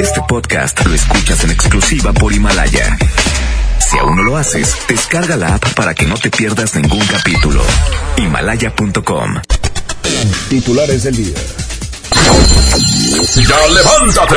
Este podcast lo escuchas en exclusiva por Himalaya. Si aún no lo haces, descarga la app para que no te pierdas ningún capítulo. Himalaya.com. Titulares del día. ¡Ya levántate!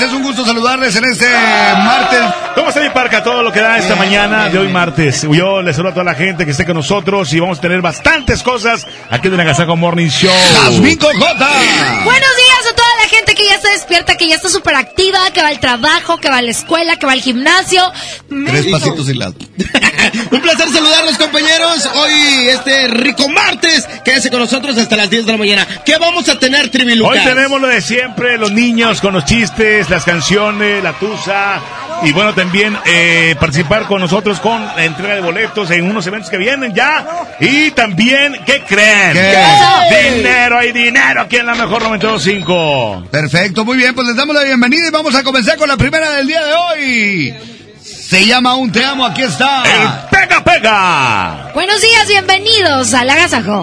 Martes! Es un gusto saludarles en este martes. ¿Cómo está mi parca? Todo lo que da esta mañana de hoy martes. Yo les saludo a toda la gente que esté con nosotros y vamos a tener bastantes cosas aquí en el Agasaco Morning Show. Jazmín Cojota. Buenos días a que ya está despierta, que ya está súper activa, que va al trabajo, que va a la escuela, que va al gimnasio. Tres pasitos y lado. un placer saludarlos, compañeros. Hoy, este rico martes, quédese con nosotros hasta las 10 de la mañana. ¿Qué vamos a tener, Trivi Lucas? Hoy tenemos lo de siempre, los niños con los chistes, las canciones, la tusa y bueno, también eh, participar con nosotros con la entrega de boletos en unos eventos que vienen ya. Y también, ¿qué creen? ¿Qué? Dinero, hay dinero aquí en la mejor 925. Perfecto, muy bien, pues les damos la bienvenida y vamos a comenzar con la primera del día de hoy. Se llama Un Te Amo, aquí está. El pega pega. Buenos días, bienvenidos al Agasajo.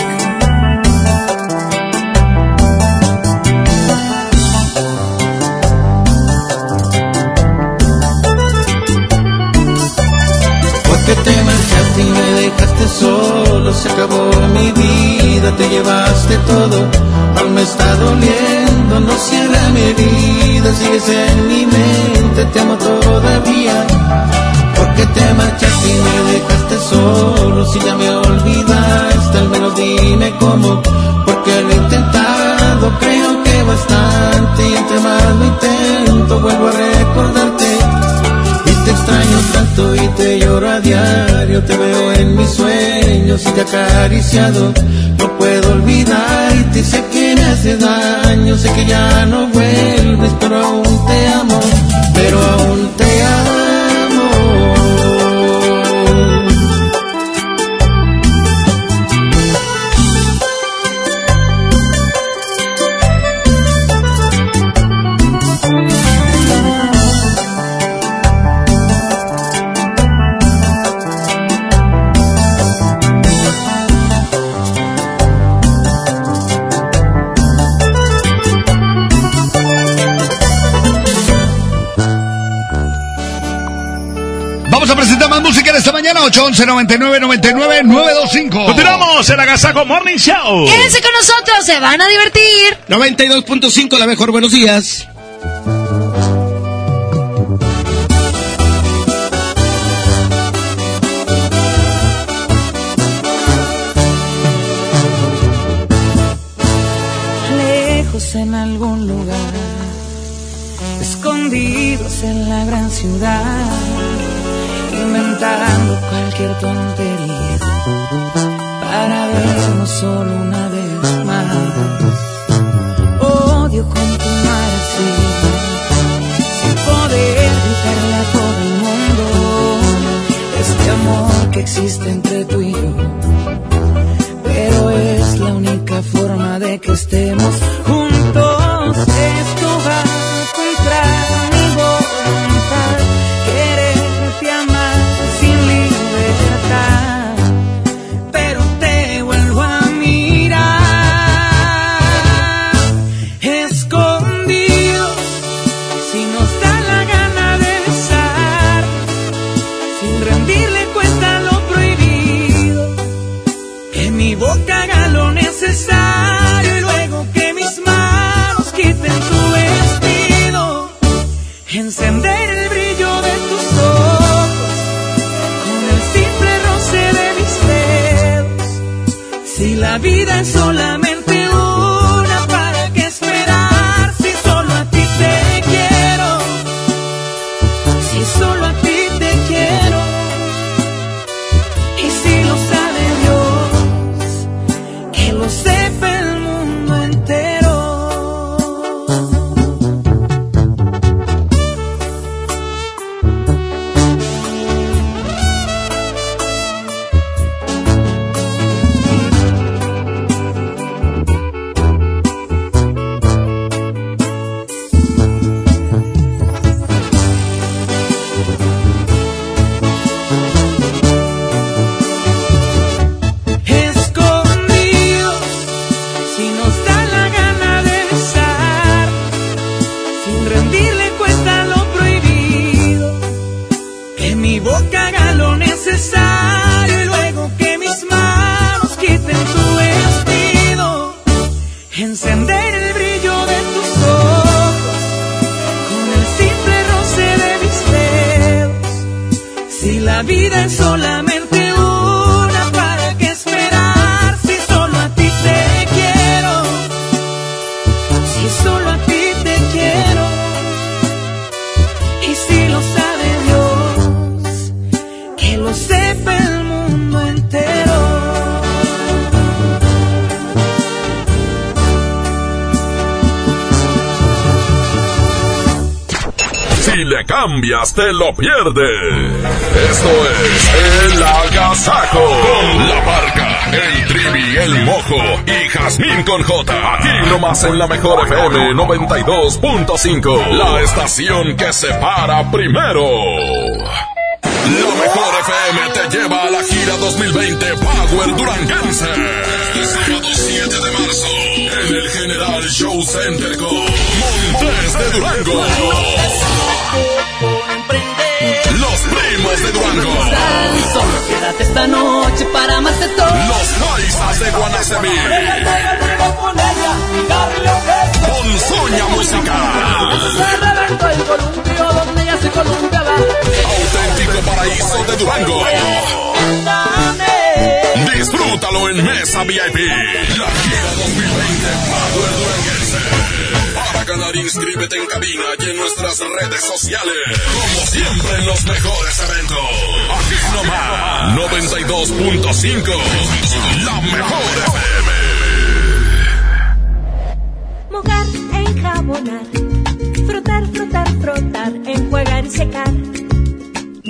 Vida, te llevaste todo, aún me está doliendo, no cierra mi herida, sigues en mi mente, te amo todavía. Porque te marchaste y me dejaste solo, si ya me olvidaste, al menos dime cómo, porque lo he intentado, creo que bastante, y entre más lo intento, vuelvo a recordarte. Y te extraño y te lloro a diario, te veo en mis sueños y te acariciado. No puedo olvidarte, sé que me hace daño, sé que ya no vuelves, pero aún te amo, pero aún te amo. En esta mañana, 811 99 99 925. Continuamos el Agasajo Morning Show. Quédense con nosotros, se van a divertir. 92.5, la mejor, buenos días. Rendirle cuenta lo prohibido, que mi boca haga lo necesario y luego que mis manos quiten tu vestido, encender el brillo de tus ojos con el simple roce de mis dedos. Si la vida es solamente te lo pierdes. Esto es El Agasajo. Con la barca, el trivi, el mojo y Jazmín con J. Aquí nomás en la mejor FM 92.5. La estación que se para primero. La mejor FM te lleva a la gira 2020 Power Duranguense. Este sábado 7 de marzo en el General Show Center con Montes de Durango. Primos de Durango. Solo quédate esta noche para más de todo. Los paisas de Guanacemí. Ponzoña musical. Auténtico paraíso de Durango. Disfrútalo en Mesa VIP. La gira 2020 Power. Para ganar, inscríbete en cabina y en nuestras redes sociales. Como siempre en los mejores eventos. Aquí nomás. 92.5. La mejor FM. Mojar, enjabonar, frotar, frotar, frotar, enjuagar y secar.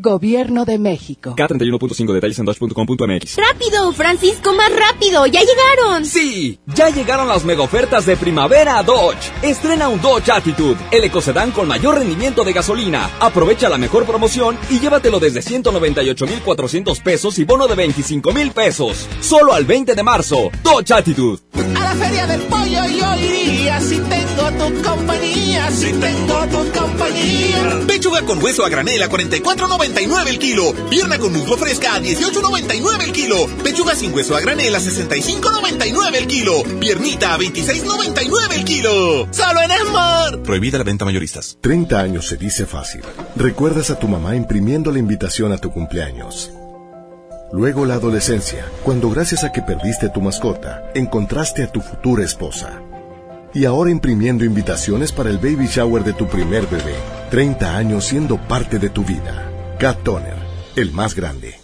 Gobierno de México. K31.5 detalles en dodge.com.mx. ¡Rápido, Francisco, más rápido! ¡Ya llegaron! Sí, ya llegaron las mega ofertas de primavera a Dodge. Estrena un Dodge Attitude, el ecocedán con mayor rendimiento de gasolina. Aprovecha la mejor promoción y llévatelo desde 198,400 pesos y bono de 25,000 pesos. Solo al 20 de marzo. Dodge Attitude. A la feria del pollo yo iría si tengo tu compañía, si tengo tu compañía. Pechuga con hueso a granel a 44.99 el kilo. Pierna con muslo fresca a 18.99 el kilo. Pechuga sin hueso a granel a 65.99 el kilo. Piernita a 26.99 el kilo. Solo en Esmar. Prohibida la venta mayoristas. 30 años se dice fácil. Recuerdas a tu mamá imprimiendo la invitación a tu cumpleaños. Luego la adolescencia, cuando gracias a que perdiste tu mascota, encontraste a tu futura esposa. Y ahora imprimiendo invitaciones para el baby shower de tu primer bebé. 30 años siendo parte de tu vida. Cat Toner, el más grande.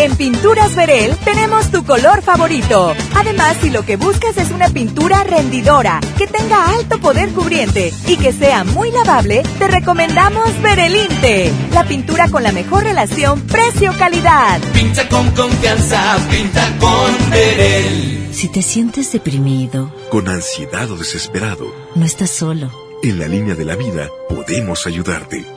En Pinturas Verel tenemos tu color favorito. Además, si lo que buscas es una pintura rendidora, que tenga alto poder cubriente y que sea muy lavable, te recomendamos Verelinte, la pintura con la mejor relación precio-calidad. Pinta con confianza, pinta con Verel. Si te sientes deprimido, con ansiedad o desesperado, no estás solo. En la línea de la vida podemos ayudarte.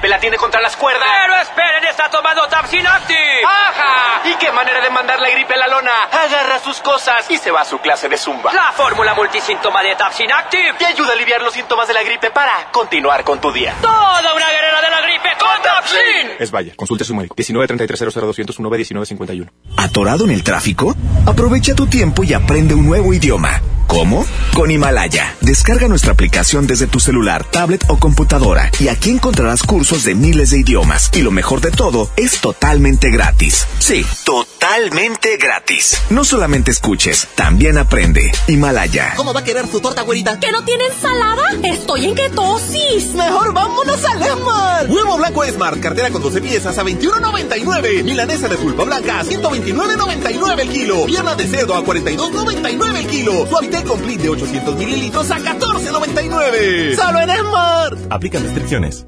La gripe la tiene contra las cuerdas. Pero esperen, está tomando Tapsin Active. ¡Ajá! ¿Y qué manera de mandar la gripe a la lona? Agarra sus cosas y se va a su clase de zumba. La fórmula multisíntoma de Tapsin Active te ayuda a aliviar los síntomas de la gripe para continuar con tu día. Toda una guerrera de la gripe con Tapsin. Es vaya, consulte a su médico. 1933 1951 ¿Atorado en el tráfico? Aprovecha tu tiempo y aprende un nuevo idioma. ¿Cómo? Con Himalaya. Descarga nuestra aplicación desde tu celular, tablet o computadora y aquí encontrarás cursos de miles de idiomas. Y lo mejor de todo, es totalmente gratis. Sí, totalmente gratis. No solamente escuches, también aprende. Himalaya. ¿Cómo va a querer su torta, güerita? ¿Que no tiene ensalada? Estoy en ketosis. Mejor vámonos al Esmar. Huevo blanco Smart, cartera con 12 piezas a 21.99. Milanesa de pulpa blanca a 129.99 el kilo. Pierna de cerdo a 42.99 el kilo. Suavitel Complete de 800 mililitros a 14.99. Solo en Smart. Aplican restricciones.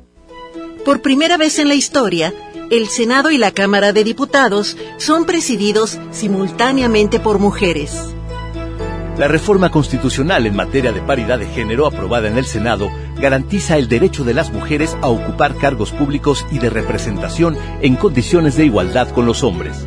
Por primera vez en la historia, el Senado y la Cámara de Diputados son presididos simultáneamente por mujeres. La reforma constitucional en materia de paridad de género aprobada en el Senado garantiza el derecho de las mujeres a ocupar cargos públicos y de representación en condiciones de igualdad con los hombres.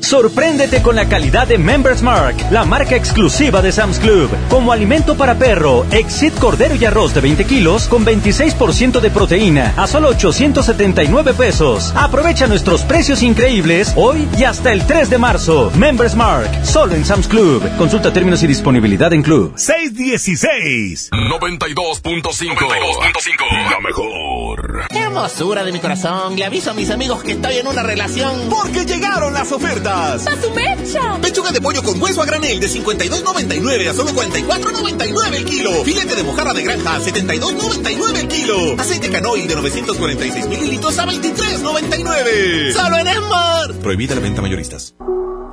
Sorpréndete con la calidad de Members Mark, la marca exclusiva de Sam's Club. Como alimento para perro, Exit Cordero y Arroz de 20 kilos con 26% de proteína a solo 879 pesos. Aprovecha nuestros precios increíbles hoy y hasta el 3 de marzo. Members Mark, solo en Sam's Club. Consulta términos y disponibilidad en Club. 616 92.5 La mejor. ¡Qué hermosura de mi corazón! Le aviso a mis amigos que estoy en una relación. Porque llegaron las ofertas. ¡A su mecha! Pechuga de pollo con hueso a granel de 52.99 a solo 44.99 el kilo. Filete de mojarra de granja a 72.99 el kilo. Aceite canoil de 946 mililitros a 23.99. Solo en Esmar. Prohibida la venta mayoristas.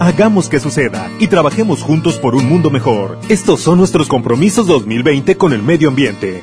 hagamos que suceda y trabajemos juntos por un mundo mejor. Estos son nuestros compromisos 2020 con el medio ambiente.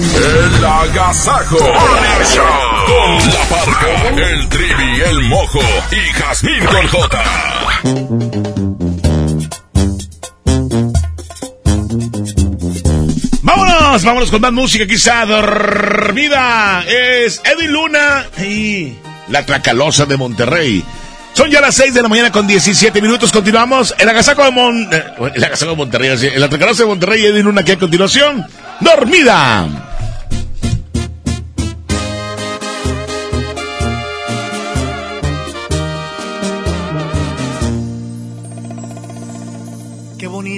El Agasajo con la parca, el trivi, el mojo y Jazmín con J. Vámonos, vámonos con más música. Está dormida. Es Edwin Luna y la Tracalosa de Monterrey. Son ya las 6 de la mañana con 17 minutos. Continuamos. El agasaco de, Mon eh, el agasaco de Monterrey. El Tracalosa de Monterrey y Edwin Luna aquí a continuación. Dormida.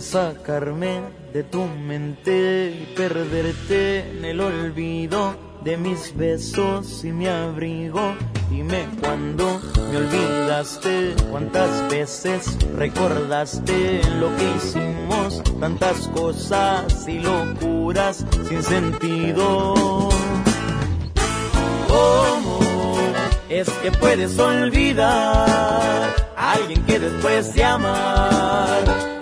sacarme de tu mente y perderte en el olvido de mis besos y mi abrigo. Dime cuándo me olvidaste, cuántas veces recordaste lo que hicimos, tantas cosas y locuras sin sentido. ¿Cómo es que puedes olvidar a alguien que después de amar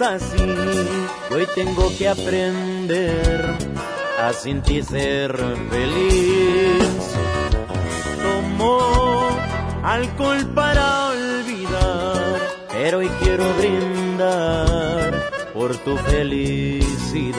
así. Hoy tengo que aprender a sin ti ser feliz. Tomo alcohol para olvidar, pero hoy quiero brindar por tu felicidad.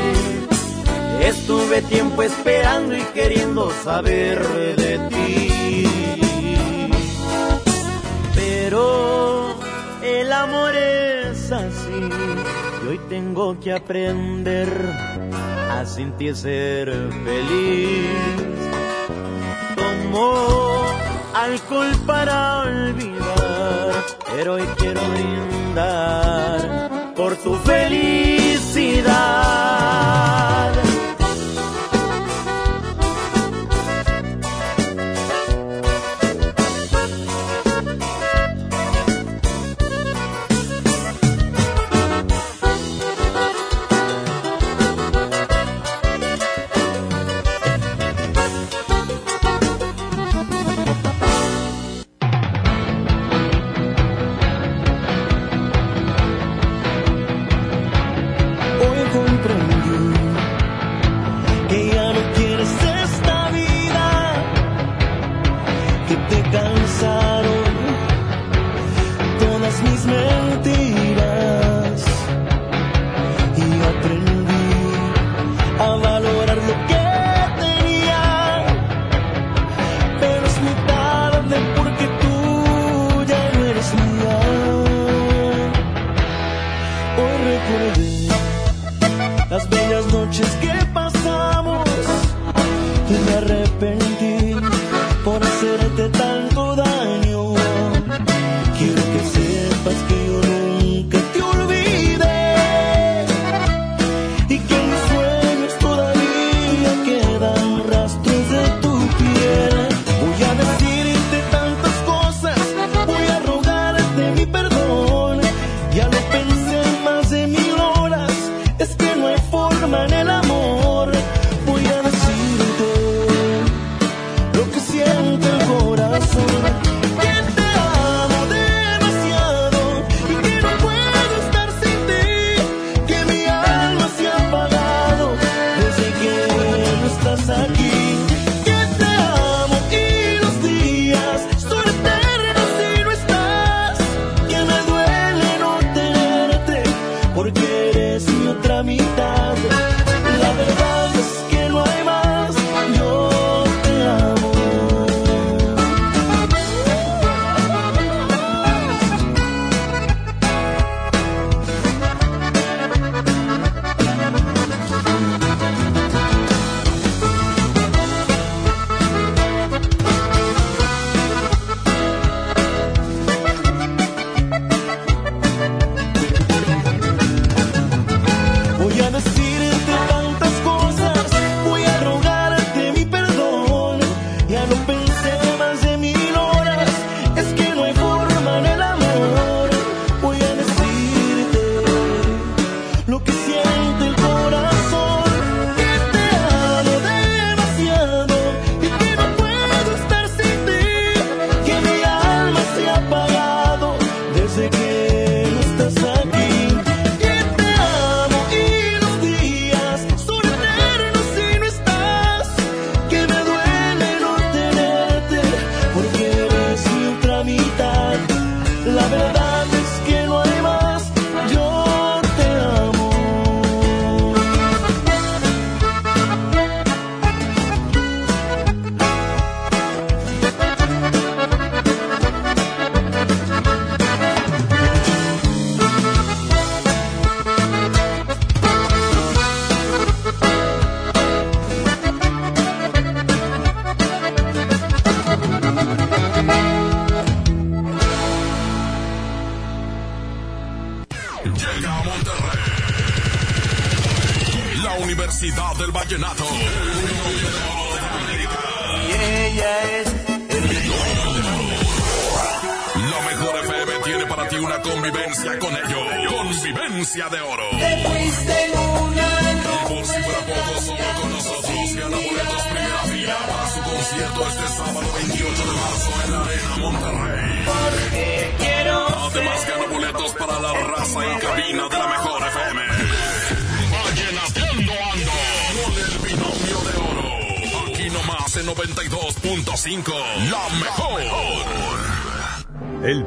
Estuve tiempo esperando y queriendo saber de ti. Pero el amor es así y hoy tengo que aprender a sentir ser feliz. Tomo alcohol para olvidar, pero hoy quiero brindar por tu felicidad. te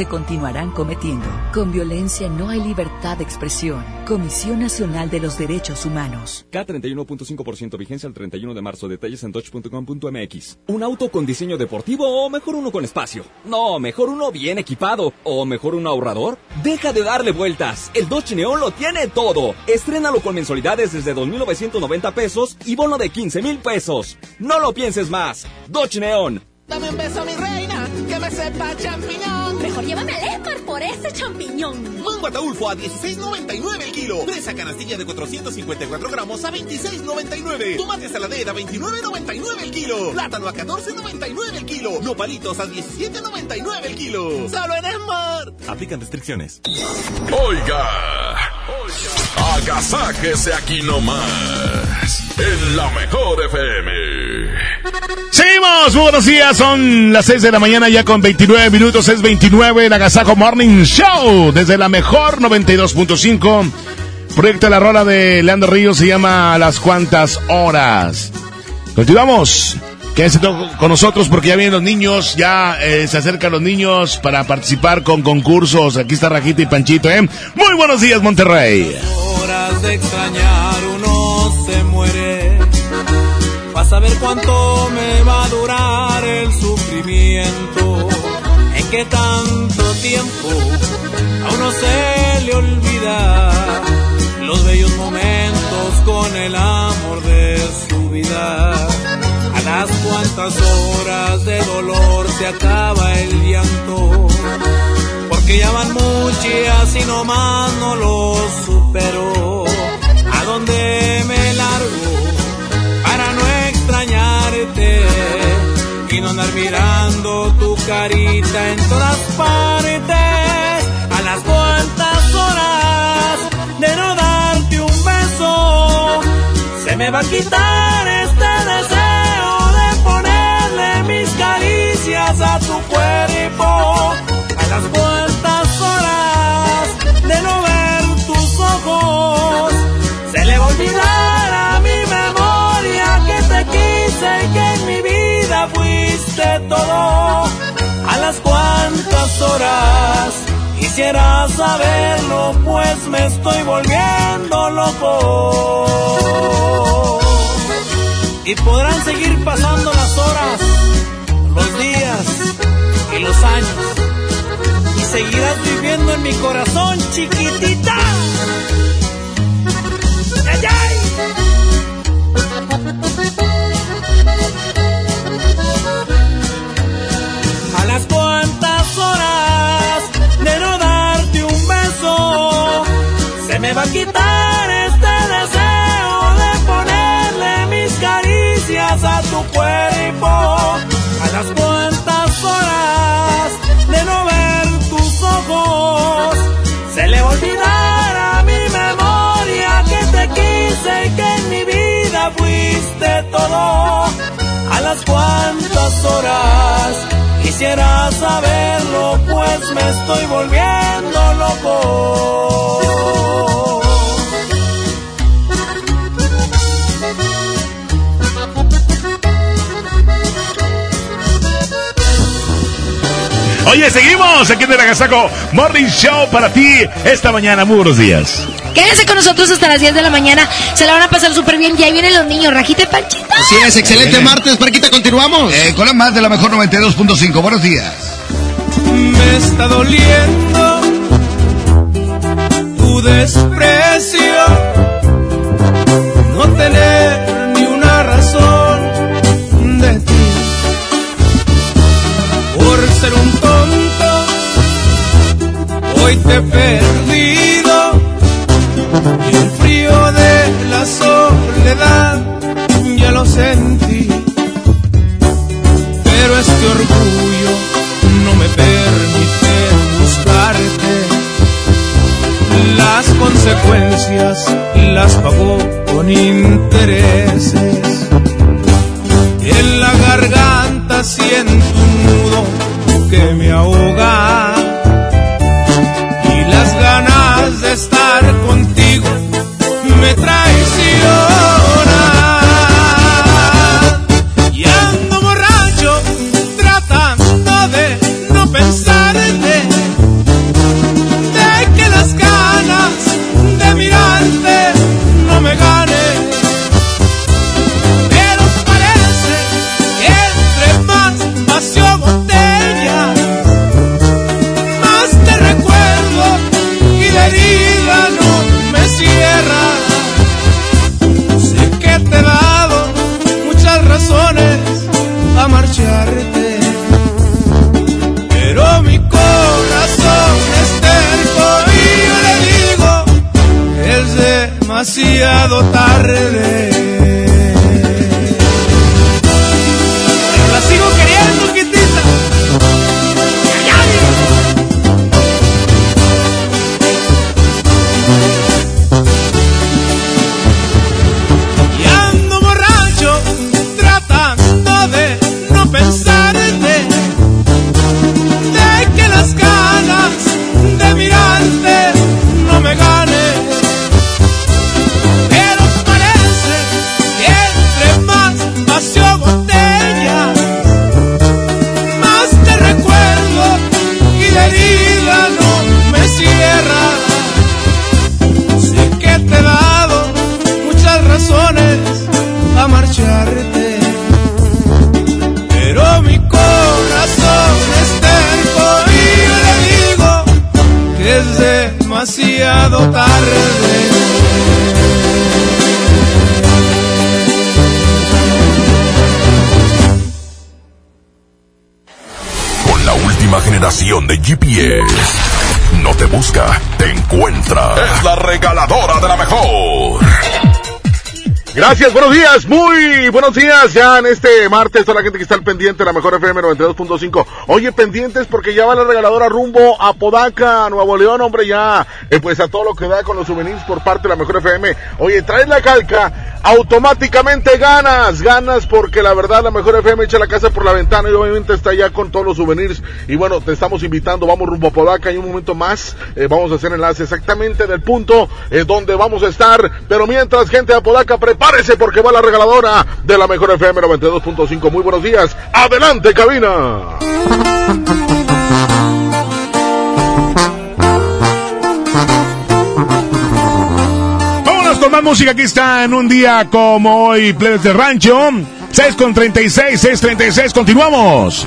se continuarán cometiendo. Con violencia no hay libertad de expresión. Comisión Nacional de los Derechos Humanos. K31.5% vigencia el 31 de marzo. Detalles en dodge.com.mx. ¿Un auto con diseño deportivo o mejor uno con espacio? No, mejor uno bien equipado. ¿O mejor un ahorrador? Deja de darle vueltas. El Dodge Neon lo tiene todo. Estrénalo con mensualidades desde 2.990 pesos y bono de 15 mil pesos. No lo pienses más. Dodge Neon. Dame un beso, mi reina, que me sepa champiñón. Por ese champiñón. Mango ataulfo a 16.99 el kilo. Presa canastilla de 454 gramos a 26.99. Tomate saladera a 29.99 el kilo. Plátano a 14.99 el kilo. Nopalitos a 17.99 el kilo. Solo en Esmar. Aplican restricciones. Oiga, oiga, agasáquese aquí nomás, en la mejor FM. Seguimos, muy buenos días, son las 6 de la mañana ya con 29 minutos, es 29 el Agasajo Morning Show desde la mejor 92.5. Proyecto La Rola de Leandro Ríos se llama Las Cuantas Horas. Continuamos. Quédense con nosotros porque ya vienen los niños, ya eh, se acercan los niños para participar con concursos. Aquí está Rajita y Panchito, ¿eh? Muy buenos días, Monterrey. horas de extrañar uno. Ver cuánto me va a durar el sufrimiento. En que tanto tiempo a uno se le olvida los bellos momentos con el amor de su vida. A las cuantas horas de dolor se acaba el llanto. Porque ya van muchas y nomás no lo supero. ¿A dónde me largo Andar mirando tu carita en todas partes. A las cuantas horas de no darte un beso, se me va a quitar este deseo de ponerle mis caricias a tu cuerpo. A las cuantas horas de no ver tus ojos, se le va a olvidar A las cuantas horas quisiera saberlo, pues me estoy volviendo loco. Y podrán seguir pasando las horas, los días y los años. Y seguirás viviendo en mi corazón, chiquitita. A quitar este deseo de ponerle mis caricias a tu cuerpo. A las cuantas horas de no ver tus ojos, se le va a olvidar a mi memoria que te quise y que en mi vida fuiste todo. A las cuantas horas quisiera saberlo, pues me estoy volviendo loco. Oye, seguimos aquí en el Agasaco Morning Show para ti esta mañana. Muy buenos días. Quédense con nosotros hasta las 10 de la mañana. Se la van a pasar súper bien. Y ahí vienen los niños. Rajita y Panchito. Así es, excelente martes, Parquita, continuamos. Eh, con la más de la mejor 92.5. Buenos días. Me está doliendo tu desprecio. No tener hoy te he perdido. Y el frío de la soledad ya lo sentí. Pero este orgullo no me permite buscarte. Las consecuencias las pagó con intereses. En la garganta siento un nudo que me ahoga. Demasiado GPS. No te busca, te encuentra. Es la regaladora de la mejor. Gracias, buenos días, muy buenos días ya en este martes, toda la gente que está al pendiente de la mejor FM 92.5. Oye, pendientes porque ya va la regaladora rumbo a Podaca, Nuevo León, hombre, ya, eh, pues a todo lo que da con los souvenirs por parte de la mejor FM. Oye, traes la calca, automáticamente ganas, ganas porque la verdad la mejor FM echa la casa por la ventana y obviamente está ya con todos los souvenirs. Y bueno, te estamos invitando, vamos rumbo a Podaca y un momento más eh, vamos a hacer enlace exactamente del punto eh, donde vamos a estar. Pero mientras, gente de Apodaca, prepárese porque va la regaladora de la mejor FM 92.5. Muy buenos días. Adelante, cabina. Con más música. Aquí está en un día como hoy, Plebes de Rancho. 6 con 36, 6 36. Continuamos.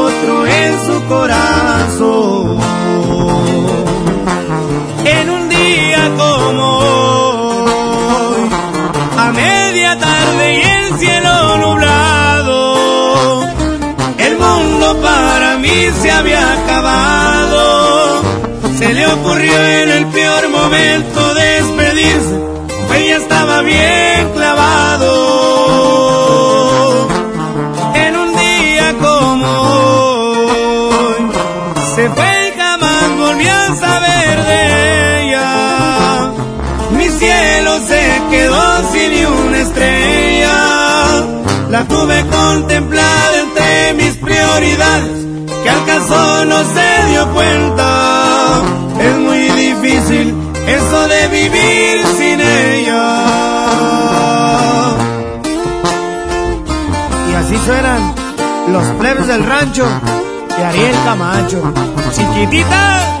ocurrió en el peor momento despedirse, pues ya estaba bien clavado. En un día como hoy, se fue y jamás volvió a saber de ella. Mi cielo se quedó sin una estrella. La tuve contemplada entre mis prioridades, que al caso no se dio cuenta. Eso de vivir sin ella. Y así suenan los plebes del rancho de Ariel Camacho. Chiquitita.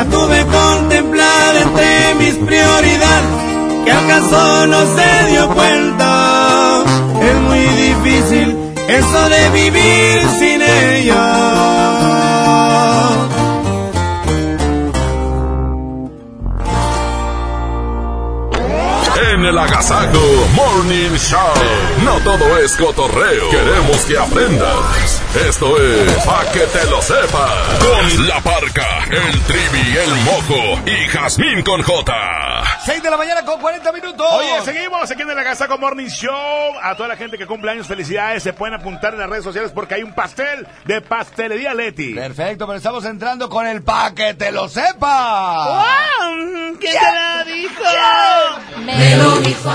La tuve contemplada entre mis prioridades, que acaso no se dio cuenta. Es muy difícil eso de vivir sin ella. En el Agasajo Morning Show. No todo es cotorreo. Queremos que aprendas. Esto es Pa' que te lo sepas. Con la parca, el trivi, el mojo y Jazmín con J. 6 de la mañana con 40 minutos. Oye, seguimos aquí en el Agasaco Morning Show. A toda la gente que cumple años, felicidades. Se pueden apuntar en las redes sociales porque hay un pastel de pastelería Leti. Perfecto, pero estamos entrando con el pa' que te lo sepa. ¿Quién te la dijo? Me lo dijo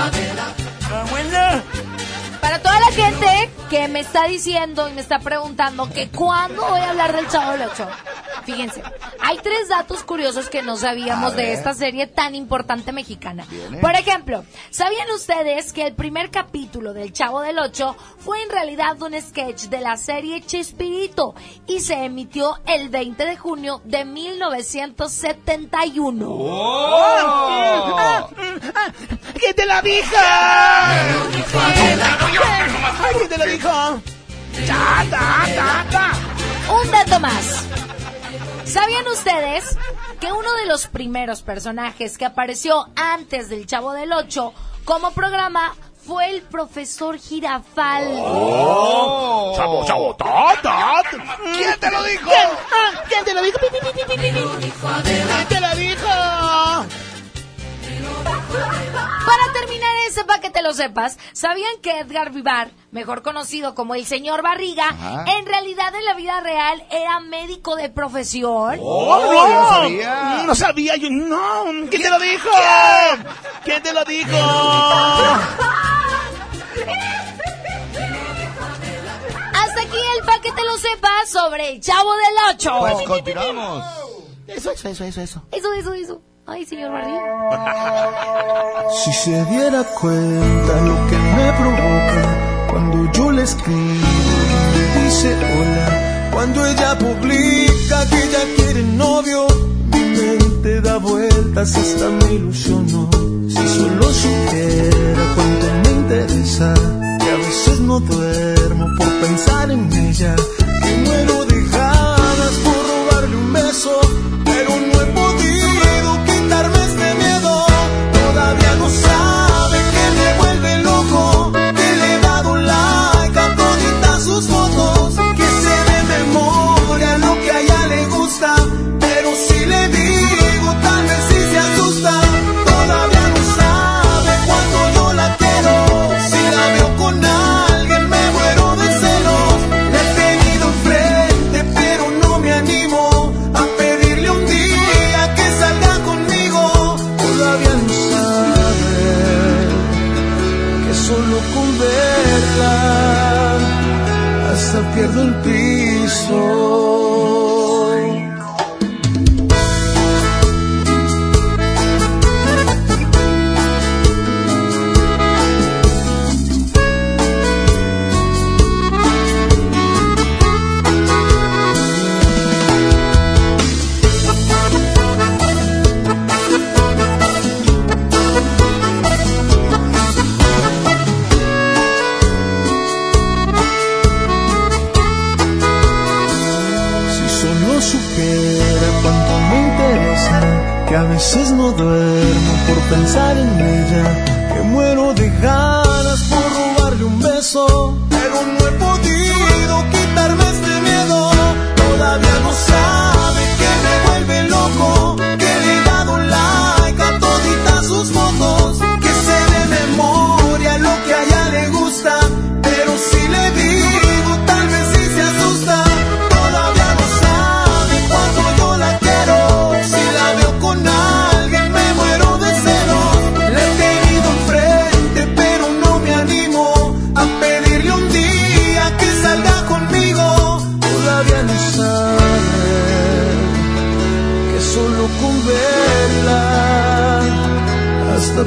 Para toda la gente que me está diciendo y me está preguntando que cuándo voy a hablar del Chavo del Ocho, fíjense, hay tres datos curiosos que no sabíamos de esta serie tan importante mexicana. Viene. Por ejemplo, ¿sabían ustedes que el primer capítulo del Chavo del Ocho fue en realidad un sketch de la serie Chespirito y se emitió el 20 de junio de 1971? ¿Quién te la dijo? ¿Quién te lo dijo? Ta, ta, ta, ta. Un dato más. ¿Sabían ustedes que uno de los primeros personajes que apareció antes del Chavo del Ocho como programa fue el profesor Girafal? Oh. Chavo, chavo, ta, ta. ¿Quién te lo dijo? ¿Quién, Ah, ¿quién te lo dijo? ¿Quién te lo dijo? Para terminar ese para que te lo sepas, ¿sabían que Edgar Vivar, mejor conocido como el señor Barriga, Ajá. en realidad en la vida real era médico de profesión? Oh, Oh, no sabía. No sabía yo, no. ¿Quién te lo dijo? ¿Quién te lo dijo? Hasta aquí el pa' que te lo sepas sobre el Chavo del Ocho. Pues continuamos. Eso, eso, eso, eso, eso. Eso, eso, eso. Ay, señor Barriga. Si se diera cuenta lo que me provoca cuando yo le escribo y dice hola, cuando ella publica que ella quiere novio, mi mente da vueltas hasta me ilusionó. Si solo supiera cuánto me interesa, que a veces no duermo por pensar en ella, que muero de ganas por robarle un beso, duermo por pensar en ella, que muero de ganas por robarle un beso,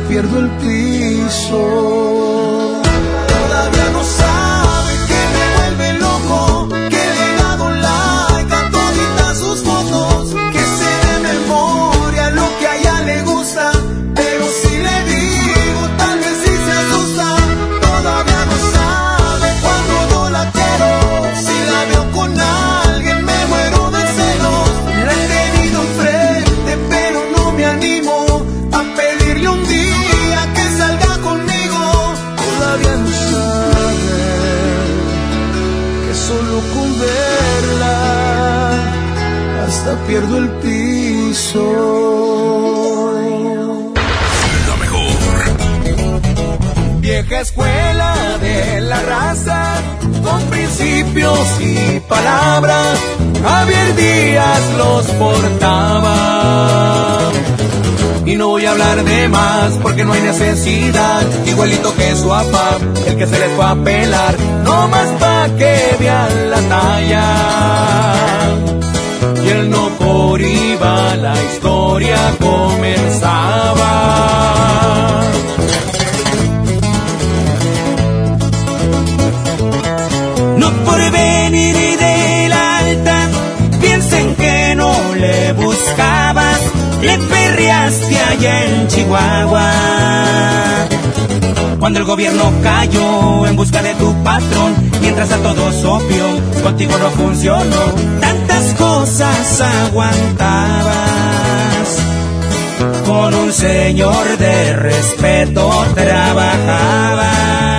pierdo el piso. Vieja escuela de la raza, con principios y palabras, Javier Díaz los portaba. Y no voy a hablar de más porque no hay necesidad, igualito que su papá, el que se les fue a pelar, no más pa' que vean la talla. Y él no por iba, la historia comenzaba. Le perreaste allá en Chihuahua. Cuando el gobierno cayó en busca de tu patrón, mientras a todos obvio, contigo no funcionó, tantas cosas aguantabas. Con un señor de respeto trabajabas.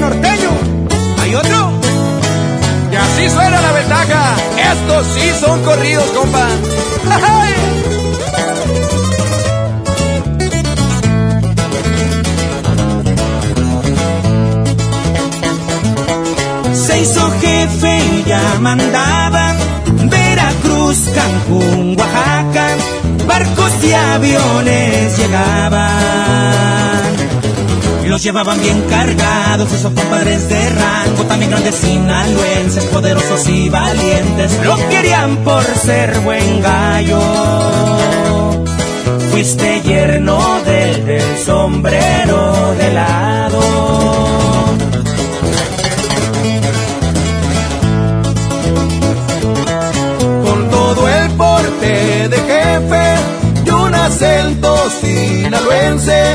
Norteño. ¿Hay otro? Y así suena la ventaja. Estos sí son corridos, compa. Se hizo jefe y ya mandaba Veracruz, Cancún, Oaxaca, barcos y aviones llegaban los llevaban bien cargados esos compadres de rango, también grandes sinaloenses, poderosos y valientes, lo querían por ser buen gallo. Fuiste yerno del, del sombrero de lado. Con todo el porte de jefe y un acento sinaloense,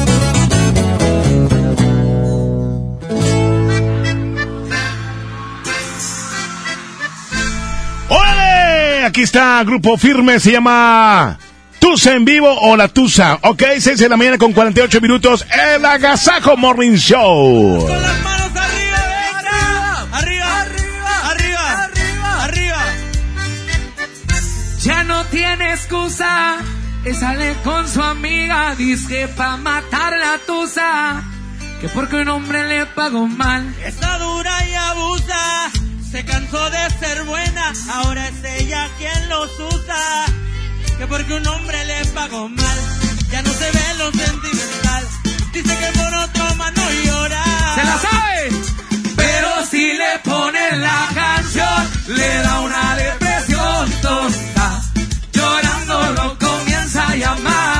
Aquí está, grupo firme, se llama Tusa en vivo o La Tusa. Ok, 6 de la mañana con 48 minutos, el Agasajo Morning Show. Arriba, arriba, arriba, arriba, arriba. Ya no tiene excusa. Y sale con su amiga, dice pa' matar la tusa. Que porque un hombre le pagó mal. Está dura y abusa. Se cansó de ser buena. Ahora es ella quien los usa. Que porque un hombre le pagó mal. Ya no se ve lo sentimental. Dice que por otro más no llora. ¡Se la sabe! Pero si le ponen la canción, le da una depresión tonta. Llorando lo comienza a llamar,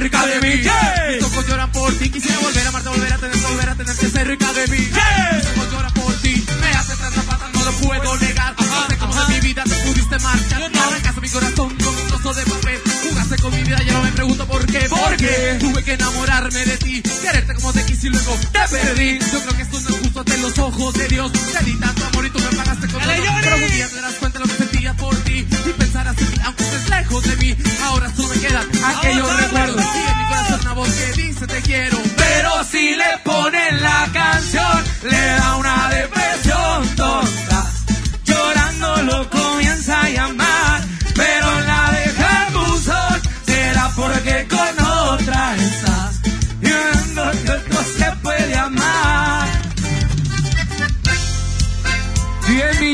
cerca de mí. Mis ojos lloran por ti. Quisiera volver a amarte, volver a tenerte, volver a tenerte cerca de mí. Mis ojos lloran por ti. Me hace tanta falta, no lo puedo negar. No sé cómo de mi vida te pudiste marchar. Arrancaste mi corazón con un trozo de papel. Jugaste con mi vida, ya no me pregunto por qué. Porque tuve que enamorarme de ti. Quererte como te quise y luego te perdí. Yo creo que esto no es justo ante los ojos de Dios. Te di tanto amor y tú me pagaste con todo. Pero un día te darás cuenta de lo que por ti. Y pensarás en mí, aunque estés lejos de mí. Ahora solo me quedan aquellos recuerdos. Y en mi corazón una voz que dice te quiero. Pero si le ponen la canción, le da una depresión tonta. Llorando lo comienza a llamar,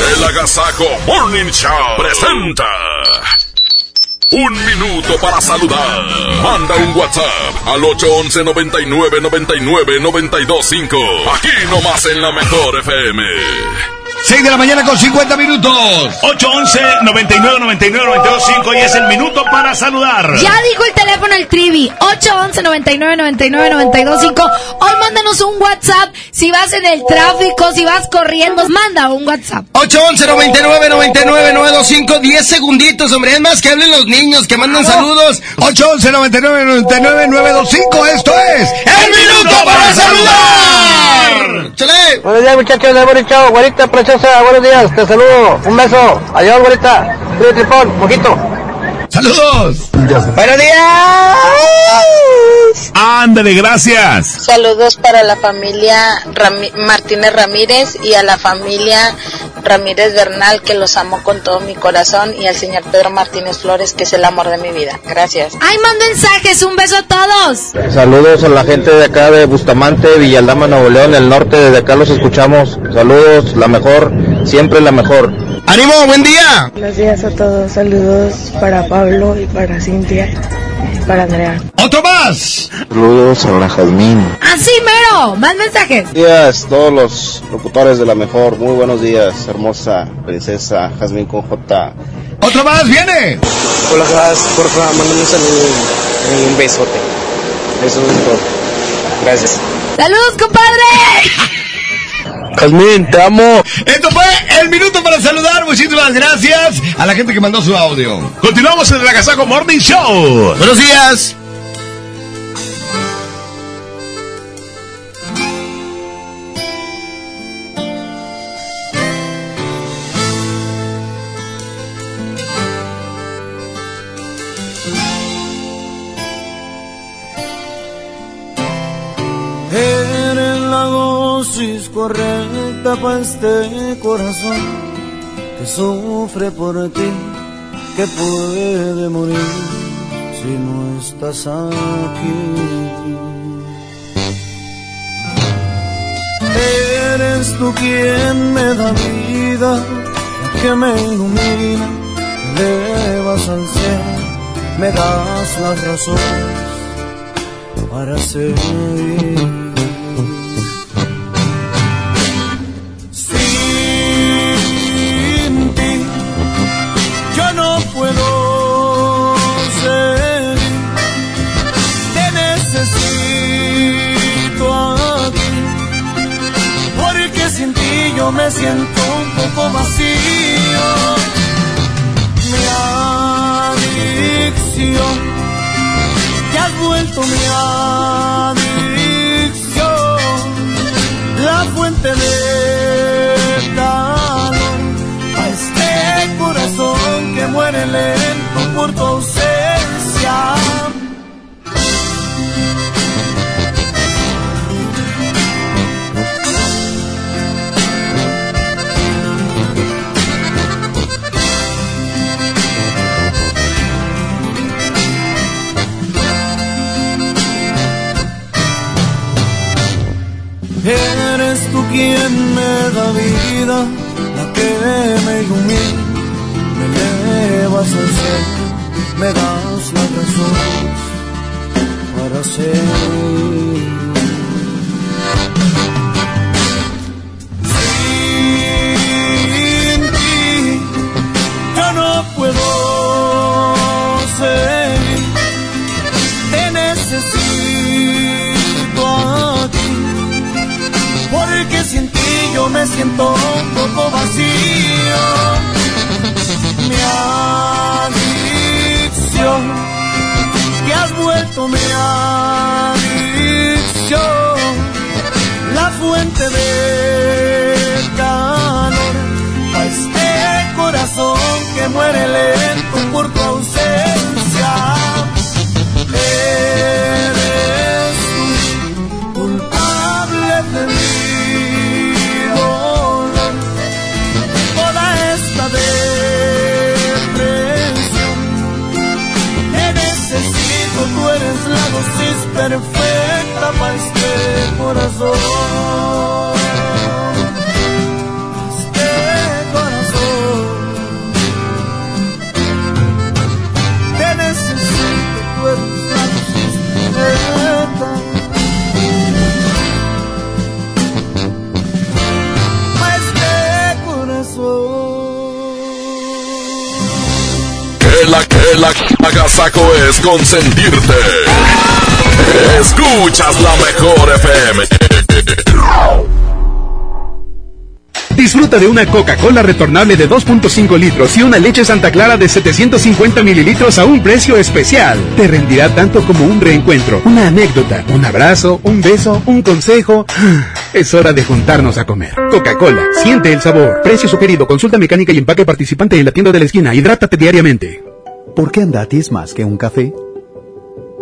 El Agasajo Morning Show presenta. Un minuto para saludar. Manda un WhatsApp al 811 99 99 925. Aquí nomás en la mejor FM. 6 de la mañana con 50 minutos. 811 99 99 925 y es el minuto para saludar. Ya dijo el teléfono el Trivi, 811 99 99 925. Hoy mándanos un WhatsApp si vas en el tráfico, si vas corriendo, manda un WhatsApp. 811 99 99 925 10 segunditos, hombre. Es más que hablen los niños, que mandan saludos. 811 99 99 925. Esto es El Minuto para Saludar. ¡Chale! Buenos días, muchachos de Buen Chao. Güerita preciosa, buenos días. Te saludo. Un beso. Adiós, güerita. Tripón. Mojito. ¡Saludos! Buenos días. Ándale, gracias. Saludos para la familia Rami- Martínez Ramírez y a la familia Ramírez Bernal, que los amo con todo mi corazón, y al señor Pedro Martínez Flores, que es el amor de mi vida. Gracias. ¡Ay, mando mensajes! ¡Un beso a todos! Saludos a la gente de acá de Bustamante, Villaldama, Nuevo León, el norte. Desde acá los escuchamos. Saludos, la mejor. Siempre la mejor. ¡Ánimo, buen día! Buenos días a todos, saludos para Pablo y para Cintia y para Andrea. ¡Otro más! Saludos a la Jazmín. ¡Así mero! ¡Más mensajes! Buenos días, todos los locutores de la mejor. Muy buenos días, hermosa princesa Jazmín con J. ¡Otro más! ¡Viene! Hola, Jazz, por favor, mándame un saludo y un besote. Eso es todo. Gracias. ¡Saludos, compadre! Jazmín, te amo. Esto fue el minuto para saludar. Muchísimas gracias a la gente que mandó su audio. Continuamos en el Agasajo Morning Show. Buenos días. Correcta para este corazón que sufre por ti, que puede morir si no estás aquí. Eres tú quien me da vida, que me ilumina, me al cielo, me das las razones para seguir. Me siento un poco vacío. Mi adicción que has vuelto mi adicción, la fuente de calor a este corazón que muere lento la que me ilumina, me elevas al cielo, me das la razón para seguir. Me siento un poco vacío. Mi adicción, que has vuelto mi adicción, la fuente de calor a este corazón que muere lento por tu ausencia. La dosis perfecta para este corazón. Este corazón. Te necesito, tú eres la perfecta. Pa' este corazón. Que la que la agasaco es consentirte. Escuchas la mejor FM. Disfruta de una Coca-Cola retornable de 2.5 litros y una leche Santa Clara de 750 mililitros a un precio especial. Te rendirá tanto como un reencuentro, una anécdota, un abrazo, un beso, un consejo. Es hora de juntarnos a comer. Coca-Cola, siente el sabor. Precio sugerido, consulta mecánica y empaque participante en la tienda de la esquina. Hidrátate diariamente. ¿Por qué Andati es más que un café?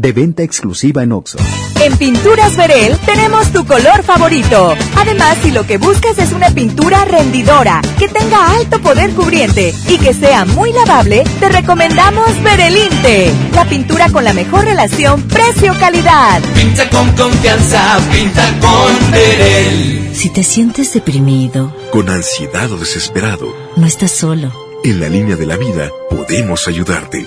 De venta exclusiva en Oxxo. En Pinturas Verel tenemos tu color favorito. Además, si lo que buscas es una pintura rendidora, que tenga alto poder cubriente y que sea muy lavable, te recomendamos Verelinte, la pintura con la mejor relación precio-calidad. Pinta con confianza, pinta con Verel. Si te sientes deprimido, Con ansiedad o desesperado, no estás solo. en la línea de la vida podemos ayudarte.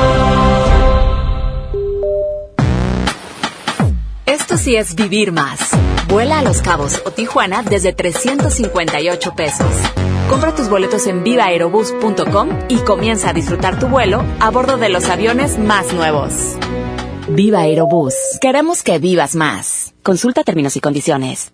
Esto sí es vivir más. Vuela a Los Cabos o Tijuana desde 358 pesos. Compra tus boletos en vivaerobus.com y comienza a disfrutar tu vuelo a bordo de los aviones más nuevos. Viva Aerobús. Queremos que vivas más. Consulta términos y condiciones.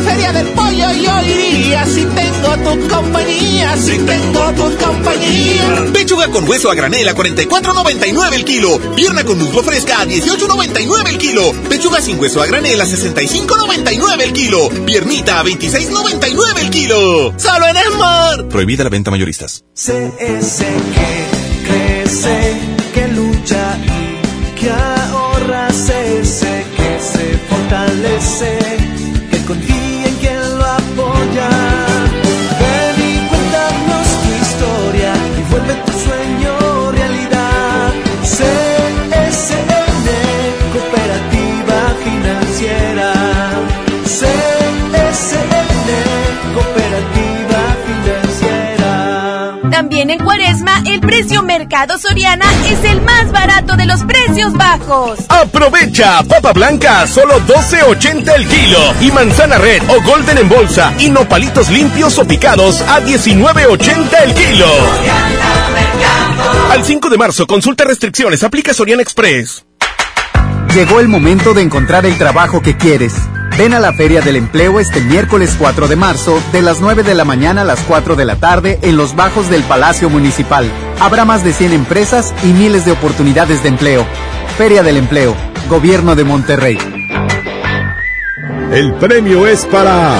La feria del pollo yo iría si tengo tu compañía, si tengo tu compañía. Pechuga con hueso a granel a 44.99 el kilo. Pierna con muslo fresca a 18.99 el kilo. Pechuga sin hueso a granel a 65.99 el kilo. Piernita a 26.99 el kilo. Solo en Esmar. Prohibida la venta mayoristas. CS que crece, que lucha y que ahorra. CS que se fortalece, También en Cuaresma, el precio Mercado Soriana es el más barato de los precios bajos. Aprovecha papa blanca solo 12.80 el kilo y manzana red o golden en bolsa y nopalitos limpios o picados a 19.80 el kilo. Al 5 de marzo, consulta restricciones, aplica Soriana Express. Llegó el momento de encontrar el trabajo que quieres. Ven a la Feria del Empleo este miércoles 4 de marzo, de las 9 de la mañana a las 4 de la tarde, en los bajos del Palacio Municipal. Habrá más de 100 empresas y miles de oportunidades de empleo. Feria del Empleo, Gobierno de Monterrey. El premio es para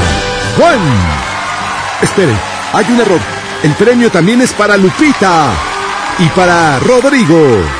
Juan. Esperen, hay un error. El premio también es para Lupita y para Rodrigo.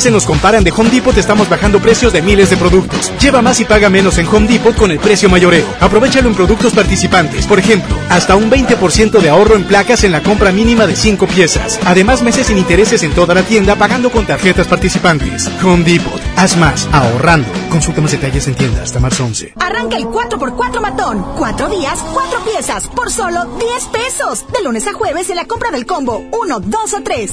se nos compara, de Home Depot estamos bajando precios de miles de productos. Lleva más y paga menos en Home Depot con el precio mayoreo. Aprovechalo en productos participantes. Por ejemplo, hasta un 20% de ahorro en placas en la compra mínima de 5 piezas. Además, meses sin intereses en toda la tienda pagando con tarjetas participantes. Home Depot. Haz más ahorrando. Consulta más detalles en tienda hasta marzo 11. Arranca el 4x4 matón. 4 días, 4 piezas, por solo 10 pesos. De lunes a jueves en la compra del combo 1, 2 o 3.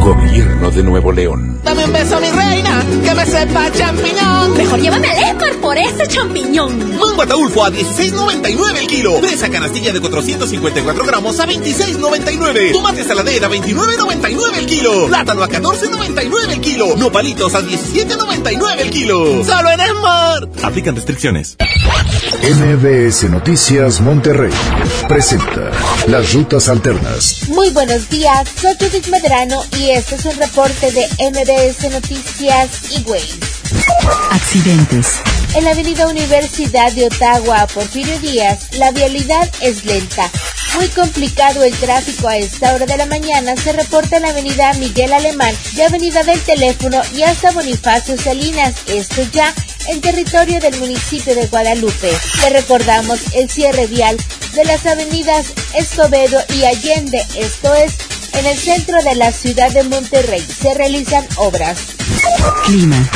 Gobierno de Nuevo León. Dame un beso, mi reina, que me sepa champiñón. Mejor llévame al Esmar por ese champiñón. Mango ataulfo a 16.99 el kilo. Fresa canastilla de 454 gramos a 26.99. Tomate saladera a 29.99 el kilo. Plátano a 14.99 el kilo. Nopalitos a 17.99 el kilo. Solo en Smart. Aplican restricciones. MBS Noticias Monterrey presenta Las Rutas Alternas. Muy buenos días, soy Judith Medrano y este es un reporte de MBS Noticias y Waze. Accidentes. En la avenida Universidad de Ottawa, Porfirio Díaz, la vialidad es lenta. Muy complicado el tráfico a esta hora de la mañana se reporta en la avenida Miguel Alemán de Avenida del Teléfono y hasta Bonifacio Salinas, esto ya en territorio del municipio de Guadalupe. Le recordamos el cierre vial de las avenidas Escobedo y Allende, esto es en el centro de la ciudad de Monterrey. Se realizan obras. Clima.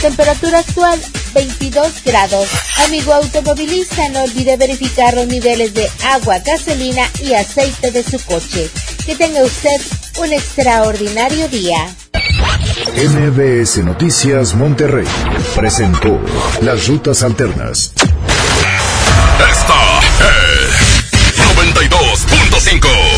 Temperatura actual 22 grados. Amigo automovilista, no olvide verificar los niveles de agua, gasolina y aceite de su coche. Que tenga usted un extraordinario día. MBS Noticias Monterrey presentó Las Rutas Alternas. Esta es 92.5.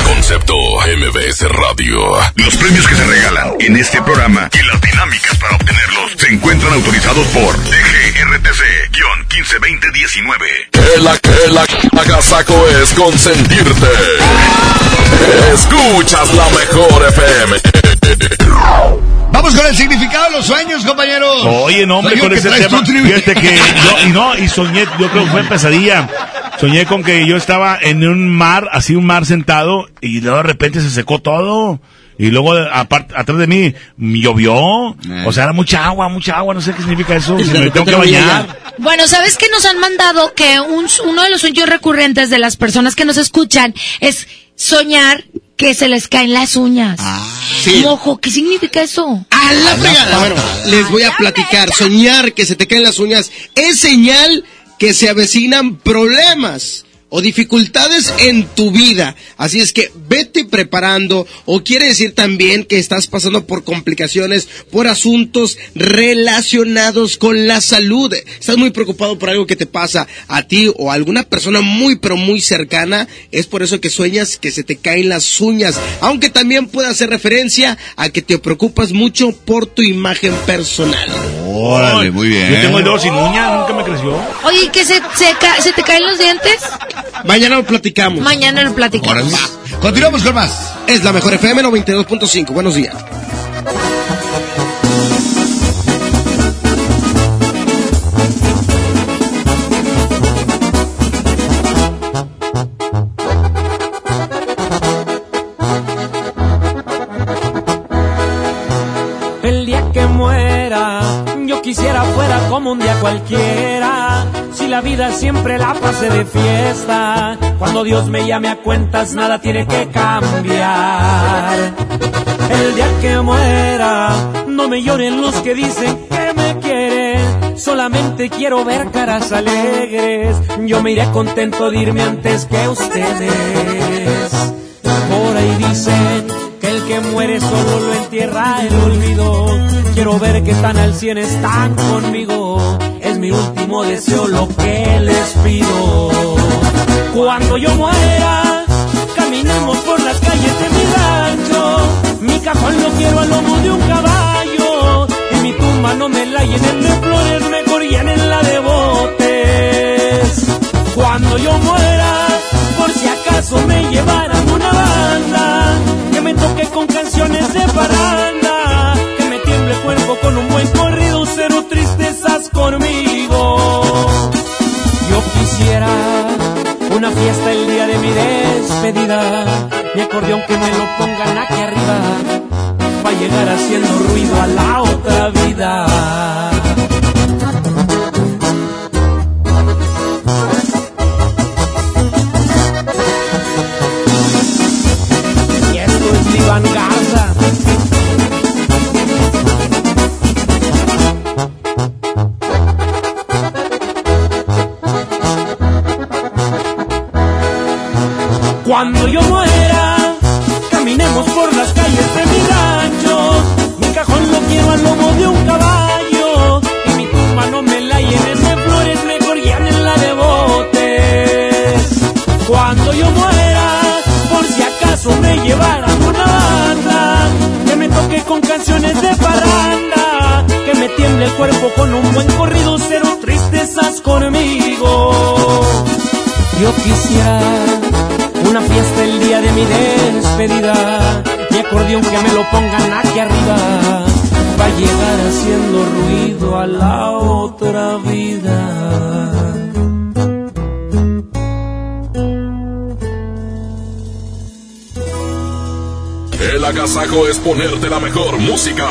Concepto MBS Radio. Los premios que se regalan en este programa y las dinámicas para obtenerlos se encuentran autorizados por DGRTC-152019. Que la que la agasaco es consentirte. Escuchas la mejor FM. Vamos con el significado de los sueños, compañeros. Oye, no, hombre, con que ese tema. Fíjate que yo, y no, y soñé, yo creo que fue en pesadilla. Soñé con que yo estaba en un mar, así un mar sentado, y luego de repente se secó todo. Y luego, aparte, atrás de mí, llovió. O sea, era mucha agua, mucha agua, no sé qué significa eso. Si me tengo que bañar. Bueno, ¿sabes qué nos han mandado? Que un, uno de los sueños recurrentes de las personas que nos escuchan es soñar que se les caen las uñas. sí. Mojo, ¿qué significa eso? A la fregada. Bueno, les voy a platicar. Soñar que se te caen las uñas es señal que se avecinan problemas o dificultades en tu vida. Así es que vete preparando o quiere decir también que estás pasando por complicaciones, por asuntos relacionados con la salud. Estás muy preocupado por algo que te pasa a ti o a alguna persona muy pero muy cercana. Es por eso que sueñas que se te caen las uñas. Aunque también puede hacer referencia a que te preocupas mucho por tu imagen personal. Órale, muy bien. Yo tengo el dedo sin uña, nunca me creció. Oye, ¿que se, se, ca- se te caen los dientes? Mañana lo platicamos. Mañana lo platicamos. Continuamos con más. Es la mejor FM 92.5. Buenos días. El día que muera, yo quisiera fuera como un día cualquiera. La vida siempre la pase de fiesta, cuando Dios me llame a cuentas, nada tiene que cambiar. El día que muera, no me lloren los que dicen que me quieren. Solamente quiero ver caras alegres. Yo me iré contento de irme antes que ustedes. Por ahí dicen que el que muere solo lo entierra el olvido. Quiero ver que tan al cien están conmigo. Mi último deseo lo que les pido. Cuando yo muera, caminemos por las calles de mi rancho. Mi cajón lo quiero al lomo de un caballo. Y mi tumba no me la llenen de flores, mejor llenenla de botes. Cuando yo muera, por si acaso me llevaran una banda, que me toque con canciones de parranda, que me tiemble el cuerpo con un buen corrido, cero conmigo. Yo quisiera una fiesta el día de mi despedida, mi acordeón que me lo pongan aquí arriba, para llegar haciendo ruido a la otra vida. Cuando yo muera, caminemos por las calles de mi rancho. Mi cajón lo quiero al lomo de un caballo. Y mi tumba no me la llenen de flores, me mejor en la de botes. Cuando yo muera, por si acaso me llevaran una banda, que me toque con canciones de parranda, que me tiemble el cuerpo con un buen corrido, cero tristezas conmigo. Yo quisiera mi despedida. Mi acordeón que me lo pongan aquí arriba. Va a llegar haciendo ruido a la otra vida. El agasajo es ponerte la mejor música.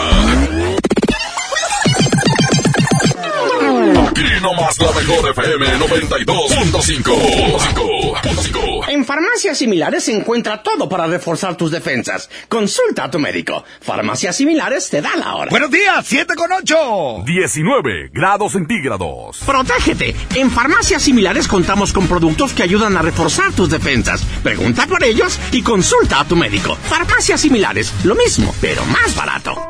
Aquí nomás la mejor FM 92.5. En farmacias similares se encuentra todo para reforzar tus defensas. Consulta a tu médico. Farmacias similares te da la hora. Buenos días, 7 con 8. 19 grados centígrados. Protégete. En farmacias similares contamos con productos que ayudan a reforzar tus defensas. Pregunta por ellos y consulta a tu médico. Farmacias similares, lo mismo, pero más barato.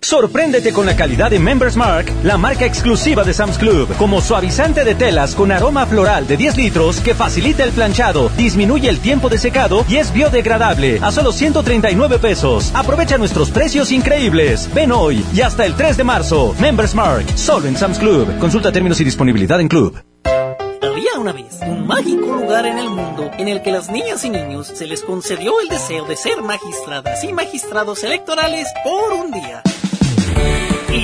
Sorpréndete con la calidad de Members Mark, la marca exclusiva de Sam's Club, como suavizante de telas con aroma floral de 10 litros que facilita el planchado, disminuye el tiempo de secado y es biodegradable a solo 139 pesos. Aprovecha nuestros precios increíbles. Ven hoy y hasta el 3 de marzo. Members Mark, solo en Sam's Club. Consulta términos y disponibilidad en Club. Había una vez un mágico lugar en el mundo en el que las niñas y niños se les concedió el deseo de ser magistradas y magistrados electorales por un día.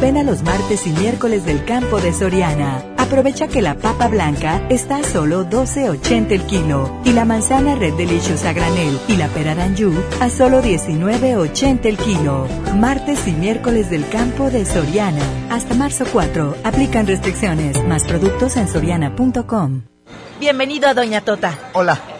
Ven a los martes y miércoles del campo de Soriana. Aprovecha que la papa blanca está a solo 12.80 el kilo y la manzana Red Delicious a granel y la pera Danju a solo 19.80 el kilo. Martes y miércoles del campo de Soriana. Hasta marzo 4. Aplican restricciones. Más productos en soriana.com. Bienvenido a Doña Tota. Hola.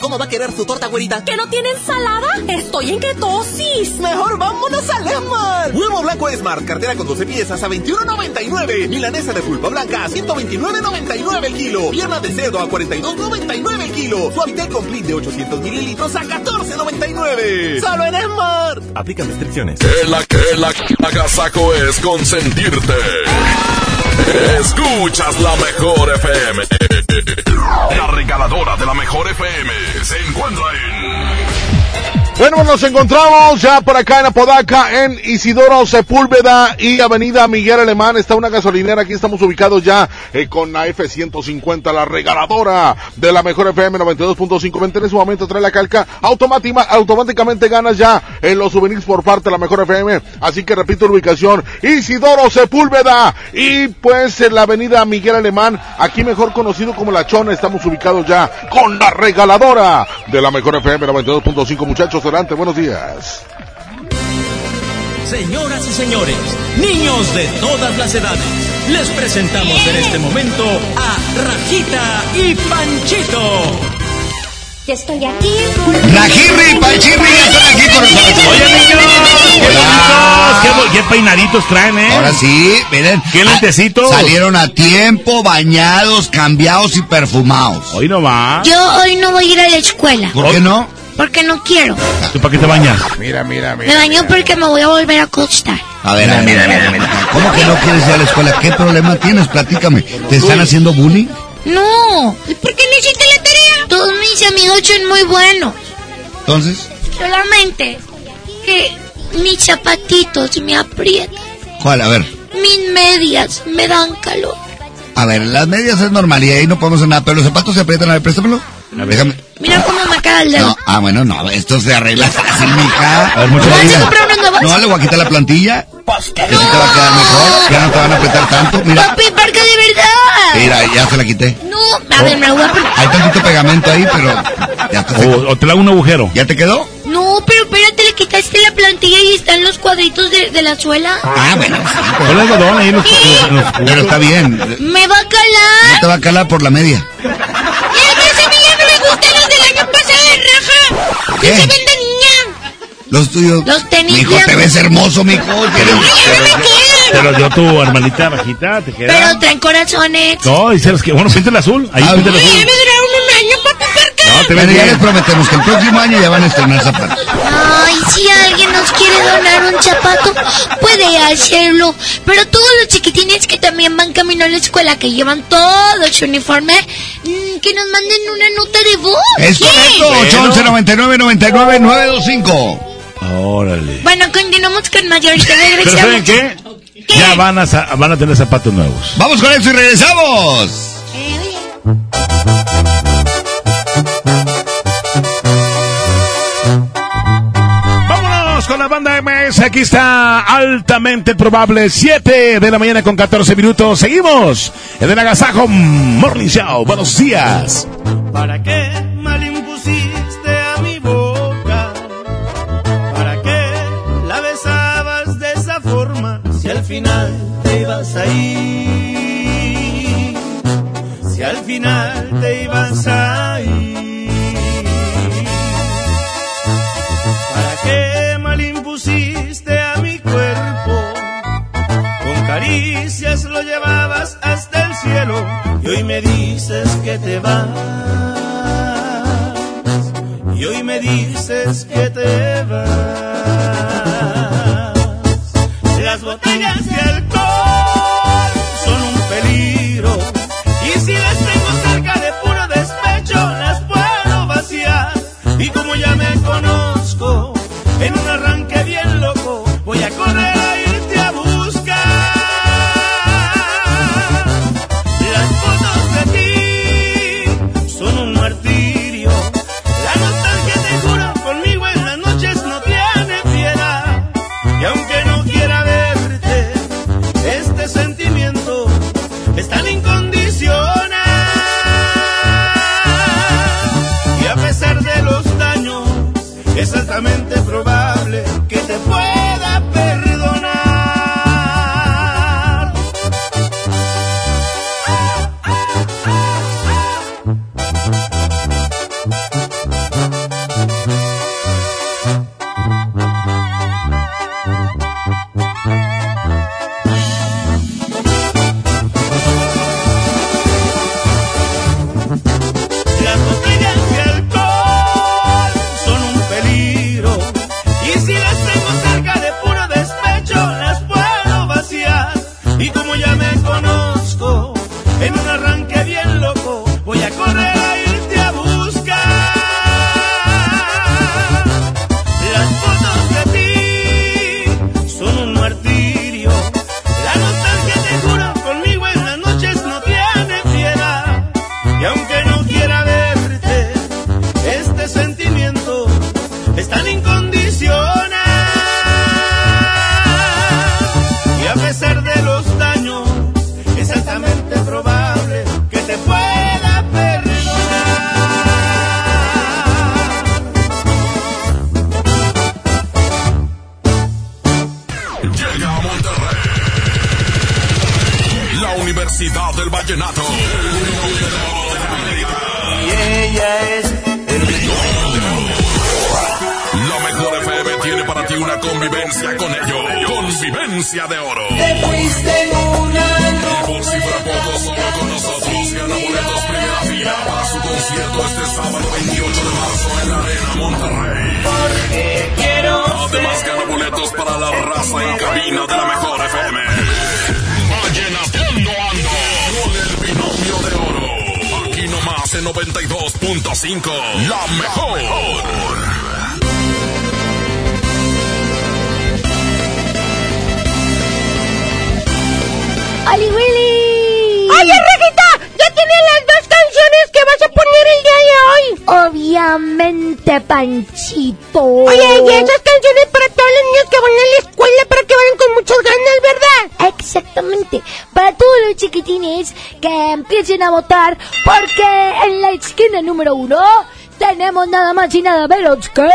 ¿Cómo va a querer su torta, güerita? ¿Que no tiene ensalada? Estoy en ketosis. Mejor vámonos a Lemar. Huevo blanco Smart, cartera con 12 piezas a 21.99. Milanesa de pulpa blanca a 129.99 el kilo. Pierna de cerdo a 42.99 el kilo. Suavitel Complete de 800 mililitros a 14.99. Solo en Smart. Aplican restricciones. Que la que la agasaco es consentirte. Escuchas la mejor FM. La regaladora de la mejor FM se encuentra en Bueno, nos encontramos ya por acá en Apodaca, en Isidoro Sepúlveda y Avenida Miguel Alemán. Está una gasolinera. Aquí estamos ubicados ya eh, con la F-150, la regaladora de la mejor FM 92.5. Vente en ese momento, trae la calca. Automática, automáticamente ganas ya en los souvenirs por parte de la mejor FM. Así que repito la ubicación. Isidoro Sepúlveda y pues en la Avenida Miguel Alemán, aquí mejor conocido como La Chona. Estamos ubicados ya con la regaladora de la mejor FM 92.5. Muchachos, adelante, buenos días. Señoras y señores, niños de todas las edades, les presentamos en este momento a Rajita y Panchito. Ya estoy aquí. Rajirri y Panchirri ya están aquí con nosotros. Oye, niños, qué bonitos, qué, bo- qué peinaditos traen, ¿eh? Ahora sí, miren. ¿Qué lentecitos? Salieron a tiempo, bañados, cambiados y perfumados. Hoy no va. Yo hoy no voy a ir a la escuela. ¿Por qué no? Porque no quiero. ¿Tú para qué te bañas? Mira, mira, Me baño porque me voy a volver a acostar. A ver, a ver, mira, mira, mira. ¿Cómo que no quieres ir a la escuela? ¿Qué problema tienes? Platícame. ¿Te están haciendo bullying? No. ¿Y por qué no hiciste la tarea? Todos mis amigos son muy buenos. Entonces, Solamente que mis zapatitos me aprietan. ¿cuál? A ver. Mis medias me dan calor. A ver, las medias es normal y ahí no podemos hacer nada, pero los zapatos se aprietan. A ver, préstamelo. Déjame. Mira cómo me queda el dedo. No, ah, bueno, no, esto se arregla fácil, mija. A ver, muchas ¿Vas a gracias. No, le voy a quitar la plantilla. Que sí te va a quedar mejor. Ya no te van a apretar tanto. Mira, Papi, porque de verdad. mira, ya se la quité. No, a ver, me lo voy a. Hay tantito pegamento ahí, pero ya. O, o te la hago un agujero. ¿Ya te quedó? No, pero espérate, le quitaste la plantilla y están los cuadritos de, de la suela. Ah, bueno, sí, pero, Ponle algodón ahí los, los- pero está bien. Me va a No calar. te va a calar por la media además a mí ya no año pasado de raja. ¿Qué? Que se ven de niña. Los tuyos. Los tenis Mijo, te ves hermoso, mijo. Quedan. Pero yo tu hermanita bajita, te queda. Pero traen corazones. No, dice los que. Bueno, pinta el azul. Ahí Ah, pinta el Ay, ya azul. me duraron un año, ¿por qué? No, te ves Bueno, ya les prometemos que el próximo año ya van a estrenar zapatos. Ay, quiere donar un zapato, puede hacerlo. Pero todos los chiquitines que también van camino a la escuela, que llevan todo su uniforme, mm, que nos manden una nota de voz. Es ¿Qué? correcto. 811 99 99 925. Órale. Bueno, continuamos con mayores. Pero ¿saben qué? ¿Qué? Ya van a, van a tener zapatos nuevos. Vamos con eso y regresamos. Vámonos la banda MS. Aquí está altamente probable. 7 de la mañana con 14 minutos. Seguimos en el Agasajo Morning Show. Buenos días. ¿Para qué mal impusiste a mi boca? ¿Para qué la besabas de esa forma? Si al final te ibas a ir. Si al final te ibas a lo llevabas hasta el cielo y hoy me dices que te vas. Y hoy me dices que te vas. Las botellas de alcohol son un peligro y si las tengo cerca de puro despecho las puedo vaciar. Y como ya me conozco, en un arranque bien loco voy a correr empiecen a votar, porque en la esquina número uno tenemos nada más y nada menos que...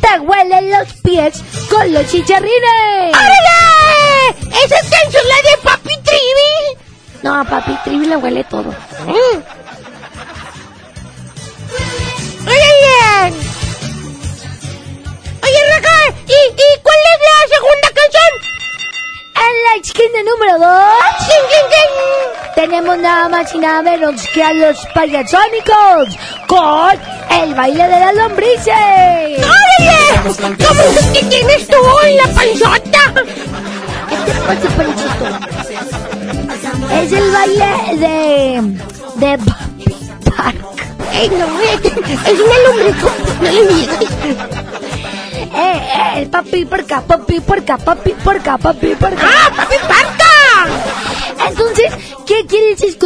Te huelen los pies con los chicharrines. ¡Órale! ¡Esa es la de Papi Trivi! No, a papi, Trivi le huele todo. Mm. Nada más y nada menos que a los payasónicos con el baile de las lombrices. ¡Órale! ¿Cómo es que tienes tú en la panzota? ¿Qué te pasa, Panchito? Es el baile de... de Papi Park. Ey, no, es, una lombriz. No le mientes. Eh, eh, papi porca, papi porca, papi porca, papi porca. ¡Ah, papi porca!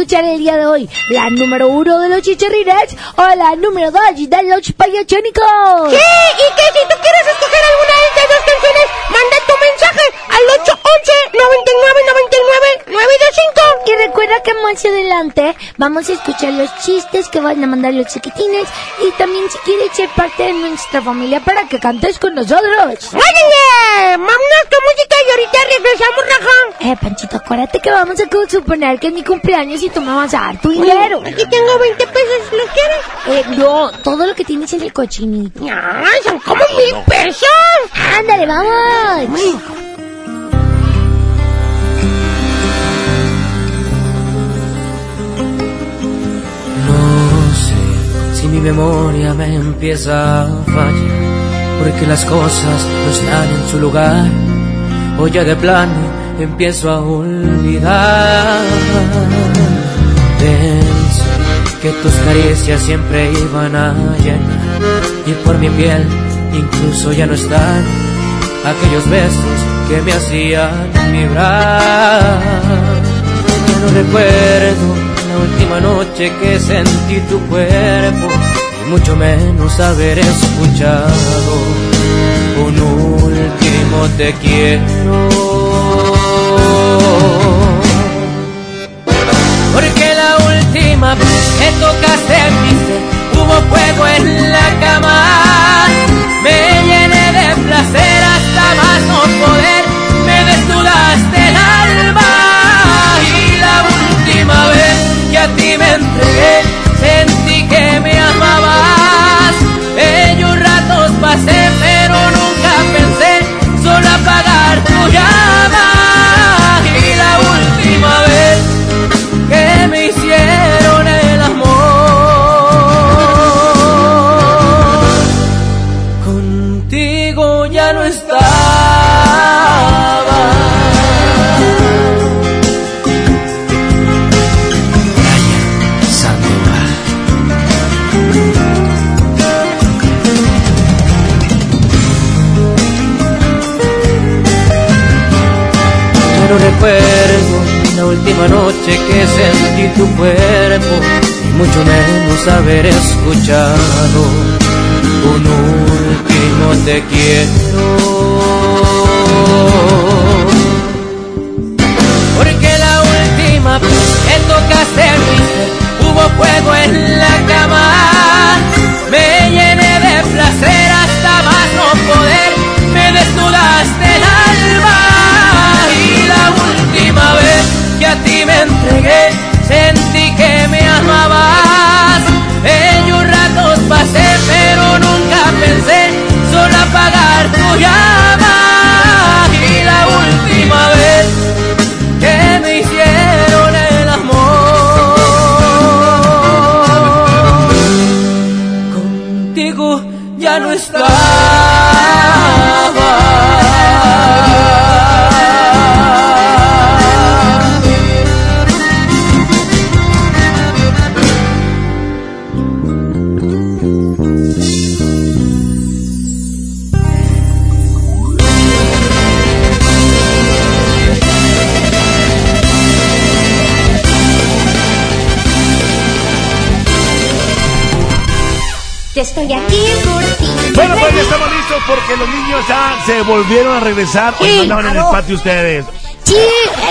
Escuchar el día de hoy? ¿La número uno de los chicharrines o la número dos de los payachónicos? Sí, y que si tú quieres escoger alguna de estas dos canciones, manda tu mensaje al 811 99 99 925. Y recuerda que más adelante vamos a escuchar los chistes que van a mandar los chiquitines y también si quieres ser parte de nuestra familia para que cantes con nosotros. ¡Órale! Vámonos con música y ahorita regresamos, Raja. Eh, Panchito, acuérdate que vamos a suponer que es mi cumpleaños y tú me vas a dar tu dinero. Aquí tengo 20 pesos, ¿los quieres? Eh, no, todo lo que tienes en el cochinito. ¡Ay, son como mil pesos! Ándale, vamos. No sé si mi memoria me empieza a fallar, porque las cosas no están en su lugar, o ya de plano empiezo a olvidar. Pensé que tus caricias siempre iban a llenar, y por mi piel incluso ya no están aquellos besos que me hacían vibrar. Ya no recuerdo la última noche que sentí tu cuerpo y mucho menos haber escuchado un último te quiero. Vez que tocaste mi ser hubo fuego en la cama. Me llené de placer hasta más no poder, me desnudaste el alma y la última vez que a ti me entregué, última noche que sentí tu cuerpo y mucho menos haber escuchado un último te quiero. Porque la última vez que tocaste ser hubo fuego en la cama. a ti me entregué. Estoy aquí por ti. Bueno, pues ya estamos listos porque los niños ya se volvieron a regresar. Hoy Sí, andaban en el claro. patio ustedes. Sí,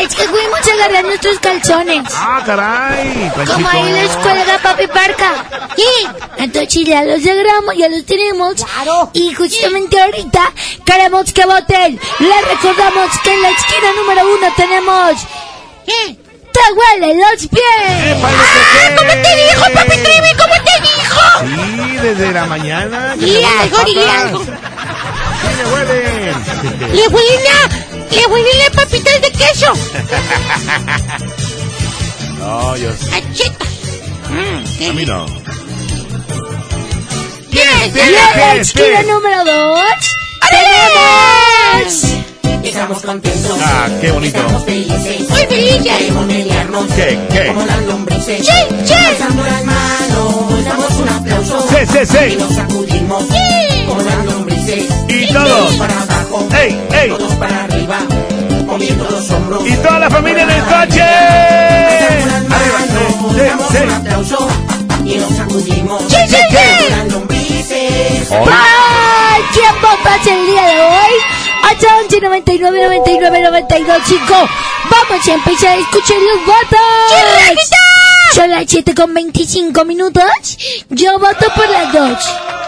es que fuimos a agarrar nuestros calzones. Ah, caray. Como ahí en la escuela de Papi Parca. Sí, entonces ya los agarramos, ya los tenemos. Y justamente ahorita queremos que voten. Les recordamos que en la esquina número uno tenemos... ¿Qué? ¡Te huelen los pies! ¡Ah, ¿Cómo te dijo, Papi Trivi? ¿Cómo te dijo? Sí, desde la mañana. Y algo, las y algo. Sí, me huelen. Le huelen a... Le huelen a papitas de queso. No, yo sé. A chetos. Mm, A mí no. Y en la esquina número dos tenemos... Estamos contentos. Ah, qué bonito. felices. Muy felices. Queremos mediarnos. ¿Qué? ¿Qué? Como las lombrices. Sí, sí. Pasando las manos, damos un aplauso. Sí, sí, sí. Y nos sacudimos. Sí. Como las lombrices. Y todos. Para abajo. ¡Ey, ey! Todos para arriba. Moviendo los hombros. Y toda la familia en el coche. Arriba. Sí, Damos sí, un sí. aplauso. Y nos sacudimos. Sí, sí, sí. Como las lombrices. ¡Ay! ¿Quién votas el día de hoy? 811 99 99 92 5. Vamos a empezar a escuchar los votos. Son las 7 con 25 minutos. Yo voto por las dos.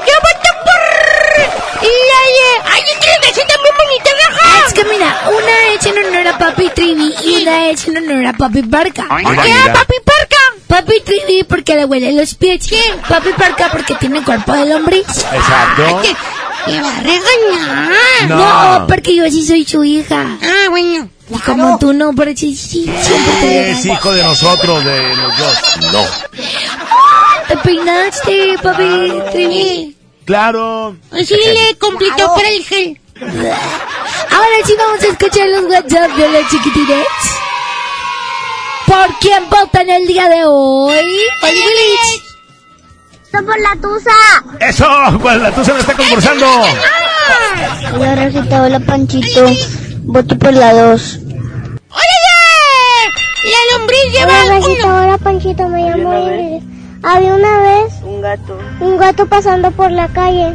Yo voto por... Y ay, ay, ¿quieres decir también bonita raja? Es que mira, una es en honor a Papi Trivi y una es en honor a Papi Parca. ¿Por qué a papi parca? Papi Trivi porque le huele los pies. Papi Parca porque tiene cuerpo de lombriz. Exacto. Que va a regañar. No. No, porque yo sí soy su hija. Ah, bueno. Y como tú no, pero sí, sí, siempre te Es hijo de nosotros, de los dos. No. Te peinaste, papi Trivi. Claro. Sí, le completó para el gel. Ahora sí vamos a escuchar los WhatsApp de los chiquitines. ¿Por quién votan el día de hoy? Oli Por la tusa! Eso, pues la tusa no está concursando. Hola Rosita, hola Panchito. Voto por la 2. ¡Órale! La lombriz lleva Hola uno. Rosita, hola Panchito, me llamo Ingrid. Había una vez un gato un gato pasando por la calle.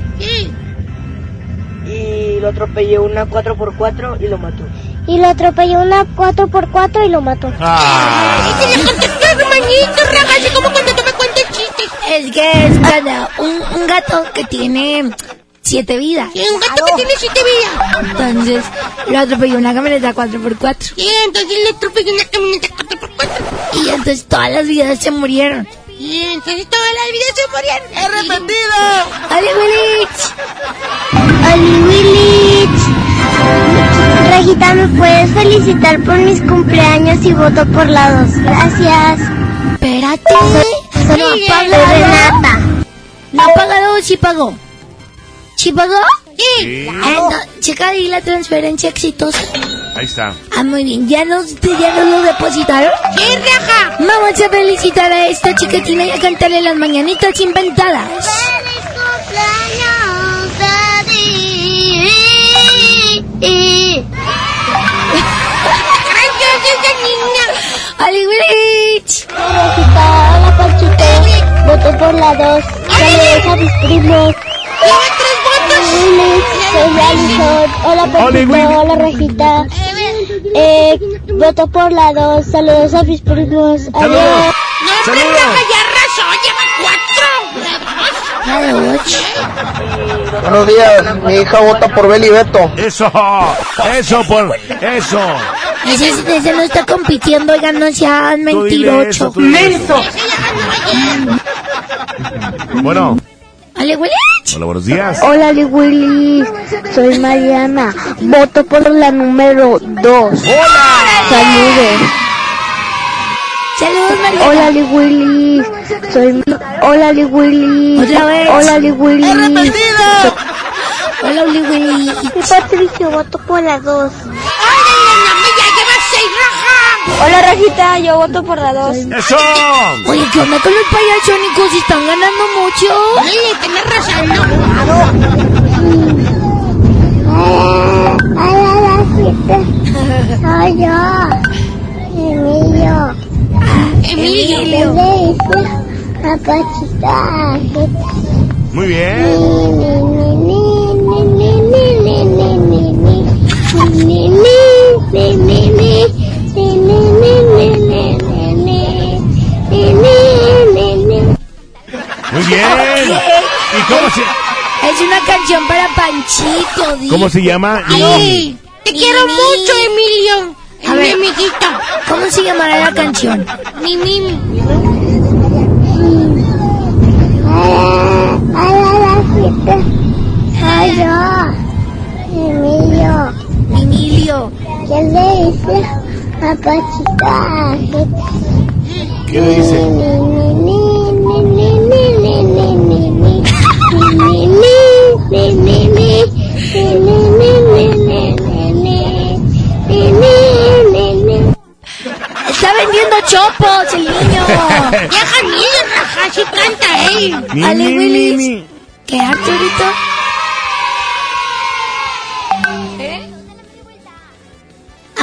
y lo atropelló una 4x4 y lo mató. Y lo atropelló una 4x4 y lo mató. Ah. Y te le contestó, hermanito, así como cuando tú me cuentas. Es que es un, un gato que tiene siete vidas. Y un gato que tiene siete vidas. Entonces lo atropelló una camioneta 4x4. Y entonces le atropelló una camioneta 4x4. Y entonces todas las vidas se murieron. Y entonces todas las vidas se murieron. ¡Arrepentido! ¡Ali Willich! Oli Willich. Rejita, ¿me puedes felicitar por mis cumpleaños y voto por la 2? Gracias. Espérate. Ha pagado. Renata. ¿No pagado sí pagó? ¿Sí pagó? Sí. Ah, no, checa ahí la transferencia exitosa. Ahí está. Ah, muy bien. ¿Ya nos, ya nos lo depositaron? ¡Sí, raja! Vamos a felicitar a esta chiquitina y a cantarle las mañanitas inventadas. ¡Gracias, esa niña! ¡Ali Willich! Rosita, hola Panchito. Voto por la 2. Saludos a mis primos. Soy Alison. Hola Panchito, hola Rejita. Eh, voto por la 2. Saludos a mis primos. Saludos. Adiós. ¡No, hombre, Saludos. ya arrasó! ¡Lleva cuatro! Ocho. Buenos días, mi hija vota por Beli Beto. Eso. Eso por. Eso. Ese, ese no está compitiendo, oigan, no sean dile eso. Bueno. ¡Ali Willich! Hola, buenos días. Hola Lee Willis, soy Mariana. Voto por la número 2. Saludos. Saludos, María. Hola Willis, soy Hola Lee Willis. Otra vez. Hola Lee Willis. Hola, Oli Willy. Soy Patricio, voto por la 2. Hola, Rajita, yo voto por la 2. ¡Eso! Oye, ¿qué onda con los payasónicos? Están ganando mucho. Tenés razón, Hola, Rajita. Soy yo. Emilio. Emilio. Le dice a Pachita. Muy bien. Muy bien. ¿Y cómo se, Es una canción para Panchito, cómo se llama? Ay, te quiero mucho, Emilio. A ver, amiguito. ¿Cómo se llamará la canción? Mi, mi, mi. Emilio. Emilio. ¿Qué le dice a Pachita? ¿Qué le dice? Está vendiendo chopos el niño. Deja mil rajas y canta él. Ale Willis. ¿Qué? ¿Eh?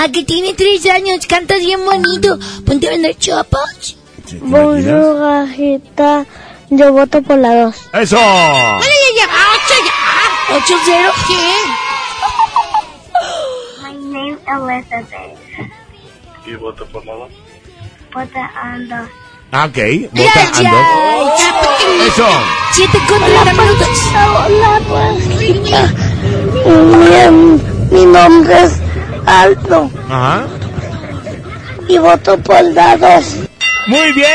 Ah, que tiene tres años, cantas bien bonito. Ponte a vender chopos. Bonjour, Rajita. Yo voto por la 2. ¡Eso! Vale, ya, ya, ocho ya. ¿Ocho cero? ¿Qué? My name is Elizabeth. Y voto por la 2. Vota ando. Ah, Ok, vota Ando. ya. Eso. Siete con treinta minutos. Hola. Mi, mi nombre es Aldo Ajá. y voto por la 2. Muy bien.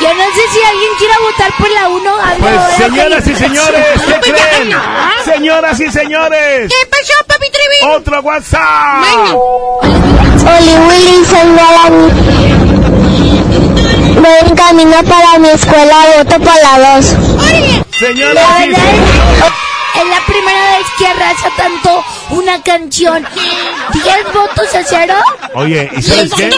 Yo no sé si alguien quiera votar por la uno. Pues señoras y señores, ¿qué creen? Señoras y señores, ¿Qué pasó, papi Trivi? otro WhatsApp. Oli Willy, soy. Voy en camino para mi escuela, voto por la 2. Señoras y señores. Es la primera vez que arrasa tanto una canción. ¿Diez votos a cero? Oye, ¿y sabes qué?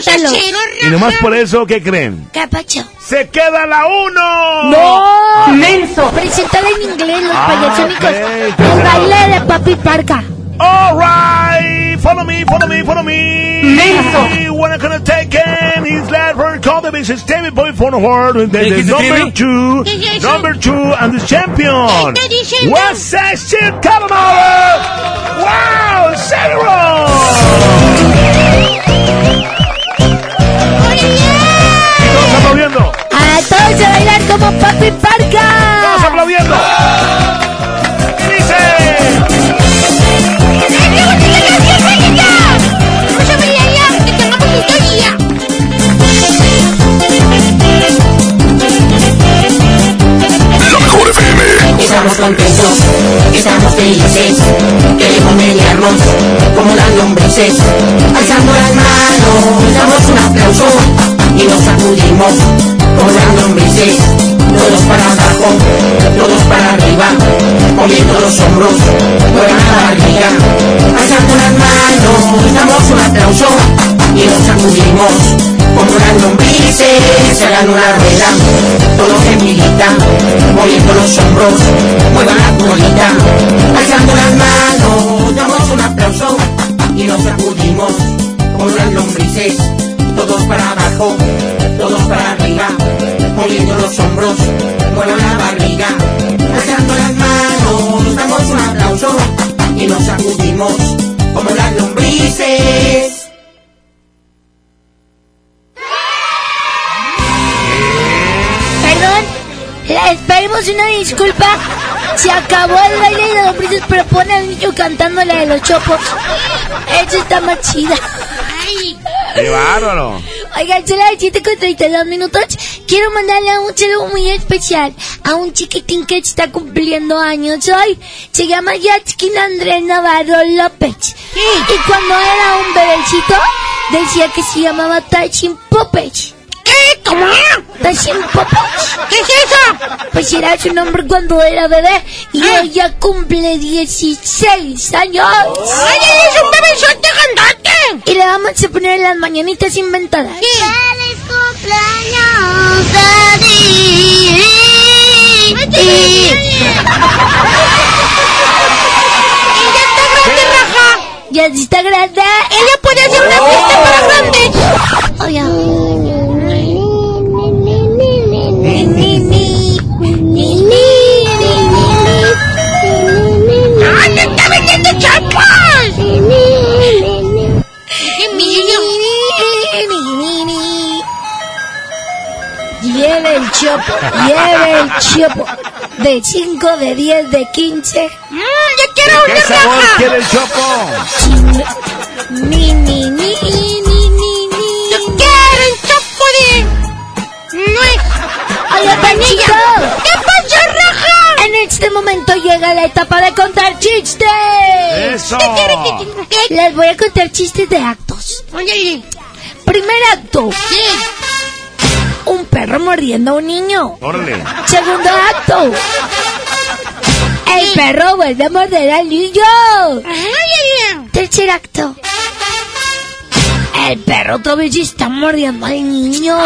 Y nomás por eso, ¿qué creen? ¿Qué pacho? ¡Se queda la uno! ¡No! ¡Menso! Preséntala en inglés, los Ah, payasónicos. El baile de Papi Parca. Alright, follow me, follow me, follow me. Menso. Wanna gonna take in his last word call the business David Boy forward the, the, ¿Qué dice number Timmy? two, ¿Qué es eso? number two and the champion. ¿Qué está diciendo? What's that shit, Calamaro? Wow, zero. Y todos aplaudiendo, A todos a bailar como Papi todos Parca. aplaudiendo. Estamos contentos, estamos felices, queremos menearnos como las lombrices. Alzando las manos, damos un aplauso y nos sacudimos como las lombrices. Todos para abajo, todos para arriba, moviendo los hombros, muevan la barriga. Alzando las manos, damos un aplauso y nos sacudimos como las lombrices. Se hagan una rueda, todos en milita, moviendo los hombros, muevan la colita, alzando las manos, damos un aplauso y nos sacudimos como las lombrices, todos para abajo, todos para arriba, moviendo los hombros, muevan la barriga, alzando las manos, damos un aplauso y nos sacudimos como las lombrices. Les pedimos una disculpa. Se acabó el baile de los lombrices, pero pone al niño cantando la de los chopos. Eso está más chida. Ay. ¡Qué bárbaro! Oigan, son las 7 con 32 minutos. Quiero mandarle un saludo muy especial a un chiquitín que está cumpliendo años hoy. Se llama Yatskin Andrés Navarro López. Y cuando era un bebecito, decía que se llamaba Tachin Popech. ¿Qué? ¿Cómo? ¿Estás en popos? ¿Qué es eso? Pues era su nombre cuando era bebé y Ah. ella cumple 16 años. ¡Ay, es un bebesote grandote! Y le vamos a poner las mañanitas inventadas. ¡Feliz cumpleaños, Daddy! ¡Ella está grande, raja! Ya está grande. ¡Ella puede hacer una fiesta para grande! Oye. ¡Ay, chopo, lleve el chopo. De 5, de 10, de 15. ¡Mmm, yo quiero ¿Qué una sabor raja! quiere el chopo? Ni, ni, ni, ni, ni, ni. ¡Yo quiero un chopo de... nuez! Oye, Panchito. ¿Qué pasó, raja? En este momento llega la etapa de contar chistes. Eso. ¿Qué? Les voy a contar chistes de actos. Oye, Primer acto. Un perro mordiendo a un niño. Órale. Segundo acto. El perro vuelve a morder al niño. Tercer acto. El perro otra vez está mordiendo al niño.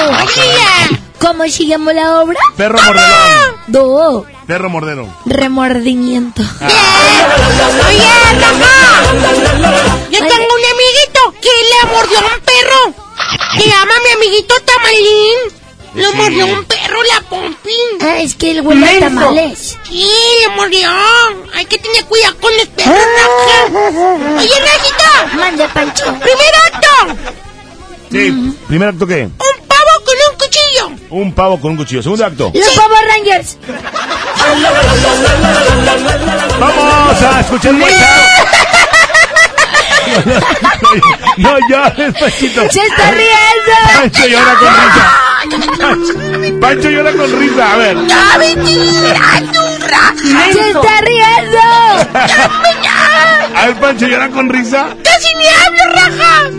¿Cómo se llama la obra? Perro mordelón. Do. Perro mordero. Remordimiento. ¡Oye, raja! Yo tengo un amiguito que le mordió a un perro. Se llama mi amiguito Tamalín. Lo Sí. mordió un perro, la Pompi. Ah, es que el huele a tamales. Sí, le mordió. Hay que tener cuidado con los perros, raja. Oye, Rajita. Mande, Pancho. Primer acto. Sí. ¿Primer acto qué? Un pavo con un cuchillo. Un pavo con un cuchillo. Segundo acto. Los Power Rangers. Vamos a escuchar el No llores, Panchito. ¡Se está riendo! Pancho llora con risa. Pancho, llora con risa. A ver. ¡Ya me tirando un raja! ¡Se está riendo! A ver, Pancho llora con risa. ¡Casi ni hablo, raja!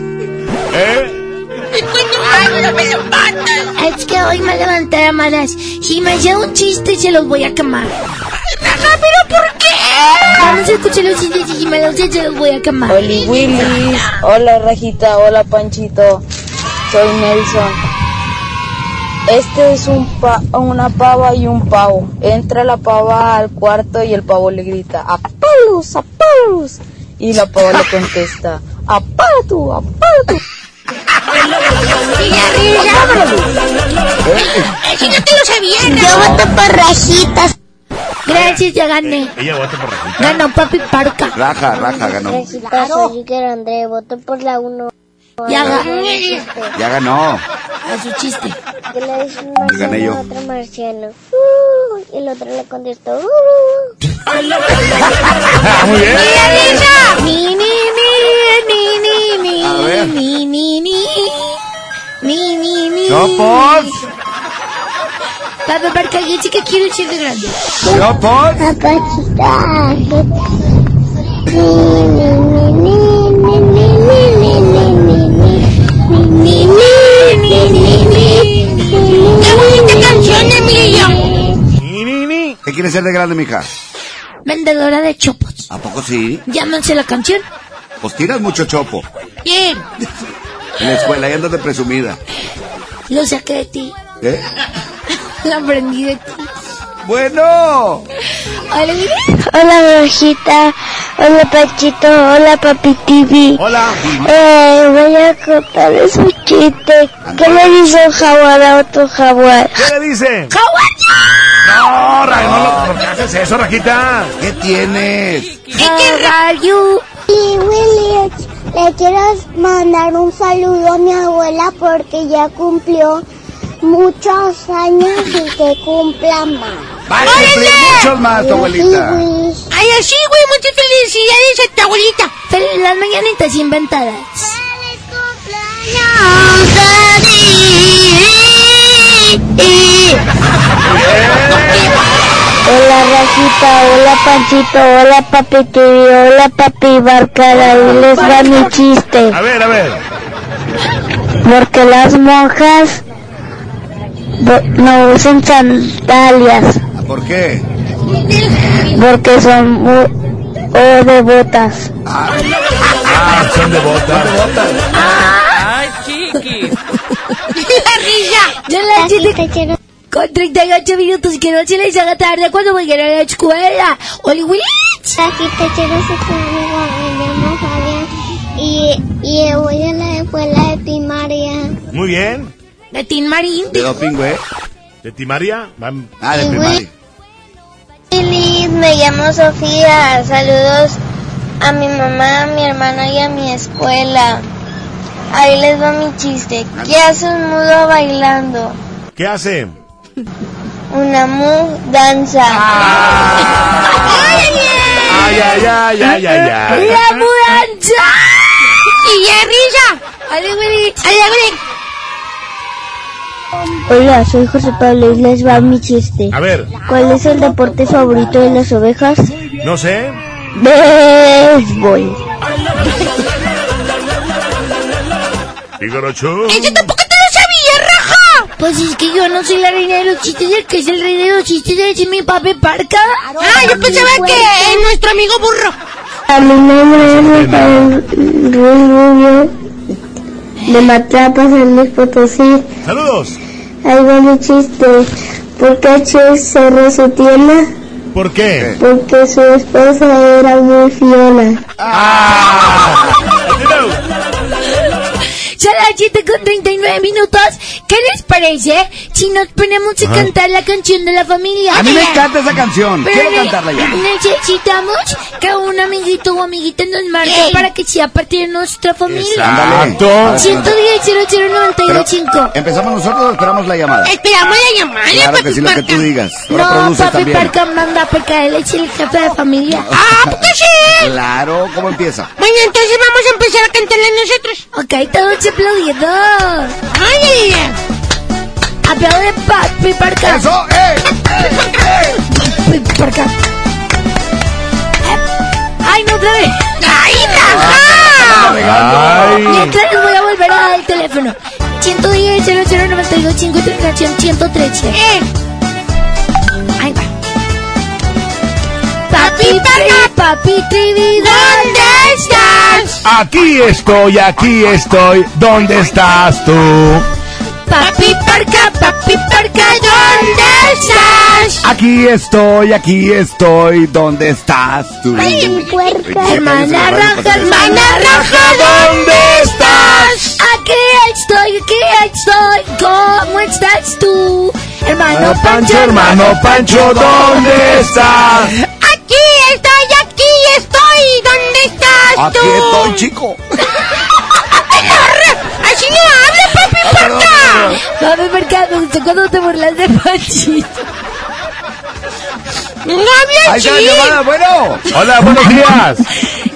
¿Eh? Me lo. Es que hoy me levanté a malas. Si me hace un chiste, se los voy a quemar. Raja, ¿pero por qué? Vamos a escuchar los chistes y me los se los voy a quemar. Oli Willy, hola Rajita, hola Panchito, soy Nelson. Este es un pa- una pava y un pavo. Entra la pava al cuarto y el pavo le grita, ¡Apalos, apalos! Y la pava le contesta, ¡Apala tú, apala tú! ¡Y la risa! ¡Ese no te lo sabía, Yo voto por rajitas. Gracias, ya gané. Ella vota por Rajita. Ganó Papi Parca. Raja, raja, ganó. Rajitas, soy André, voto por la 1. Ya ganó. Ya ganó. A su chiste. Que le dice un Gané yo. otro marciano. Uh, y el otro le contestó. Uh. Muy bien. Ni, ni, ni, ni, ni, A ver. ni, ni, ni, ni, ni, ni. ¡Chopos! Papi Parca, yo que quiero un chiste grande. ¡Chopos! Papachita. Ni, ni, ni, ni, ni, ni, ni, ni, ni, ni, ¡Qué bonita canción. ¿Qué quieres ser de grande, mija? Vendedora de chopos. ¿A poco sí? Llámense la canción. Pues tiras mucho chopo. Bien. En la escuela y andas de presumida. Lo saqué de ti. ¿Eh? Lo aprendí de ti. Bueno. Hola. Hola, Rojita. Hola, Pachito. Hola, Papi TV. Hola. Eh, voy a contarles un chiste. ¿Qué le dice un jaguar a otro jaguar? ¿Qué le dice? ¡Jaguar! No, Ra- no, lo- ¿por qué haces eso, Rajita? ¿Qué tienes? How are you? Y Willy, le quiero mandar un saludo a mi abuela porque ya cumplió muchos años y que cumpla más. Va a cumplir muchos más, tu abuelita. Ay, así, güey, muchas felicidades a tu abuelita. Fel- Las mañanitas inventadas. Hola Rajita, hola Panchito, hola Papi TV, hola Papi Barcara, ahí les va mi chiste. A ver, a ver. Porque las monjas no usen sandalias ¿Por qué? porque son muy o de botas. Ah, son de botas. Ay, chiquis. Ya la chiste- Con 38 minutos que no se les haga tarde cuando vayan a la escuela. Oli Willich. Aquí te quiero ser tu amigo, me llamo Fabián y, y voy a la escuela de primaria. Muy bien. De Tin Marín. De doping, güey. ¿De ti, María? Vam- Ah, de primaria. Feliz, me llamo Sofía. Saludos a mi mamá, a mi hermana y a mi escuela. Ahí les va mi chiste. ¿Qué hace un mudo bailando? ¿Qué hace? Una mudanza. Ay, ay, ay, ay, ay, ay. ¡La mudanza! ¡Y ya risa! ¡Ale Willich! ¡Ale, ale! Hola, soy José Pablo y les va mi chiste. A ver, ¿Cuál es el deporte favorito de las ovejas? no sé. Béisbol. Figorocho. ¡Ese tampoco te lo sabía, raja! Pues es que yo no soy la reina de los chistes, el que es el rey de los chistes es mi papi Parca. Ah, yo pensaba que es nuestro amigo burro. A mi nombre es de Matrapa, San Luis Potosí. Saludos. Ahí va mi chiste. ¿Por qué Che cerró su tienda? ¿Por qué? Porque su esposa era muy fiona. Ah. Ya la chiste con 39 minutos. ¿Qué les parece si nos ponemos a Ajá. cantar la canción de la familia? A mí me encanta esa canción. Pero Quiero cantarla ya. Necesitamos que un amiguito o amiguita nos marque Ey. para que sea parte de nuestra familia. Exacto. 110 0092 ¿Empezamos nosotros o esperamos la llamada? Esperamos la llamada, Claro papi que sí, lo que tú digas. Ahora No, papi. Parca manda porque él es el jefe de familia. ¡Ah, porque sí! Claro, ¿cómo empieza? Bueno, entonces vamos a empezar a cantarle nosotros. Ok, todos aplaudiendo. ¡Ay! Aplaude papi Parca. ¡Eso! ¡Eh! Papi Parca. Ay, no, otra vez. ¡Ay, raja! Ay. Mientras les voy a volver a dar el teléfono. 110 0092 50 canción 113. ¡Eh! Ahí va. Papi papi Trivi, ¿dónde estás? Aquí estoy, aquí estoy. ¿Dónde estás tú? Papi Parca, papi Parca, ¿dónde estás? Aquí estoy, aquí estoy. ¿Dónde estás tú? Hermana Raja, hermana Raja, ¿dónde estás? Aquí estoy, aquí estoy. ¿Cómo estás tú? Hermano Pancho, hermano Pancho, ¿dónde estás? Aquí estoy, aquí estoy. ¿Dónde estás Aquí tú? estoy, chico. Así no habla, papi Parca. Papi Parca, me gustó cuando te burlas de Panchito. No habla Ahí está la llamada, bueno. Hola, buenos días.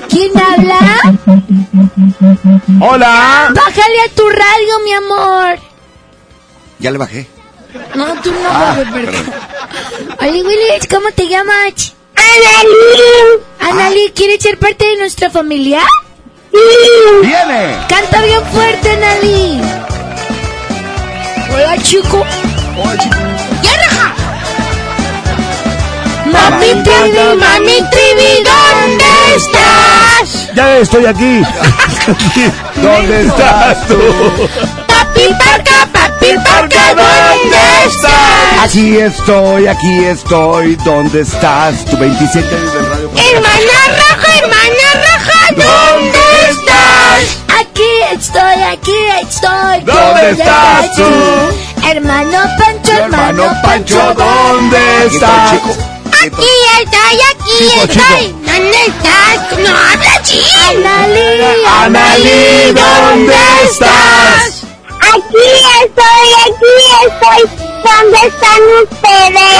¿Quién habla? Hola. Bájale a tu radio, mi amor. Ya le bajé. No, tú no, Ah, Papi. Oli Willis, ¿cómo te llamas? Analí. Anali, ¿quieres ser parte de nuestra familia? ¡Viene! Canta bien fuerte, Anali. Hola, chico. ¡Ya, raja! Mami Trivi, mami Trivi, ¿dónde estás? Ya estoy aquí. ¿Dónde estás tú? Papi Parca, ¿dónde estás? Aquí estoy, aquí estoy. ¿Dónde estás? Tu 27 años del radio. Hermana Raja, hermana Raja, ¿dónde estás? Aquí estoy, aquí estoy. ¿Dónde estás tú? Hermano Pancho, hermano, Pancho, ¿dónde estás? Aquí estoy, aquí estoy. ¿Dónde estás? No habla así. Anali, Analí, ¿dónde estás? Aquí estoy, aquí estoy. ¿Dónde están ustedes?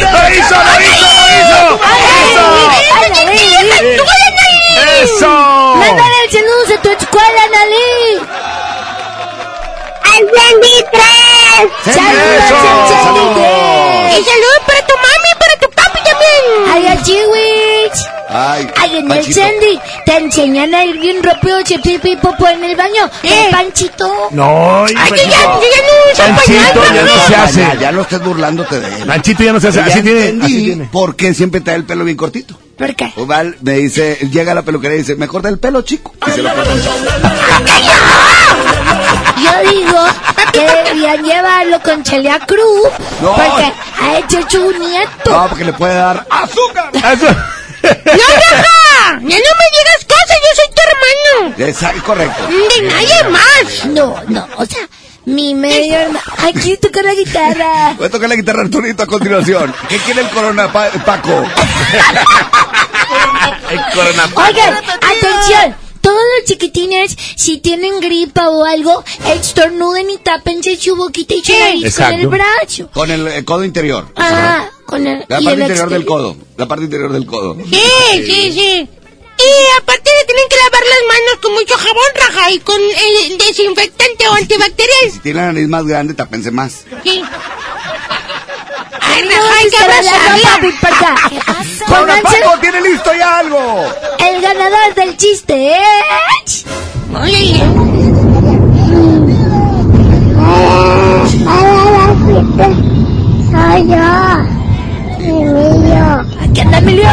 ¡Lo hizo, lo hizo, lo hizo! ¡Eso! Mándale el saludos a tu escuela, Anali. ¡Al 23! Saludos al. Y saludos para tu mami y para tu papi también. Ay, a Chiwich. Ay. Ay, en el Panchito. Sandy te enseñan a ir bien rápido, se pipi y popó en el baño. ¿Eh, Panchito? No, Ay, hijo, yo ya- yo ya no uso Panchito pañal, ya no se hace. Ya, ya no estés burlándote de él. Panchito ya no se hace. Así tiene. Así tiene. por qué siempre trae el pelo bien cortito. ¿Por qué? Oval me dice, llega a la peluquería y dice, me corta el pelo chico. Y se lo corta. Yo digo que deberían llevarlo con Celia Cruz No. porque ha hecho su nieto. No, porque le puede dar azúcar. ¡No! ¡Ya no me digas cosas! ¡Yo soy tu hermano! Es correcto. ¡De nadie más! No, no, o sea, mi medio hermano. Ay, quiero tocar la guitarra. Voy a tocar la guitarra Arturito a continuación. ¿Qué quiere el corona Pa- Paco? El corona. Oigan, atención. Todos los chiquitines, si tienen gripa o algo, estornuden y tápense su boquita y su nariz con el brazo. Con el, eh, codo interior. Ah, con el, La parte el interior del codo. La parte interior del codo. Sí, sí, sí. Y aparte le tienen que lavar las manos con mucho jabón, Raja, y con eh, desinfectante o antibacterial. Si tiene la nariz más grande, tápense más. Sí. Ay, No, Raja, hay que está hablando, abrazarla. papi, para acá. ¡Corona Pónganse Paco tiene listo ya algo! el ganador del chiste es... Oye, Soy yo, Emilio. ¿Qué anda, Emilio?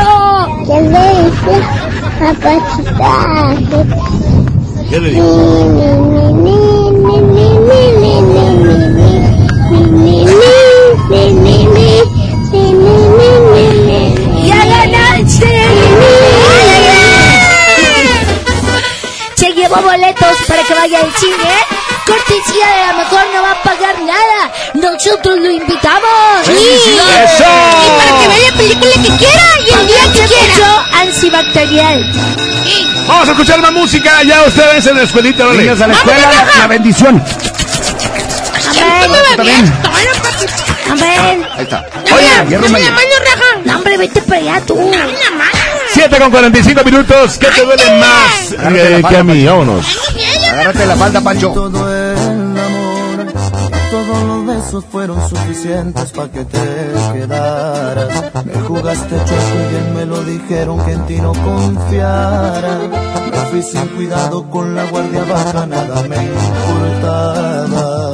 ¿Qué le dice a Pachita? ¿Qué le Mi, ¡Ya ganaste! Se llevó boletos para que vaya al cine. Cortesía de la mejor no va a pagar nada. Nosotros lo invitamos. ¡Felicidades! ¡Eso! Y para que vea la película que quiera y el día que quiera. Mucho antibacterial. Vamos a escuchar más música. Ya ustedes en la escuelita, órale. Niños a la escuela, la, la bendición. Amén. Amén. Ahí está. Oye, Hierro Dame la mañana. mano, Raja. No, hombre, vete para allá tú. Dame la mano. 7 con 45 minutos. ¿Qué te duele más eh, que a mí? Vámonos. Agárrate la falda, Pancho. Todo el amor, todos los besos fueron suficientes para que te quedaras. Me jugaste chueco y bien me lo dijeron que en ti no confiara. Me fui sin cuidado con la guardia baja, nada me importaba.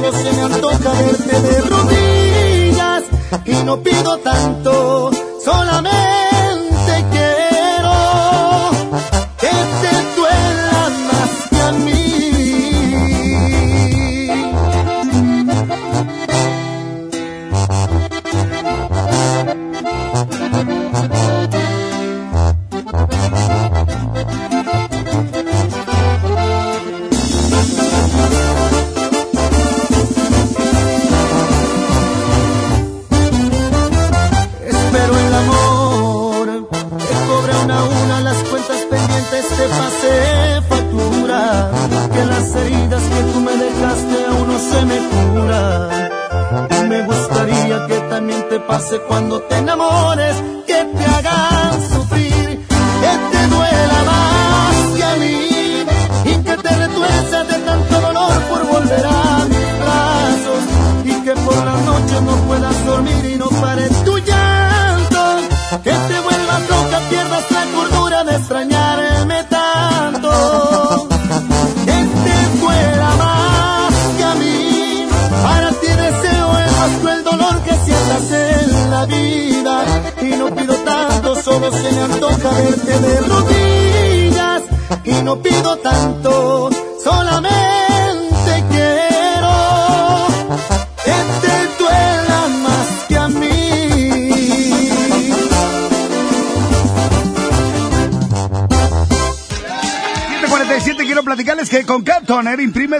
solo se me antoja verte de rodillas. Y no pido tanto,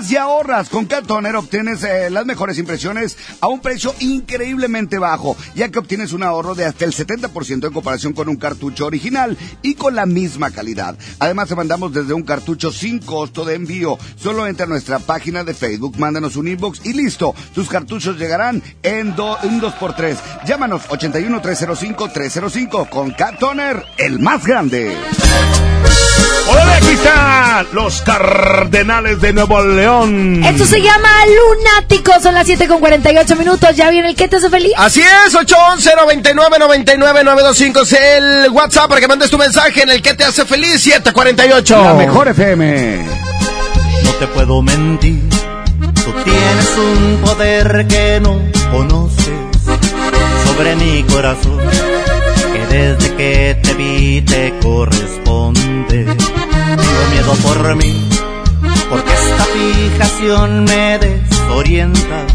Y ahorras. Con Cat Toner obtienes eh, las mejores impresiones a un precio increíblemente bajo, ya que obtienes un ahorro de hasta el 70% en comparación con un cartucho original y con la misma calidad. Además, te mandamos desde un cartucho sin costo de envío. Solo entra a nuestra página de Facebook, mándanos un inbox y listo. Tus cartuchos llegarán en, do, en 2x3. Llámanos 81 305 305 con Cat Toner, el más grande. Hola, aquí están los Cardenales de Nuevo León. Esto se llama Lunático. Son las 7 con 48 minutos. ¿Ya viene el que te hace feliz? Así es, 811 99 99 925 es el WhatsApp para que mandes tu mensaje en el que te hace feliz 748. La mejor FM. No te puedo mentir, tú tienes un poder que no conoces sobre mi corazón, que desde que te vi te corresponde. Miedo por mí, porque esta fijación me desorienta.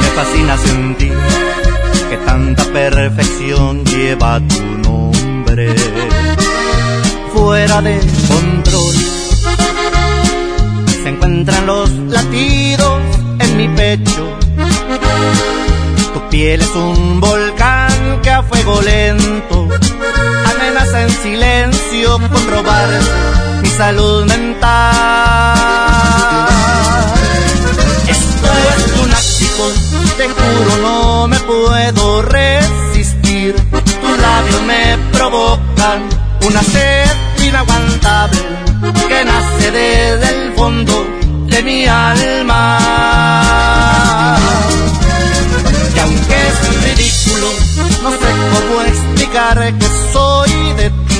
Me fascina sentir que tanta perfección lleva tu nombre. Fuera de control se encuentran los latidos en mi pecho. Tu piel es un volcán que a fuego lento amenaza en silencio con robarse salud mental. Esto es lunático, te juro no me puedo resistir. Tus labios me provocan una sed inaguantable que nace desde el fondo de mi alma. Y aunque es ridículo, no sé cómo explicar que soy de ti,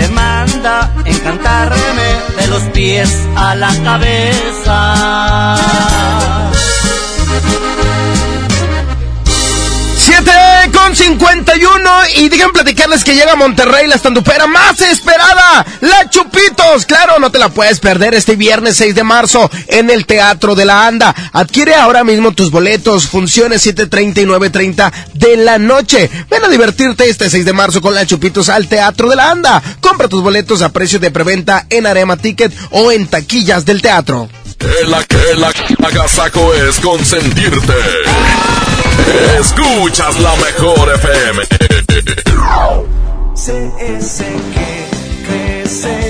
Te manda encantarme de los pies a la cabeza. Con 51 y digan platicarles que llega a Monterrey la estandupera más esperada, La Chupitos. Claro, no te la puedes perder este viernes 6 de marzo en el Teatro de la Anda. Adquiere ahora mismo tus boletos, funciones 7.30 y 9.30 de la noche. Ven a divertirte este 6 de marzo con La Chupitos al Teatro de la Anda. Compra tus boletos a precio de preventa en Arema Ticket o en taquillas del teatro. El, el agasajo es consentirte. Escuchas la mejor FM. Que crece,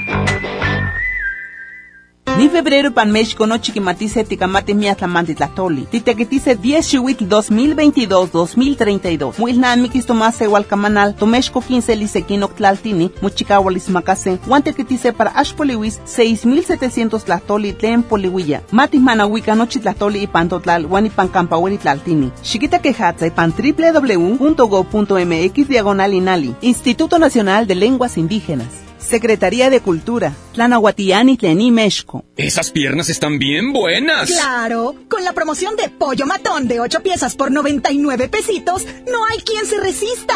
Ni febrero pan México no chiquimatice ticamate miatlamanti tlatoli. Titequitice 10 chihuitl 2022-2032. Muilnan mikis tomase hualcamanal, tomexco 15 lisequino tlaltini, muchicahualis macase, guantequitice para ashpoliwis 6700 tlatoli tlen polihuilla. Matis manahuica nochi tlatoli y pantotlal, guanipan campahueli tlaltini. Chiquita quejatza y pan www.go.mx diagonal inali. Instituto Nacional de Lenguas Indígenas. Secretaría de Cultura, Tlanahuatiani Tlení Mexco. Esas piernas están bien buenas. Claro, con la promoción de pollo matón de 8 piezas por 99 pesitos, no hay quien se resista.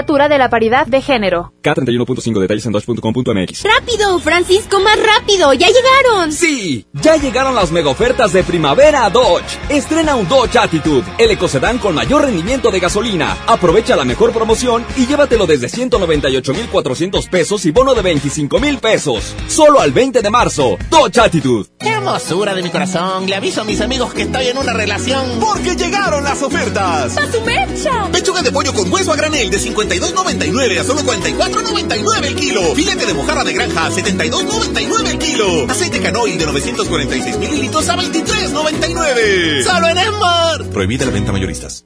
De la Paridad de Género. K31.5 detalles en dodge.com.mx. ¡Rápido, Francisco, más rápido! ¡Ya llegaron! Sí, ya llegaron las mega ofertas de primavera a Dodge. Estrena un Dodge Attitude, el ecocedán con mayor rendimiento de gasolina. Aprovecha la mejor promoción y llévatelo desde 198,400 pesos y bono de 25,000 pesos. Solo al 20 de marzo. Dodge Attitude. ¡Qué hermosura de mi corazón! Le aviso a mis amigos que estoy en una relación. Porque llegaron las ofertas. ¡A su mecha! Pechuga de pollo con hueso a granel de 52.99 a solo 44.99 el kilo. Filete de mojarra de granja a 72.99 el kilo. Aceite canoil de 946 mililitros a 23.99. ¡Solo en Esmar! Prohibida la venta mayoristas.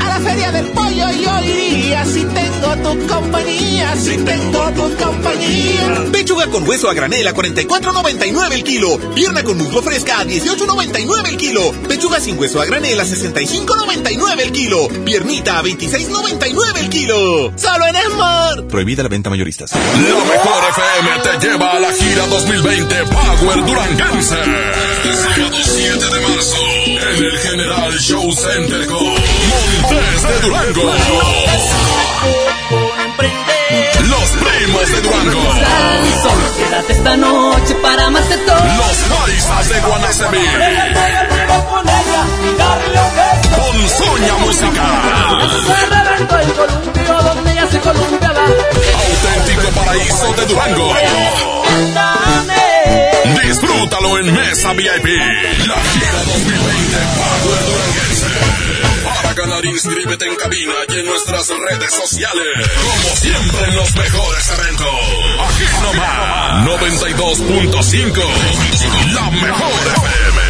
A la feria del pollo yo iría si tengo tu compañía, si tengo tu compañía. Pechuga con hueso a granel a 44.99 el kilo. Pierna con muslo fresca a 18.99 el kilo. Pechuga sin hueso a granel a 65.99 el kilo. Piernita a 26.99 el kilo. Solo en Esmar. Prohibida la venta mayoristas. La mejor FM te lleva a la gira 2020 Power Duranguense. Sábado 7 de marzo en el General Show Center con Montes de Durango. Los primos de Durango. Quédate esta noche para más de todo. Los paisas de Guanacemí. Con Soña Musical. Auténtico paraíso de Durango. Disfrútalo en Mesa VIP. La gira 2020 Power Duranguense. Para ganar inscríbete en cabina y en nuestras redes sociales. Como siempre en los mejores eventos. Aquí nomás. 92.5. La mejor FM.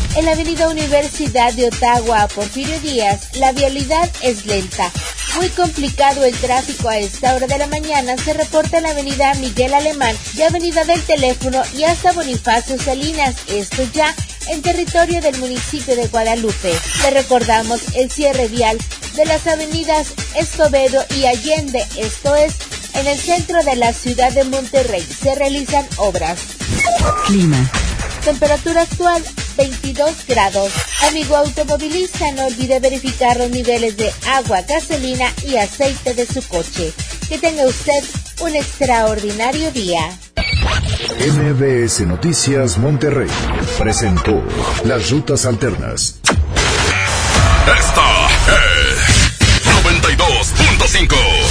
En la avenida Universidad de Ottawa, Porfirio Díaz, la vialidad es lenta. Muy complicado el tráfico a esta hora de la mañana se reporta en la avenida Miguel Alemán y avenida del Teléfono y hasta Bonifacio Salinas. Esto ya en territorio del municipio de Guadalupe. Le recordamos el cierre vial de las avenidas Escobedo y Allende, esto es en el centro de la ciudad de Monterrey. Se realizan obras. Clima. Temperatura actual 22 grados. Amigo automovilista, no olvide verificar los niveles de agua, gasolina y aceite de su coche. Que tenga usted un extraordinario día. MBS Noticias Monterrey presentó Las Rutas Alternas. Esta es 92.5.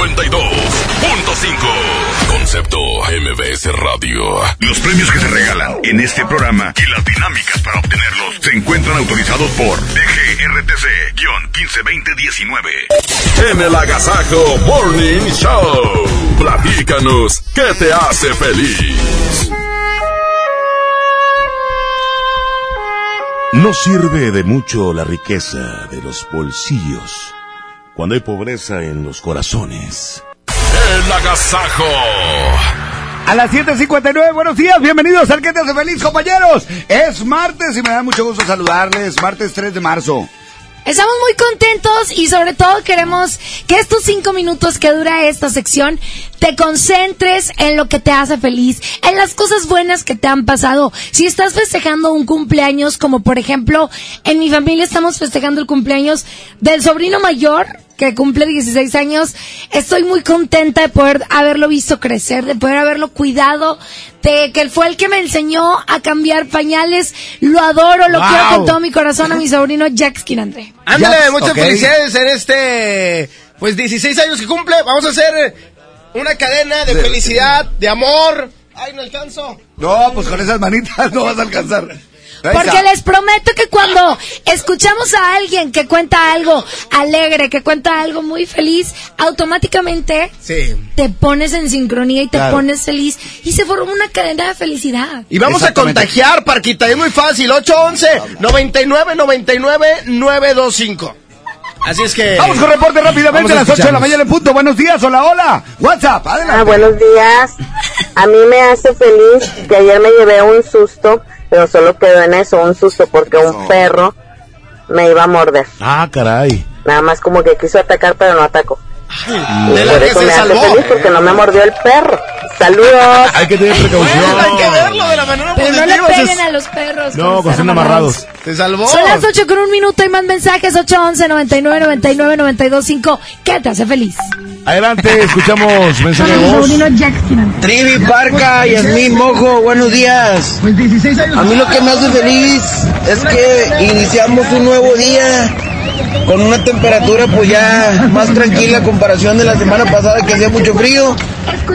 92.5. Concepto MBS Radio. Los premios que se regalan en este programa y las dinámicas para obtenerlos se encuentran autorizados por DGRTC-152019. En el Agasajo Morning Show. Platícanos, ¿qué te hace feliz? No sirve de mucho la riqueza de los bolsillos cuando hay pobreza en los corazones. El Agasajo. A las 7.59, buenos días, bienvenidos al que te hace feliz, compañeros. Es martes y me da mucho gusto saludarles, martes 3 de marzo. Estamos muy contentos y sobre todo queremos que estos cinco minutos que dura esta sección te concentres en lo que te hace feliz, en las cosas buenas que te han pasado. Si estás festejando un cumpleaños, como por ejemplo en mi familia estamos festejando el cumpleaños del sobrino mayor, que cumple 16 años, estoy muy contenta de poder haberlo visto crecer, de poder haberlo cuidado, de que él fue el que me enseñó a cambiar pañales. Lo adoro, lo Wow. quiero con todo mi corazón a mi sobrino Jax André. Ándale, Jax, muchas felicidades en este, pues 16 años que cumple. Vamos a hacer una cadena de De- felicidad, de amor. Ay, no alcanzo. No, pues con esas manitas no vas a alcanzar. Porque les prometo que cuando escuchamos a alguien que cuenta algo alegre, que cuenta algo muy feliz, automáticamente Sí. te pones en sincronía y te Claro. pones feliz y se forma una cadena de felicidad. Y vamos a contagiar, Parquita, es muy fácil. 811 99 99 925. Así es que. Vamos con reporte rápidamente a las 8 de la mañana en punto. Buenos días, hola, hola. WhatsApp, adelante. Ah, buenos días. A mí me hace feliz que ayer me llevé un susto, pero solo quedó en eso, un susto, porque un perro me iba a morder. Ah, caray. Nada más como que quiso atacar, pero no atacó. Y de la por que eso se me hace salvó. feliz, porque no me mordió el perro. Saludos. Hay que tener precaución. Hay que verlo de la manera Pero no le positiva. peguen se- a los perros. No, con están estén amarrados. Se salvó. Son las 8 con un minuto y más mensajes. 811 99 99 925. ¿Qué te hace feliz? Adelante, escuchamos mensaje de voz. Trivi Parca, Yasmín Mojo, buenos días. A mí lo que me hace feliz es que iniciamos un nuevo día con una temperatura pues ya más tranquila a comparación de la semana pasada que hacía mucho frío.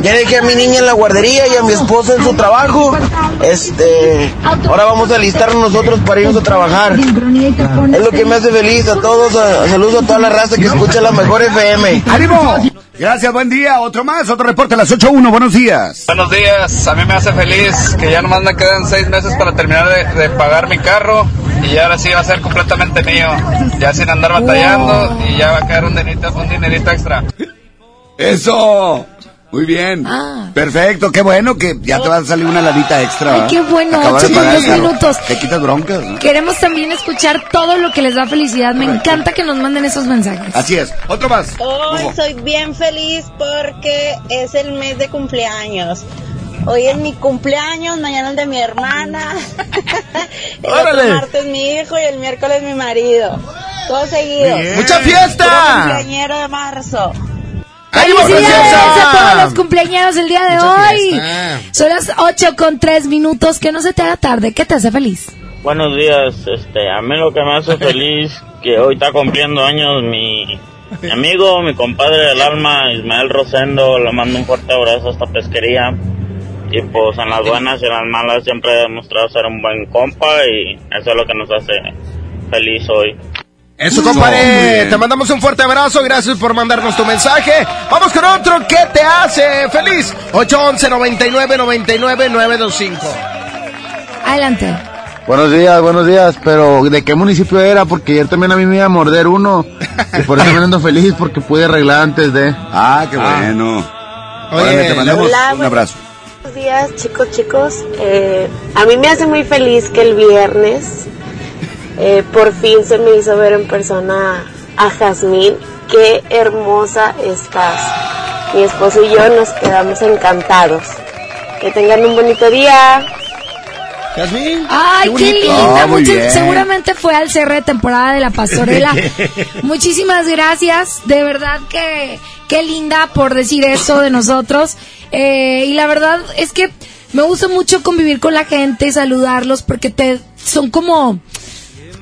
Ya dejé a mi niña en la guardería y a mi esposa en su trabajo. Este, ahora vamos a alistarnos nosotros para irnos a trabajar. Es lo que me hace feliz a todos. saludos a toda la raza que escucha la mejor FM. ¡Ánimo! Gracias, buen día. Otro más, otro reporte a las 8.1. Buenos días. Buenos días, a mí me hace feliz que ya nomás me quedan seis meses para terminar de, de pagar mi carro y ahora sí va a ser completamente mío, ya sin andar batallando y ya va a caer un dinerito, un dinerito extra. Eso. Muy bien. Perfecto, qué bueno que ya te va a salir una lanita extra. Ay, qué bueno, ocho con el dos minutos. Te quitas broncas, ¿no? Queremos también escuchar todo lo que les da felicidad. Me encanta que nos manden esos mensajes. Así es. Otro más. Hoy soy bien feliz porque es el mes de cumpleaños. Hoy es mi cumpleaños, mañana es de mi hermana. el ¡Órale! otro martes mi hijo y el miércoles mi marido. Todo seguido. Bien. ¡Mucha fiesta! Puro cumpleañero de marzo. ¡Felicidades a todos los cumpleaños el día de Mucha hoy! fiesta. Son las 8 con 3 minutos. Que no se te haga tarde. ¿Qué te hace feliz? Buenos días, este, a mí lo que me hace feliz que hoy está cumpliendo años mi, mi amigo, mi compadre del alma, Ismael Rosendo, le mando un fuerte abrazo a esta pesquería y pues en las buenas y en las malas siempre he demostrado ser un buen compa y eso es lo que nos hace feliz hoy. Eso, compadre. Te mandamos un fuerte abrazo. Gracias por mandarnos tu mensaje. Vamos con otro que te hace feliz. 811 99 99 925. Adelante. Buenos días, buenos días, pero ¿de qué municipio era? Porque ayer también a mí me iba a morder uno. Y por eso me ando feliz porque pude arreglar antes de. Ah, qué bueno. Órale, te mandamos hola, un abrazo. Buenos días, chicos, chicos. Eh, a mí me hace muy feliz que el viernes eh, por fin se me hizo ver en persona a Jazmín. Qué hermosa estás. Mi esposo y yo nos quedamos encantados. Que tengan un bonito día. Jazmín. Ay, qué, linda. Ah, muy mucho- seguramente fue al cierre de temporada de la pastorela. Muchísimas gracias. De verdad que qué linda por decir eso de nosotros. Eh, y la verdad es que me gusta mucho convivir con la gente, saludarlos, porque te son como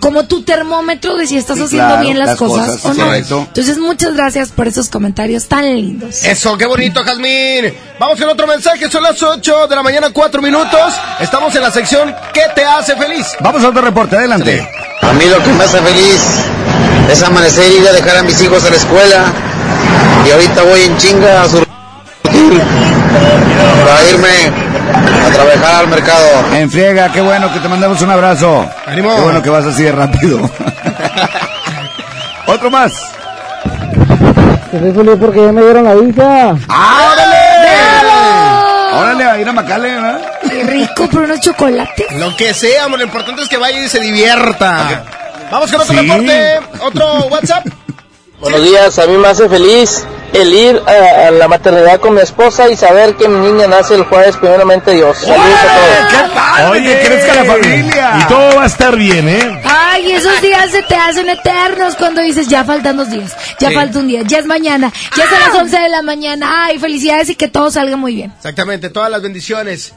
como tu termómetro de si estás Sí, haciendo claro, bien las, las cosas, cosas, o no. correcto. Entonces, muchas gracias por esos comentarios tan lindos. Eso, qué bonito, Jazmín. Vamos con otro mensaje. Son las 8 de la mañana, 4 minutos. Estamos en la sección ¿Qué te hace feliz? Vamos a otro reporte, adelante. A mí lo que me hace feliz es amanecer y ir a dejar a mis hijos a la escuela. Y ahorita voy en chinga a surtir para irme a trabajar al mercado. En friega, qué bueno que te mandamos un abrazo. ¡Ánimo! Qué bueno que vas así de rápido. Otro más. Estoy feliz porque ya me dieron la visa. ¡Órale! Órale, a ir a Macale, ¿verdad? Qué rico, por unos chocolates. Lo que sea, amor, lo importante es que vaya y se divierta. Vamos con otro Sí. reporte, otro WhatsApp. Buenos días, a mí me hace feliz el ir a, a la maternidad con mi esposa y saber que mi niña nace el jueves, primeramente Dios. Saludos a todos. Oye, crezca la familia. Y todo va a estar bien, ¿eh? Ay, esos días se te hacen eternos cuando dices, ya faltan dos días, ya Sí. falta un día, ya es mañana, ya son las 11 de la mañana. Ay, felicidades y que todo salga muy bien. Exactamente, todas las bendiciones.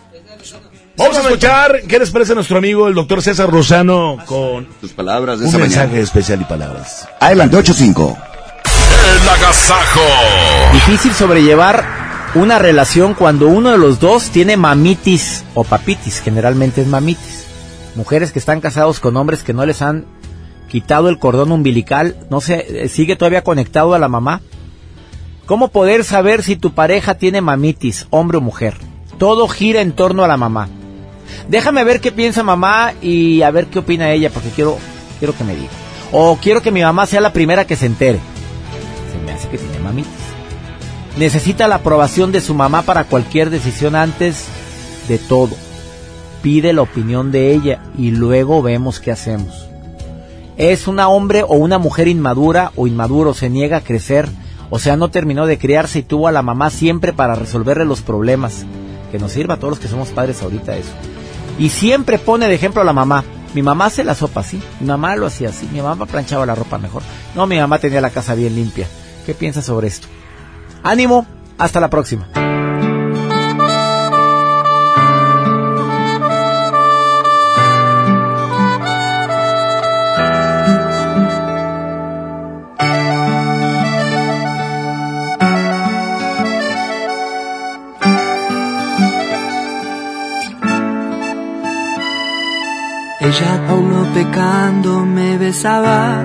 Vamos a escuchar qué les parece a nuestro amigo el doctor César Rosano con tus palabras de un mensaje mañana. especial y palabras. Adelante, 8-5. El agasajo. Difícil sobrellevar una relación cuando uno de los dos tiene mamitis o papitis, generalmente es mamitis. Mujeres que están casados con hombres que no les han quitado el cordón umbilical, no sé, eh, sigue todavía conectado a la mamá. ¿Cómo poder saber si tu pareja tiene mamitis, hombre o mujer? Todo gira en torno a la mamá. Déjame ver qué piensa mamá y a ver qué opina ella, porque quiero, quiero que me diga. O quiero que mi mamá sea la primera que se entere. Me hace que tiene mamitis. Necesita la aprobación de su mamá para cualquier decisión antes de todo. Pide la opinión de ella y luego vemos qué hacemos. Es una hombre o una mujer inmadura o inmaduro, se niega a crecer, o sea, no terminó de criarse y tuvo a la mamá siempre para resolverle los problemas. Que nos sirva a todos los que somos padres ahorita eso. Y siempre pone de ejemplo a la mamá. Mi mamá hace la sopa así, mi mamá lo hacía así, mi mamá planchaba la ropa mejor. No, mi mamá tenía la casa bien limpia. ¿Qué piensas sobre esto? Ánimo, hasta la próxima. Ella aún no pecando me besaba,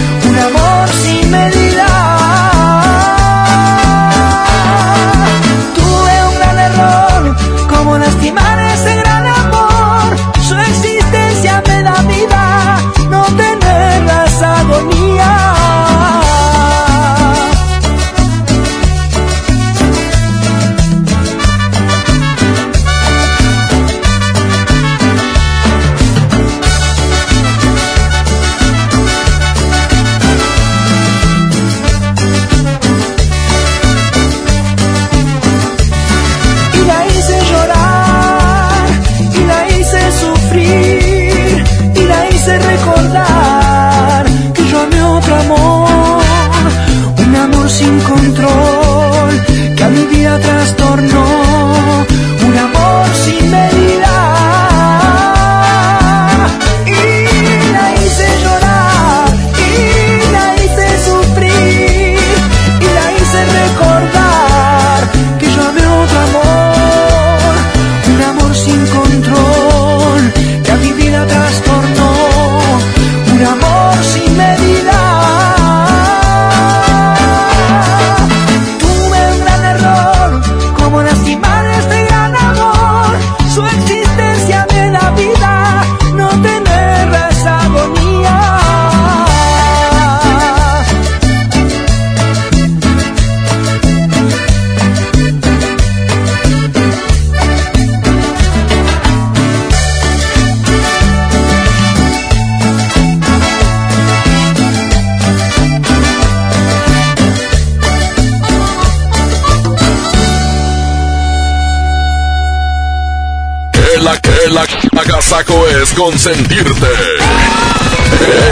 Es consentirte.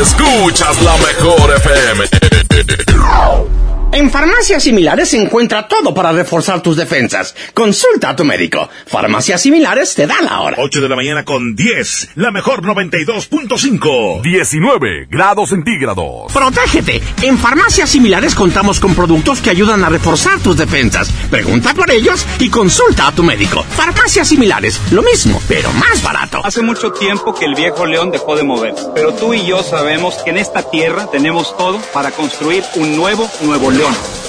Escuchas la mejor FM. En farmacias similares se encuentra todo para reforzar tus defensas. Consulta a tu médico. Farmacias similares te da la hora. 8 de la mañana con 10. La mejor 92.5. 19 grados centígrados. Protégete. En farmacias similares contamos con productos que ayudan a reforzar tus defensas. Pregunta por ellos y consulta a tu médico. Farmacias similares. Lo mismo, pero más barato. Hace mucho tiempo que el viejo león dejó de mover. Pero tú y yo sabemos que en esta tierra tenemos todo para construir un nuevo Nuevo León.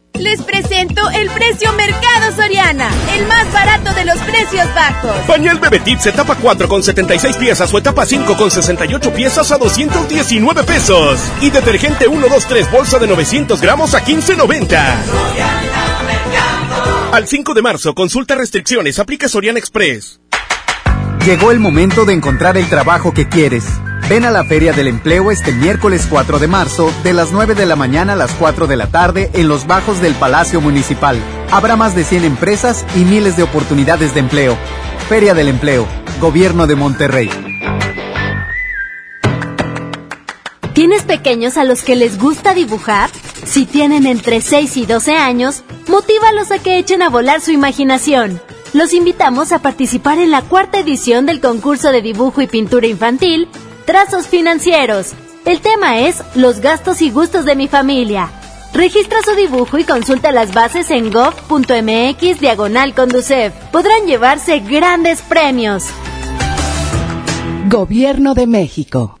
Les presento el precio Mercado Soriana, el más barato de los precios bajos. Pañal Bebetit se tapa 4 con 76 piezas o etapa 5 con 68 piezas a 219 pesos. Y detergente 1, 2, 3 bolsa de 900 gramos a 15.90. Al 5 de marzo, consulta restricciones, aplica Soriana Express. Llegó el momento de encontrar el trabajo que quieres. Ven a la Feria del Empleo este miércoles 4 de marzo, de las 9 de la mañana a las 4 de la tarde, en los bajos del Palacio Municipal. Habrá más de 100 empresas y miles de oportunidades de empleo. Feria del Empleo, Gobierno de Monterrey. ¿Tienes pequeños a los que les gusta dibujar? Si tienen entre 6 y 12 años, motívalos a que echen a volar su imaginación. Los invitamos a participar en la cuarta edición del concurso de dibujo y pintura infantil, Trazos Financieros. El tema es Los gastos y gustos de mi familia. Registra su dibujo y consulta las bases en gov.mx diagonal conducef. Podrán llevarse grandes premios. Gobierno de México.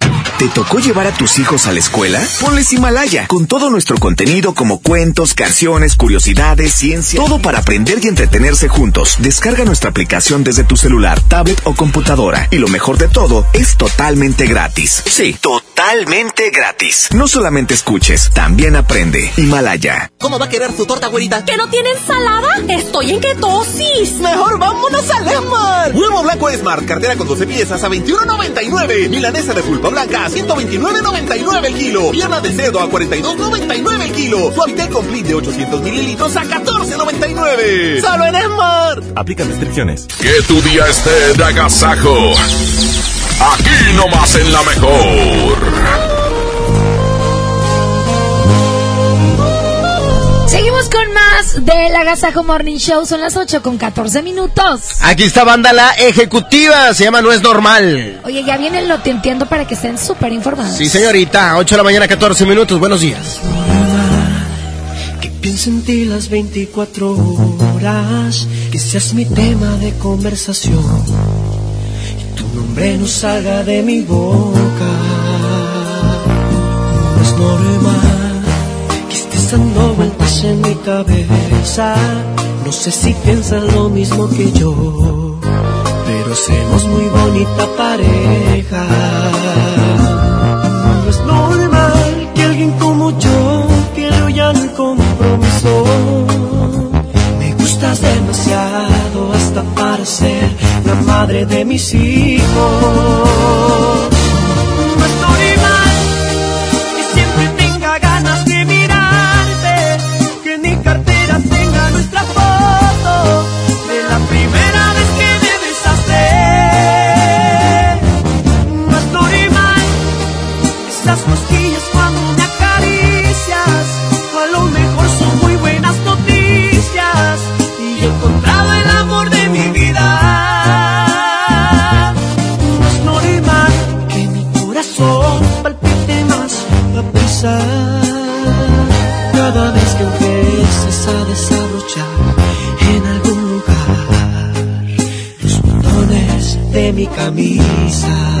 ¿Te tocó llevar a tus hijos a la escuela? Ponles Himalaya, con todo nuestro contenido como cuentos, canciones, curiosidades, ciencia, todo para aprender y entretenerse juntos. Descarga nuestra aplicación desde tu celular, tablet o computadora. Y lo mejor de todo, es totalmente gratis. Sí, totalmente gratis. No solamente escuches, también aprende. Himalaya. ¿Cómo va a querer su torta, güerita? ¿Que no tiene ensalada? Estoy en ketosis. Mejor vámonos a Lemar. Huevo blanco Smart, cartera con 12 piezas a 21.99. Milanesa de pulpa blanca a 129.99 el kilo. Pierna de cerdo a 42.99 el kilo. Suavitel Complete de 800 mililitros a 14.99. ¡Solo en Smart! Aplican restricciones. Que tu día esté de agasajo. Aquí nomás en la mejor. Seguimos con más del Agasajo Morning Show. Son las 8 con 14 minutos. Aquí está banda la ejecutiva. Se llama No es normal. Oye, ya viene el No Te Entiendo para que estén súper informados. Sí, señorita. 8 de la mañana, 14 minutos. Buenos días. Que piense en ti las 24 horas. Que seas mi tema de conversación. Y tu nombre no salga de mi boca. No es normal que estés dando vueltas en mi cabeza. No sé si piensas lo mismo que yo, pero hacemos muy bonita pareja. No es normal que alguien como yo quiera ya el compromiso. Me gustas demasiado hasta para ser la madre de mis hijos. camisa.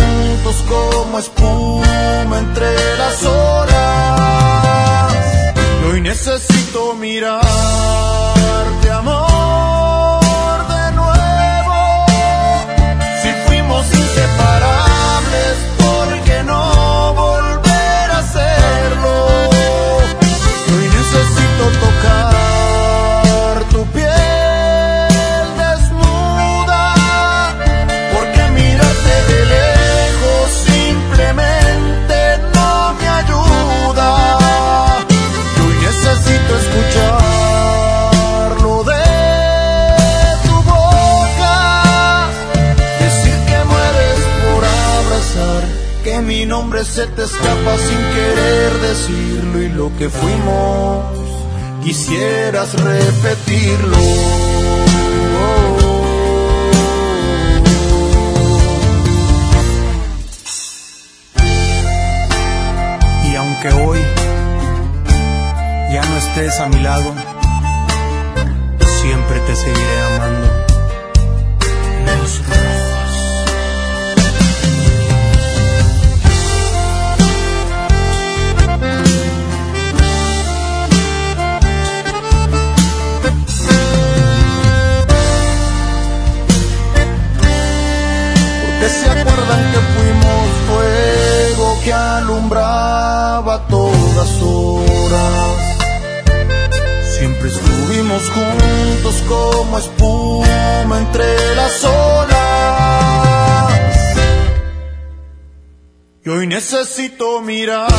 como espuma entre las horas. Y hoy necesito mirarte, amor, de nuevo. Si fuimos inseparables, ¿por qué no volver a hacerlo? Se te escapa sin querer decirlo y lo que fuimos quisieras repetirlo. Y aunque hoy ya no estés a mi necesito mirarte,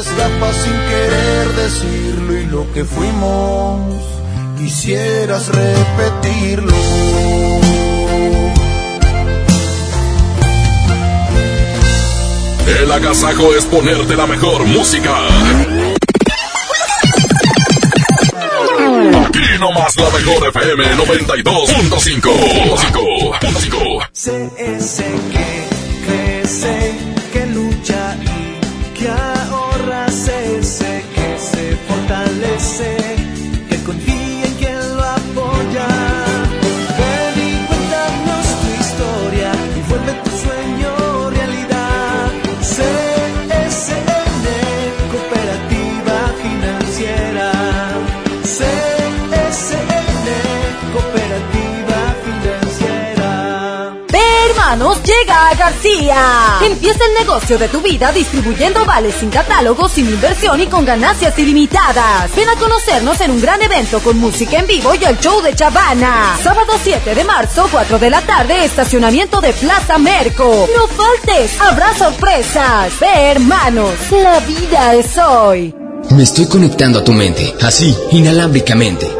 escapa sin querer decirlo y lo que fuimos quisieras repetirlo. El agasajo es ponerte la mejor música. Aquí nomás la mejor FM 92.5. García. Empieza el negocio de tu vida distribuyendo vales sin catálogo, sin inversión y con ganancias ilimitadas. Ven a conocernos en un gran evento con música en vivo y el show de Chavana. Sábado 7 de marzo, 4 de la tarde, estacionamiento de Plaza Merco. No faltes, habrá sorpresas. Ve, hermanos, la vida es hoy. Me estoy conectando a tu mente, así, inalámbricamente.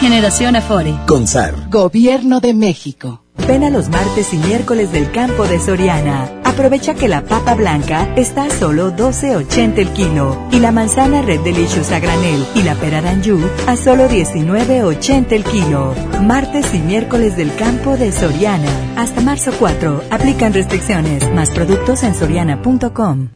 Generación Afore. Con SAR. Gobierno de México. Ven a los martes y miércoles del campo de Soriana. Aprovecha que la papa blanca está a solo 12.80 el kilo y la manzana Red Delicious a granel y la pera d'Anjou a solo 19.80 el kilo. Martes y miércoles del campo de Soriana. Hasta marzo 4. Aplican restricciones. Más productos en soriana.com.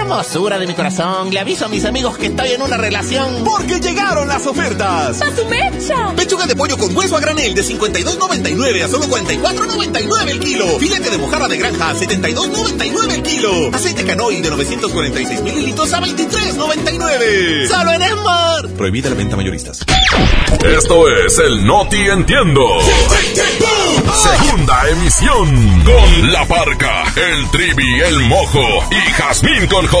¡Qué hermosura de mi corazón! Le aviso a mis amigos que estoy en una relación. Porque llegaron las ofertas. ¡A su mecha! Pechuga de pollo con hueso a granel de 52.99 a solo 44.99 el kilo. Filete de mojarra de granja a 72.99 el kilo. Aceite canoil de 946 mililitros a 23.99. ¡Solo en Esmar! Prohibida la venta mayoristas. Esto es el Noti Entiendo. Segunda emisión con La Parca, el Trivi, el Mojo y Jazmín con J.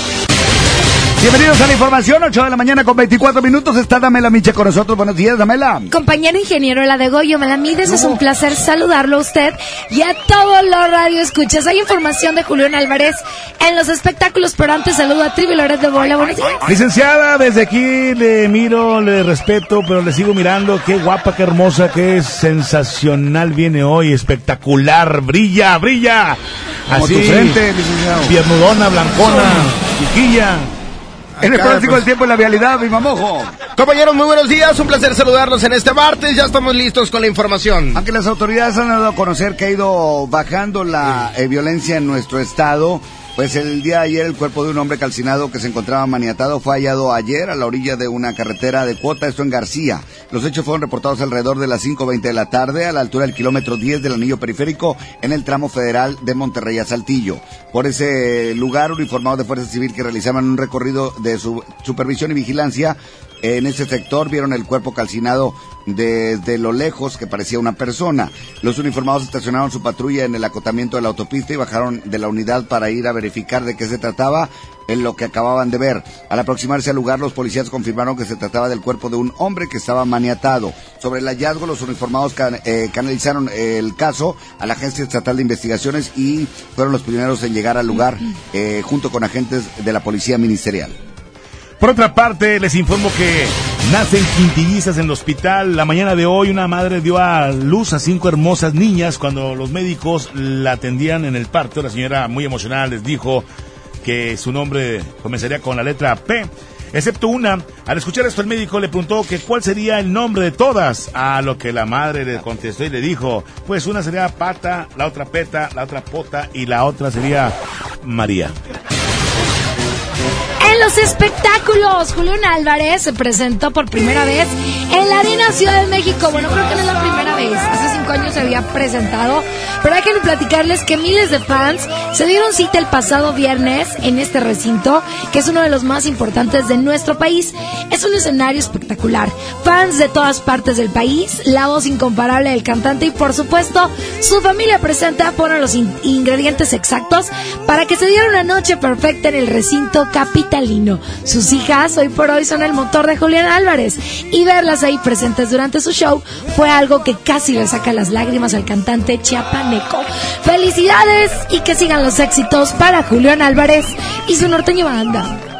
Bienvenidos a la información, 8 de la mañana con 24 minutos. Está Damela Miche con nosotros. Buenos días, Damela. Compañero ingeniero La de Goyo Melamides, es un placer saludarlo a usted y a todos los radioescuchas. Hay información de Julián Álvarez en los espectáculos, pero antes saludo a Trivi Loret de Bola. Buenos días. Licenciada, desde aquí le miro, le respeto, pero le sigo mirando. Qué guapa, qué hermosa, qué sensacional viene hoy. Espectacular, brilla, brilla. Como Así, tu frente, licenciado. piernudona, blancona, chiquilla. En el pronóstico pues, del tiempo y la vialidad, mi mamojo. Compañeros, muy buenos días. Un placer saludarlos en este martes. Ya estamos listos con la información. Aunque las autoridades han dado a conocer que ha ido bajando la eh, violencia en nuestro estado, pues el día de ayer el cuerpo de un hombre calcinado que se encontraba maniatado fue hallado ayer a la orilla de una carretera de cuota, esto en García. Los hechos fueron reportados alrededor de las 5.20 de la tarde a la altura del kilómetro 10 del anillo periférico en el tramo federal de Monterrey a Saltillo. Por ese lugar, uniformados de Fuerza Civil que realizaban un recorrido de su supervisión y vigilancia en ese sector vieron el cuerpo calcinado desde lo lejos que parecía una persona. Los uniformados estacionaron su patrulla en el acotamiento de la autopista y bajaron de la unidad para ir a verificar de qué se trataba en lo que acababan de ver. Al aproximarse al lugar, los policías confirmaron que se trataba del cuerpo de un hombre que estaba maniatado. Sobre el hallazgo, los uniformados eh, canalizaron el caso a la Agencia Estatal de Investigaciones y fueron los primeros en llegar al lugar eh, junto con agentes de la Policía Ministerial. Por otra parte, les informo que nacen quintillizas en el hospital. La mañana de hoy una madre dio a luz a cinco hermosas niñas cuando los médicos la atendían en el parto. La señora muy emocional les dijo que su nombre comenzaría con la letra P. Excepto una, al escuchar esto el médico le preguntó que cuál sería el nombre de todas, a lo que la madre le contestó y le dijo, pues una sería Pata, la otra Peta, la otra Pota y la otra sería María. En los espectáculos, Julián Álvarez se presentó por primera vez en la Arena Ciudad de México. Bueno, creo que no es la primera vez. Hace cinco años se había presentado. Pero hay que platicarles que miles de fans se dieron cita el pasado viernes en este recinto, que es uno de los más importantes de nuestro país. Es un escenario espectacular. Fans de todas partes del país, la voz incomparable del cantante y, por supuesto, su familia presenta ponen los ingredientes exactos para que se diera una noche perfecta en el recinto Sus hijas hoy por hoy son el motor de Julián Álvarez y verlas ahí presentes durante su show fue algo que casi le saca las lágrimas al cantante chiapaneco. Felicidades y que sigan los éxitos para Julián Álvarez y su norteño banda.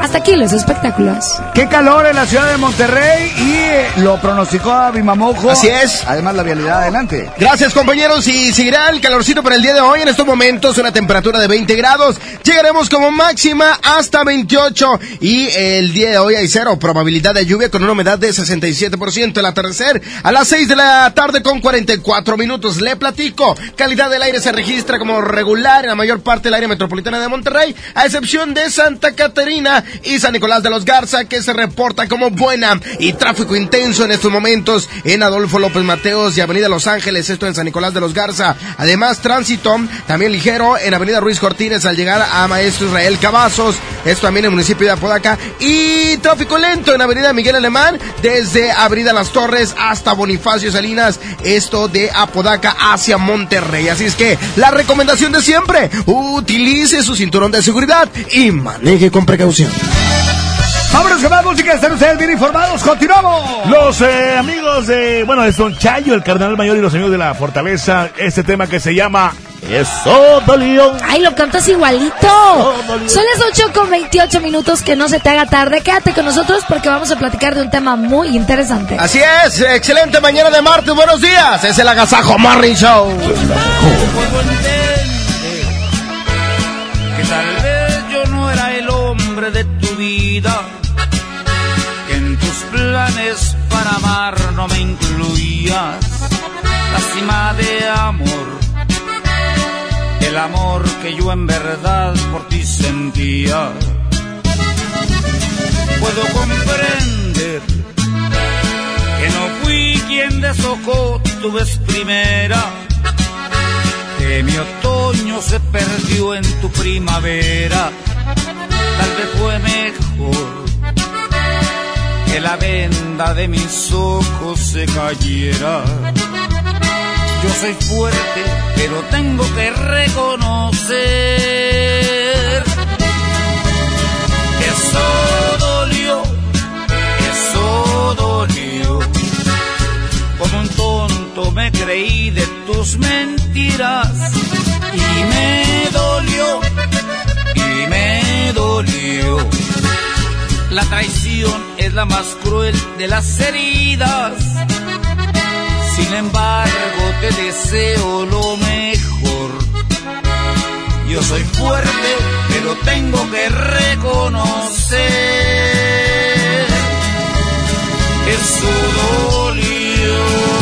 Hasta aquí los espectáculos. Qué calor en la ciudad de Monterrey y eh, lo pronosticó Abimamojo. Así es. Además la vialidad adelante. Gracias compañeros y seguirá el calorcito para el día de hoy. En estos momentos una temperatura de 20 grados. Llegaremos como máxima hasta 28 y el día de hoy hay cero probabilidad de lluvia con una humedad de 67%. El atardecer a las 6 de la tarde con 44 minutos. Le platico. Calidad del aire se registra como regular en la mayor parte del área metropolitana de Monterrey, a excepción de Santa Y San Nicolás de los Garza, que se reporta como buena y tráfico intenso en estos momentos en Adolfo López Mateos y Avenida Los Ángeles, esto en San Nicolás de los Garza. Además, tránsito también ligero en Avenida Ruiz Cortines al llegar a Maestro Israel Cavazos, esto también en municipio de Apodaca, y tráfico lento en Avenida Miguel Alemán desde Avenida Las Torres hasta Bonifacio Salinas, esto de Apodaca hacia Monterrey. Así es que la recomendación de siempre, utilice su cinturón de seguridad y maneje con precaución. Vámonos con más música, están ustedes bien informados, continuamos. Los eh, amigos de, bueno, de Son Chayo, el cardenal mayor y los amigos de la fortaleza, este tema que se llama Eso dolió. Ay, lo cantas igualito. Son las 8 con 28 minutos, que no se te haga tarde. Quédate con nosotros porque vamos a platicar de un tema muy interesante. Así es, excelente mañana de martes, buenos días. Es el Agasajo Morning Show. Que tal vez que en tus planes para amar no me incluías. La cima de amor, el amor que yo en verdad por ti sentía. Puedo comprender que no fui quien deshojó tu vez primera, que mi otoño se perdió en tu primavera. Tal vez fue mejor que la venda de mis ojos se cayera. Yo soy fuerte, pero tengo que reconocer que eso dolió, eso dolió. Como un tonto me creí de tus mentiras y me dolió, me dolió. La traición es la más cruel de las heridas. Sin embargo, te deseo lo mejor. Yo soy fuerte, pero tengo que reconocer. Eso dolió.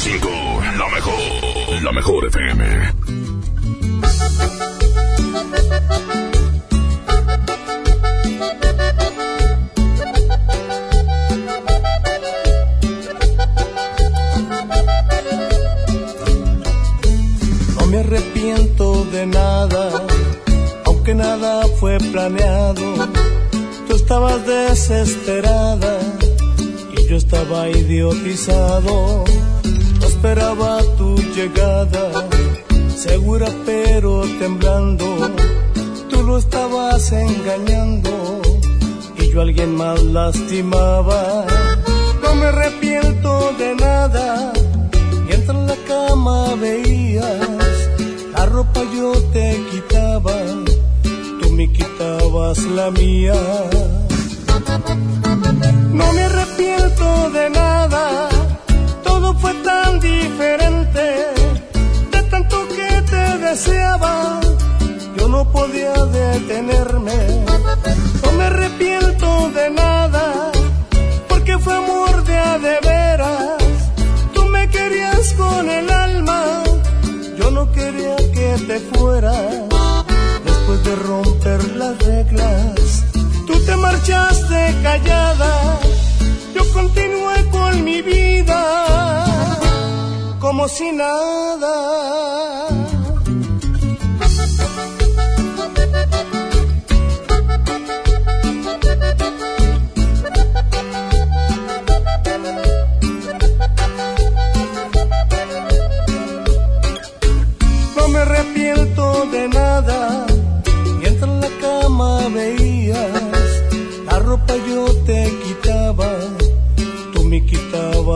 92.5, la mejor, la mejor FM. No me arrepiento de nada, aunque nada fue planeado. Tú estabas desesperada y yo estaba idiotizado. Esperaba tu llegada, segura pero temblando. Tú lo estabas engañando y yo a alguien más lastimaba. No me arrepiento de nada Mientras en la cama veías, la ropa yo te quitaba, tú me quitabas la mía. No me arrepiento de nada, fue tan diferente, de tanto que te deseaba, yo no podía detenerme. No me arrepiento de nada, porque fue amor de a de veras Tú me querías con el alma, yo no quería que te fueras. Después de romper las reglas, tú te marchaste callada. Yo continué con mi vida como si nada. No me arrepiento de nada. Mientras en la cama veías, la ropa yo te quitaba,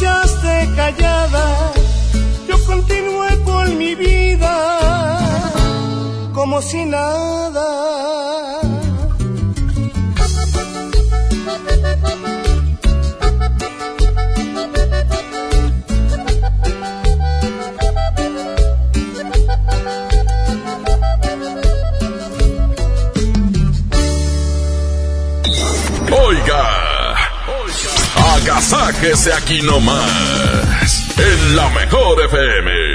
Tú te marchaste callada. Yo continué con mi vida como si nada. Agasáquese aquí nomás, en la mejor FM.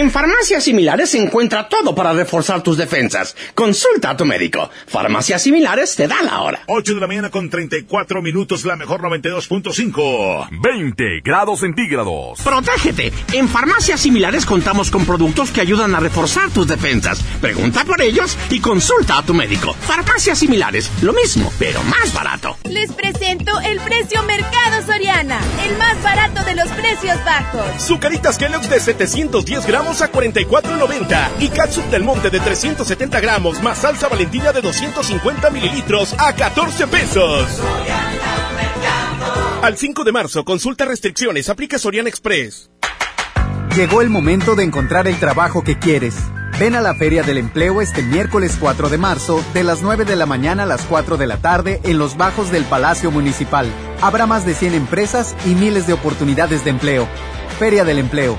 En farmacias similares se encuentra todo para reforzar tus defensas. Consulta a tu médico. Farmacias similares te da la hora. 8 de la mañana con 34 minutos, la mejor 92.5. 20 grados centígrados. Protégete. En farmacias similares contamos con productos que ayudan a reforzar tus defensas. Pregunta por ellos y consulta a tu médico. Farmacias similares, lo mismo, pero más barato. Les presento el precio Mercado Soriana, el más barato de los precios bajos. Zucaritas Kellogg's de 710 gramos a 44.90 y catsup del monte de 370 gramos más salsa valentina de 250 mililitros a 14 pesos. Al 5 de marzo, consulta restricciones, aplica Soriana Express. Llegó el momento de encontrar el trabajo que quieres. Ven a la Feria del Empleo este miércoles 4 de marzo, de las 9 de la mañana a las 4 de la tarde, en los bajos del Palacio Municipal. Habrá más de 100 empresas y miles de oportunidades de empleo. Feria del Empleo,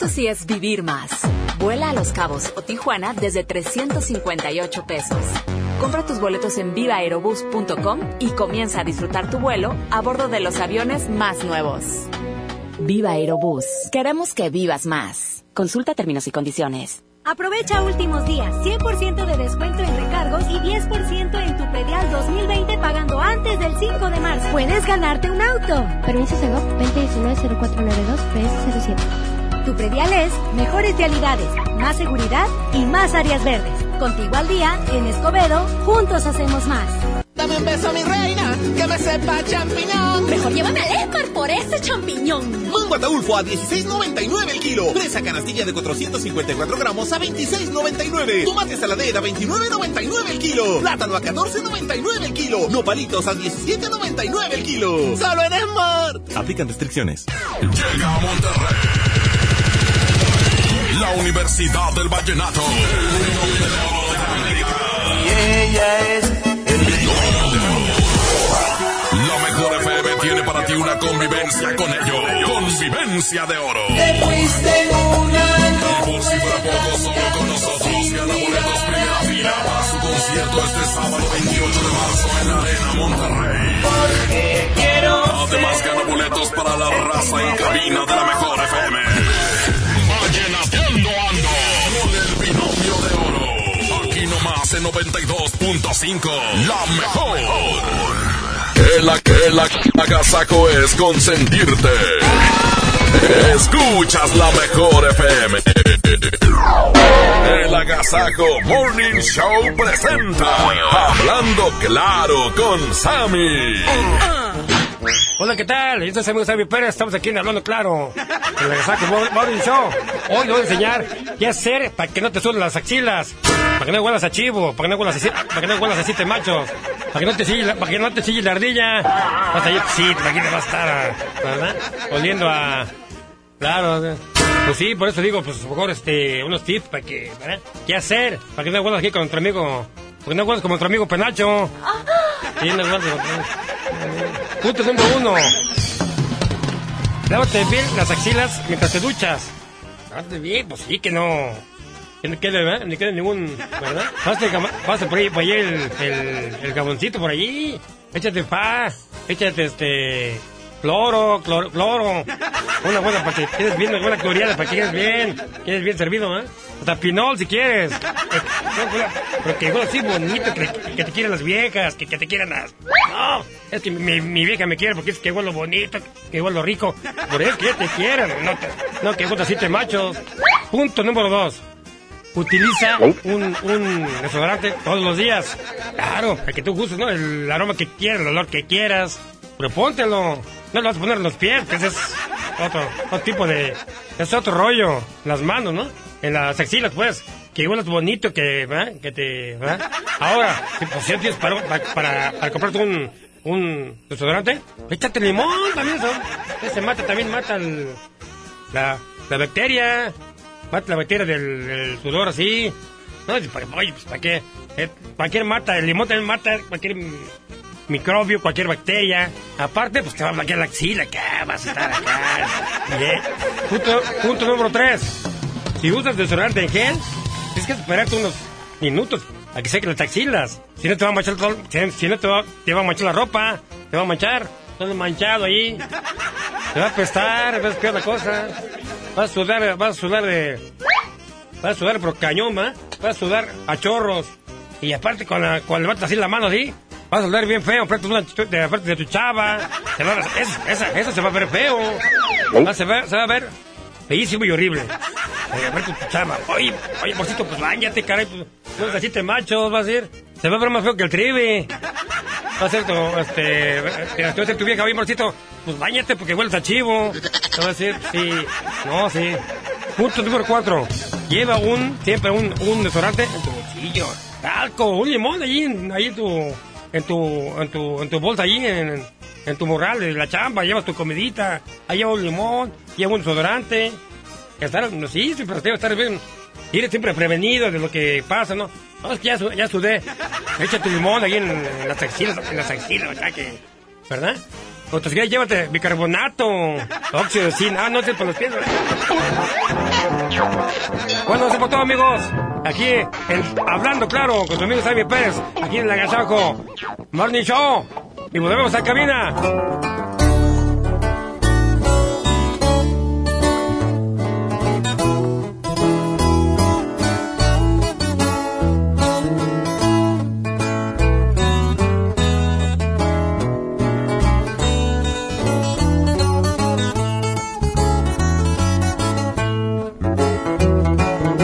Esto sí es vivir más. Vuela a Los Cabos o Tijuana desde 358 pesos. Compra tus boletos en vivaerobus.com y comienza a disfrutar tu vuelo a bordo de los aviones más nuevos. Viva Aerobús. Queremos que vivas más. Consulta términos y condiciones. Aprovecha últimos días, 100% de descuento en recargos y 10% en tu predial 2020 pagando antes del 5 de marzo. Puedes ganarte un auto. Permiso Segov 2019-0492 PS07. Tu predial es mejores realidades, más seguridad y más áreas verdes. Contigo al día, en Escobedo, juntos hacemos más. Dame un beso, mi reina, que me sepa champiñón. Mejor llévame al Esmar por ese champiñón. Mango ataulfo a 16.99 el kilo. Fresa canastilla de 454 gramos a 26.99. Tomate saladera a 29.99 el kilo. Plátano a 14.99 el kilo. Nopalitos a 17.99 el kilo. Solo en Smart. Aplican restricciones. Llega a Monterrey. La Universidad del Vallenato. Y ella es La mejor FM tiene para ti una convivencia con ellos. Convivencia de oro. Te fuiste una Y por si fuera poco, solo con nosotros gana boletos primera fila para su concierto este sábado 28 de marzo en la Arena Monterrey. Porque quiero Además gana boletos para la raza en cabina de la mejor FM. Aquí nomás en 92.5. La mejor. Que la que la agasajo es consentirte. Escuchas la mejor FM. El Agasajo Morning Show presenta Hablando Claro con Sammy. Hola, ¿qué tal? Yo soy Samuel Sammy Pérez, estamos aquí en Hablando Claro, en Morning Show. Hoy te voy a enseñar qué hacer para que no te suelen las axilas, para que no huelas a chivo, para que no huelas así, para que no huelas así te machos, para que no te chille, la- para que no te chille la ardilla. Vas a ir, sí, aquí te va a estar, ¿verdad? Oliendo a... Claro, pues sí, por eso digo, pues a mejor este, unos tips para que. ¿Qué hacer? Para que no huelas aquí con nuestro amigo, para que no huelas como nuestro amigo Penacho. Huelas como- Punto número uno. Lávate bien las axilas mientras te duchas. Lávate bien, pues sí, que no. Que no quede, ¿verdad? No quede ningún. ¿Verdad? Pásate, por ahí, por ahí el, el, el gaboncito por allí. Échate fa. Échate este. Cloro, cloro, cloro. Una buena para que quedes bien, una buena cloriada para que quedes bien. Quedes bien servido, ¿eh? Hasta pinol si quieres. Pero que igual así bonito, que, te quieran las viejas, que, que te quieran las. No, es que mi, vieja me quiere porque es que huelo bonito, que huelo rico. Por eso que te quieran, no, te- no que huelo así te machos. Punto número dos. Utiliza un, un desodorante todos los días. Claro, el que tú gustes, ¿no? El aroma que quieras, el olor que quieras. Pero póntelo. No lo vas a poner en los pies, que ese es otro, otro tipo de... Es otro rollo. Las manos, ¿no? En las axilas, pues. Que huelas bonito, que, ¿verdad? Que te... ¿verdad? Ahora, si pues, tienes para, para, para comprarte un, un desodorante, échate limón también. Eso, ese mata, también mata el, la, la bacteria. Mata la bacteria del, sudor así. No, pues, oye, pues, ¿para qué? Eh, cualquier mata, el limón también mata cualquier microbio, cualquier bacteria. Aparte, pues te va a blanquear la axila, acá vas a estar acá. Bien. Punto, punto número tres. Si usas desodorante en gel, tienes que esperarte unos minutos a que seque las axilas. Si no te va a manchar todo, si, si no te va, te va a manchar la ropa, te va a manchar, todo manchado ahí. Te va a apestar, ves peor la cosa. Vas a sudar, vas a sudar de. Vas a sudar por cañón, ¿va? Vas a sudar a chorros. Y aparte, cuando, cuando levantas así la mano así, Vas a ver bien feo frente de, una de, frente de tu chava. Se a ver, esa, esa, esa se va a ver feo. Va- se, va, a ver feísimo y horrible. Eh, frente de tu chava. Oye, oye, porcito, pues bañate, caray. Pues, así te machos, va a ser. Se va a ver más feo que el tribe. Va a ser tu, este, este, va a tu vieja, oye, morcito, pues bañate porque hueles a chivo. Te va a decir, sí, no, sí. Punto número cuatro. Lleva un, siempre un, un desodorante en tu bolsillo. Talco, un limón allí, en tu, en tu, en tu, en tu bolsa allí, en, en tu morral de la chamba. Llevas tu comidita, ahí lleva un limón, lleva un desodorante. Estar, no, sí, sí, pero estar bien. Ir siempre prevenido de lo que pasa, ¿no? No, es que ya, ya sudé. Echa tu limón ahí en, en las axilas, en las axilas, ya que, ¿verdad? O te quieres, llévate bicarbonato, óxido de zinc. Ah, no sé, por los pies. Bueno, eso fue todo, amigos. Aquí, en, hablando claro, con su amigo Sammy Pérez, aquí en el Agasajo Morning Show. Y volvemos a cabina.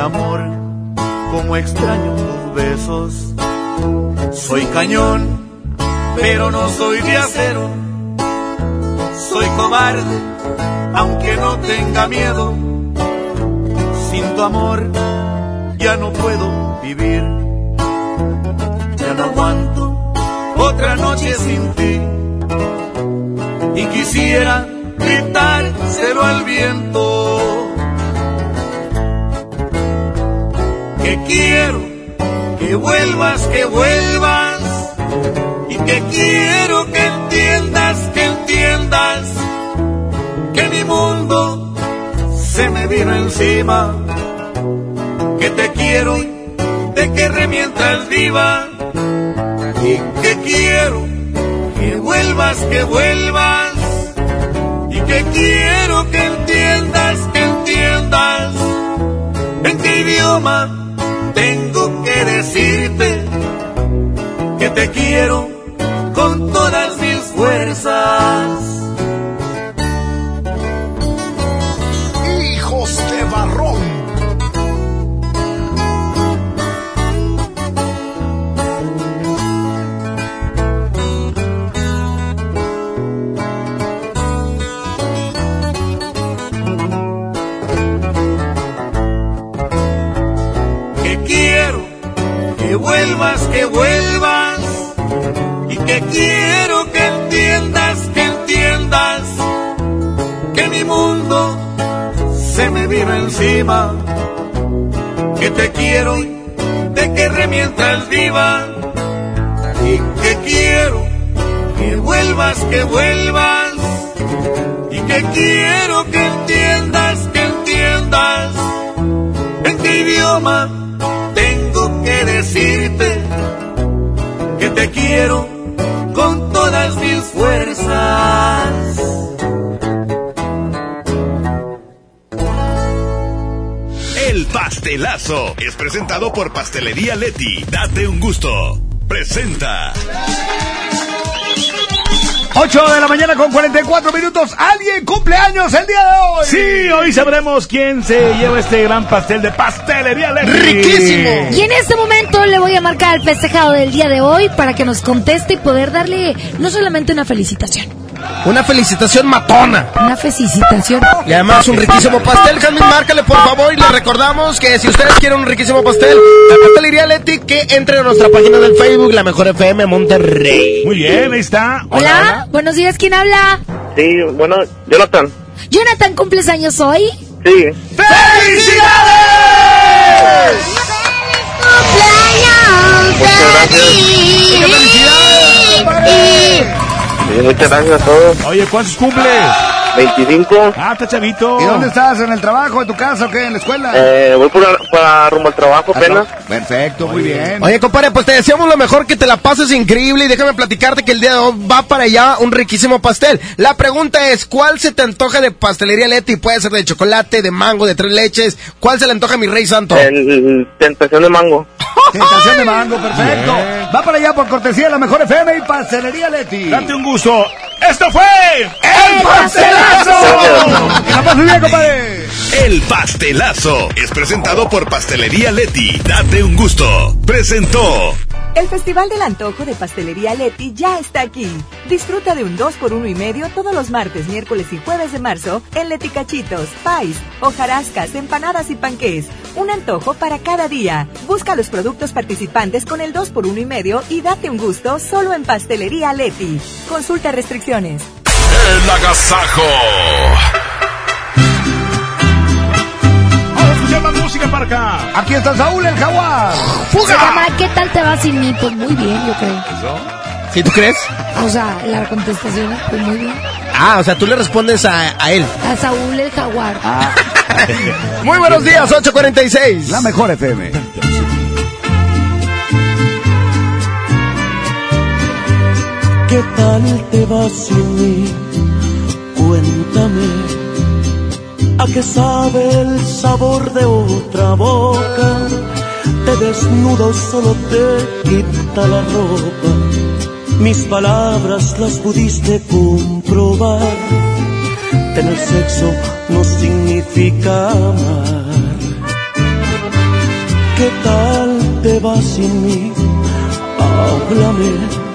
Amor, como extraño tus besos. Soy cañón, pero no soy de acero. Soy cobarde, aunque no tenga miedo. Sin tu amor ya no puedo vivir. Ya no aguanto otra noche sin ti y quisiera gritárselo al viento. Que quiero que vuelvas, que vuelvas, y que quiero que entiendas, que entiendas, que mi mundo se me vino encima, que te quiero, te querré mientras viva, y que quiero que vuelvas, que vuelvas, y que quiero que entiendas, que entiendas, en qué idioma tengo que decirte que te quiero con todas mis fuerzas. Vuelvas, que vuelvas, y que quiero que entiendas, que entiendas, que mi mundo se me vino encima, que te quiero, te querré mientras viva, y que quiero que vuelvas, que vuelvas, y que quiero que entiendas, que entiendas, en qué idioma te quiero con todas mis fuerzas. El pastelazo es presentado por Pastelería Leti. Date un gusto. Presenta. 8 de la mañana con 44 minutos. ¿Alguien cumpleaños el día de hoy? Sí, hoy sabremos quién se lleva este gran pastel de pastelería Leti. Y en este momento le voy a marcar al festejado del día de hoy para que nos conteste y poder darle no solamente una felicitación, Una felicitación matona. una felicitación. Y además un riquísimo pastel, Jasmine, márcale por favor y le recordamos que si ustedes quieren un riquísimo pastel, la pastelería Leti, que entre a nuestra página del Facebook, la mejor FM Monterrey. Muy bien, ahí está. Hola, buenos días, ¿quién habla? Sí, bueno, Jonathan. Jonathan, ¿cumples años hoy? Sí. ¡Felicidades! Muchas felicidades! Muchas gracias a todos. Oye, ¿cuántos cumples? 25. Ah, está chavito. ¿Y dónde estás? ¿En el trabajo, en tu casa o qué? ¿En la escuela? Eh, voy por, para rumbo al trabajo apenas. Perfecto, muy bien. Oye, compadre, pues te deseamos lo mejor, que te la pases increíble y déjame platicarte que el día de hoy va para allá un riquísimo pastel. La pregunta es, ¿cuál se te antoja de pastelería Leti? Puede ser de chocolate, de mango, de tres leches. ¿Cuál se le antoja a mi rey santo? El tentación de mango. Tentación de mango, perfecto. Va para allá por cortesía de la mejor FM y pastelería Leti. Date un gusto. Esto fue El Pastelazo. Que la pases bien, compadre. El Pastelazo es presentado por Pastelería Leti. Date un gusto. Presentó. El Festival del Antojo de Pastelería Leti ya está aquí. Disfruta de un 2 por uno y medio todos los martes, miércoles y jueves de marzo en Leti Cachitos, Pais, hojarascas, empanadas y panqués. Un antojo para cada día. Busca los productos participantes con el 2 por uno y medio y date un gusto solo en Pastelería Leti. Consulta restricciones. El agasajo. Música para acá. Aquí está Saúl el jaguar. Se llama ¿Qué tal te va sin mí? Pues muy bien, yo creo. ¿Sí tú crees? O sea, la contestación es pues muy bien. Ah, o sea, tú le respondes a, a él. A Saúl el jaguar. Muy buenos días, 846. La mejor FM. ¿Qué tal te vas sin mí? Cuéntame. ¿A qué sabe el sabor de otra boca? Te desnudo, solo te quita la ropa. Mis palabras las pudiste comprobar. Tener sexo no significa amar. ¿Qué tal te vas sin mí? Háblame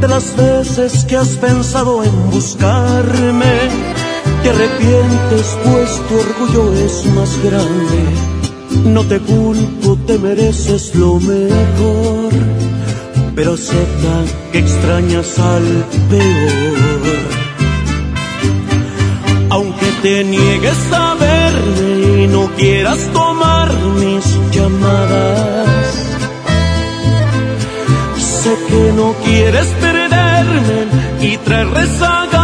de las veces que has pensado en buscarme. Te arrepientes pues tu orgullo es más grande. No te culpo, te mereces lo mejor. Pero acepta que extrañas al peor. Aunque te niegues a verme y no quieras tomar mis llamadas. Sé que no quieres perderme y traer rezagadas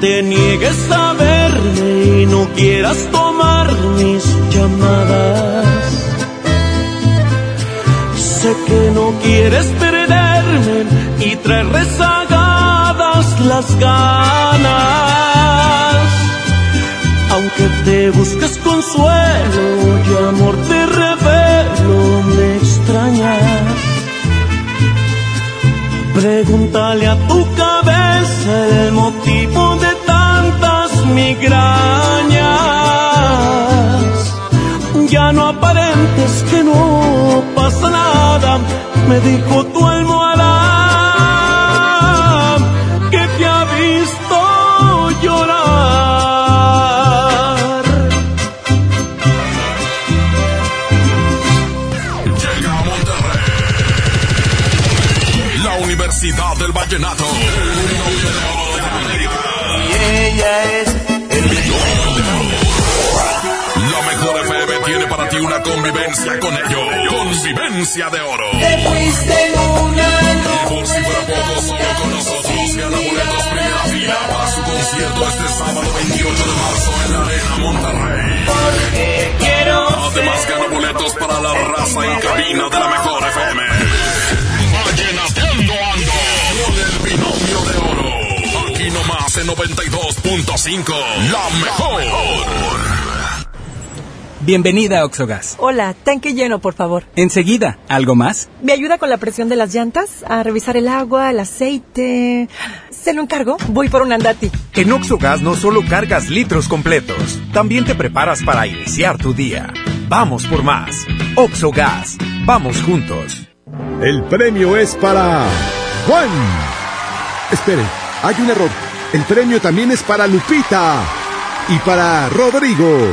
te niegues a verme y no quieras tomar mis llamadas. Sé que no quieres perderme y traer rezagadas las ganas. Aunque te busques consuelo y amor te revelo, me extrañas. Pregúntale a tu migrañas. Ya no aparentes que no pasa nada, me dijo tu almohada que te ha visto llorar. Llega a Monterrey. La Universidad del Vallenato. Y ella convivencia con ellos. Convivencia de oro. Te fuiste en un año. Y por si fuera poco, solo con nosotros Gana boletos primera fila para su concierto este sábado 28 de marzo en la Arena Monterrey. Porque quiero Además gana boletos para la raza en cabina de la mejor FM. Vallenateando ando con el binomio de oro. Aquí nomás en 92.5. La mejor. Bienvenida a Oxogas. Hola, tanque lleno, por favor. Enseguida, ¿algo más? ¿Me ayuda con la presión de las llantas? A revisar el agua, el aceite. ¿Se lo encargo? Voy por un andati. En Oxogas no solo cargas litros completos, también te preparas para iniciar tu día. Vamos por más. Oxogas. Vamos juntos. El premio es para Juan. Espere, hay un error. El premio también es para Lupita y para Rodrigo.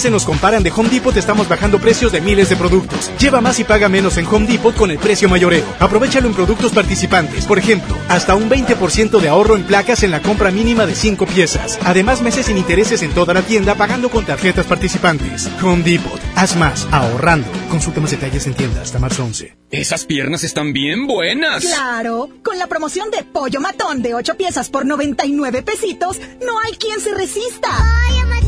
se nos comparan de Home Depot, estamos bajando precios de miles de productos. Lleva más y paga menos en Home Depot con el precio mayoreo. Aprovechalo en productos participantes. Por ejemplo, hasta un 20% de ahorro en placas en la compra mínima de 5 piezas. Además, meses sin intereses en toda la tienda pagando con tarjetas participantes. Home Depot. Haz más, ahorrando. Consulta más detalles en tienda hasta marzo 11. Esas piernas están bien buenas. Claro, con la promoción de pollo matón de 8 piezas por 99 pesitos, no hay quien se resista. Pollo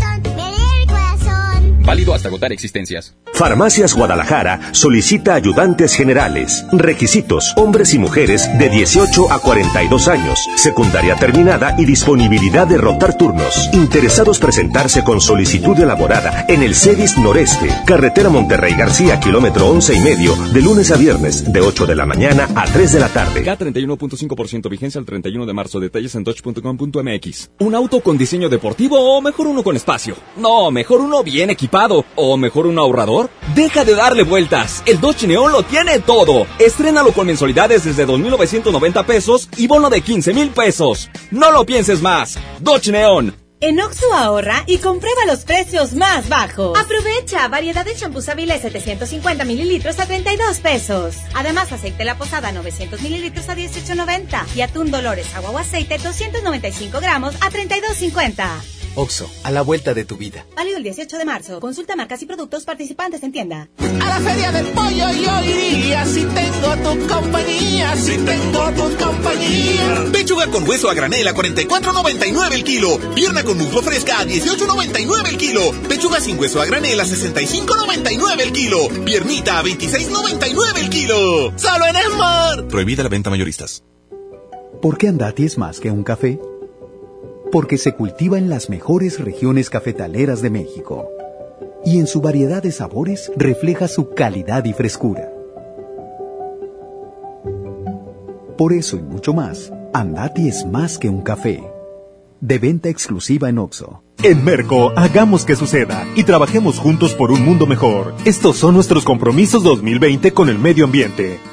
Válido hasta agotar existencias. Farmacias Guadalajara solicita ayudantes generales. Requisitos: hombres y mujeres de 18 a 42 años, secundaria terminada y disponibilidad de rotar turnos. Interesados presentarse con solicitud elaborada en el CEDIS Noreste, carretera Monterrey García, kilómetro 11 y medio, de lunes a viernes, de 8 de la mañana a 3 de la tarde. K31.5% vigencia al 31 de marzo. Detalles en dodge.com.mx. ¿Un auto con diseño deportivo o mejor uno con espacio? No, mejor uno bien equipado. ¿O mejor un ahorrador? Deja de darle vueltas. El Dodge Neon lo tiene todo. Estrénalo con mensualidades desde 2.990 pesos y bono de 15 mil pesos. No lo pienses más. Dodge Neon. En Oxo ahorra y comprueba los precios más bajos. Aprovecha variedad de champús Avilés 750 mililitros a 32 pesos. Además, aceite La Posada 900 mililitros a 18.90 y atún Dolores agua o aceite 295 gramos a 32.50. Oxo, a la vuelta de tu vida. Válido el 18 de marzo. Consulta marcas y productos participantes en tienda. A la feria del pollo yo iría si tengo tu compañía, si tengo tu compañía. Pechuga con hueso a granel a 44.99 el kilo. Pierna con muslo fresca a 18.99 el kilo. Pechuga sin hueso a granel a 65.99 el kilo. Piernita a 26.99 el kilo. Solo en Esmar. Prohibida la venta mayoristas. ¿Por qué Andati es más que un café? Porque se cultiva en las mejores regiones cafetaleras de México. Y en su variedad de sabores refleja su calidad y frescura. Por eso y mucho más, Andati es más que un café. De venta exclusiva en Oxo. En Merco, hagamos que suceda y trabajemos juntos por un mundo mejor. Estos son nuestros compromisos 2020 con el medio ambiente.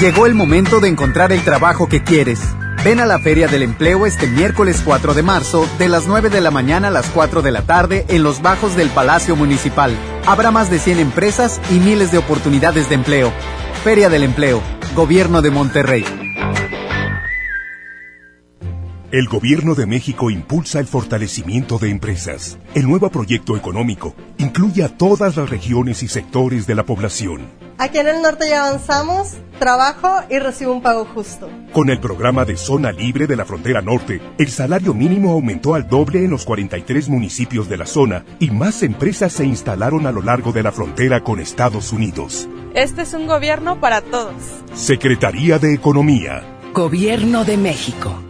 Llegó el momento de encontrar el trabajo que quieres. Ven a la Feria del Empleo este miércoles 4 de marzo, de las 9 de la mañana a las 4 de la tarde, en los bajos del Palacio Municipal. Habrá más de 100 empresas y miles de oportunidades de empleo. Feria del Empleo, Gobierno de Monterrey. El Gobierno de México impulsa el fortalecimiento de empresas. El nuevo proyecto económico incluye a todas las regiones y sectores de la población. Aquí en el norte ya avanzamos trabajo y recibo un pago justo. Con el programa de Zona Libre de la Frontera Norte, el salario mínimo aumentó al doble en los 43 municipios de la zona y más empresas se instalaron a lo largo de la frontera con Estados Unidos. Este es un gobierno para todos. Secretaría de Economía. Gobierno de México.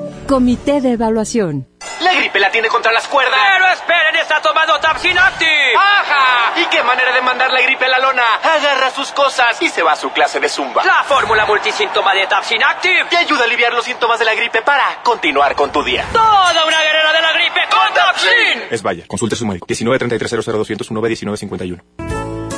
Comité de Evaluación. La gripe la tiene contra las cuerdas. Pero esperen, está tomando Tapsin Active. ¡Ajá! ¿Y qué manera de mandar la gripe a la lona? Agarra sus cosas y se va a su clase de zumba. La fórmula multisíntoma de Tapsin Active te ayuda a aliviar los síntomas de la gripe para continuar con tu día. Toda una guerrera de la gripe con Tapsin. Es vaya, consulte a su médico. 19 33 00 201 19 51.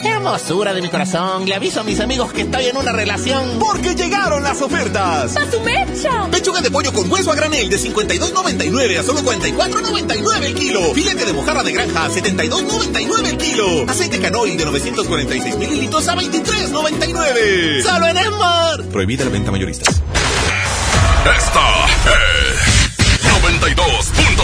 Hermosura de mi corazón, le aviso a mis amigos que estoy en una relación. Porque llegaron las ofertas. ¡A su mecha! Pechuga de pollo con hueso a granel de 52.99 a solo 44.99 el kilo. Filete de mojarra de granja a 72.99 el kilo. Aceite canoil de 946 mililitros a 23.99. ¡Solo en Esmar! Prohibida la venta mayoristas. Esta es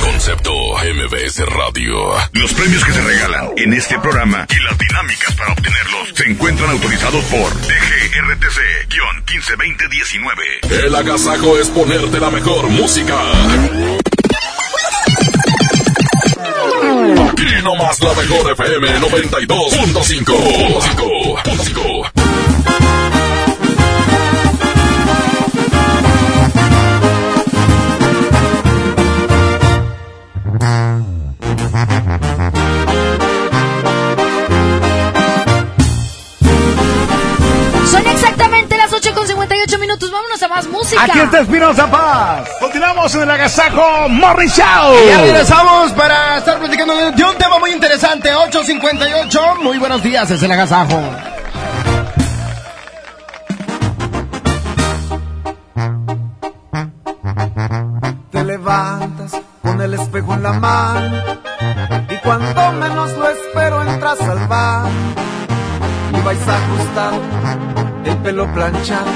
Concepto MBS Radio. Los premios que se regalan en este programa y las dinámicas para obtenerlos se encuentran autorizados por DGRTC-152019. El agasajo es ponerte la mejor música. Aquí nomás la mejor FM 92.5. Espinosa Paz. Continuamos en el agasajo Morris Show. Y ya regresamos para estar platicando de un tema muy interesante. 858. Muy buenos días, es el agasajo. Te levantas con el espejo en la mano y cuando menos lo espero entras al bar y vais ajustado, el pelo planchado,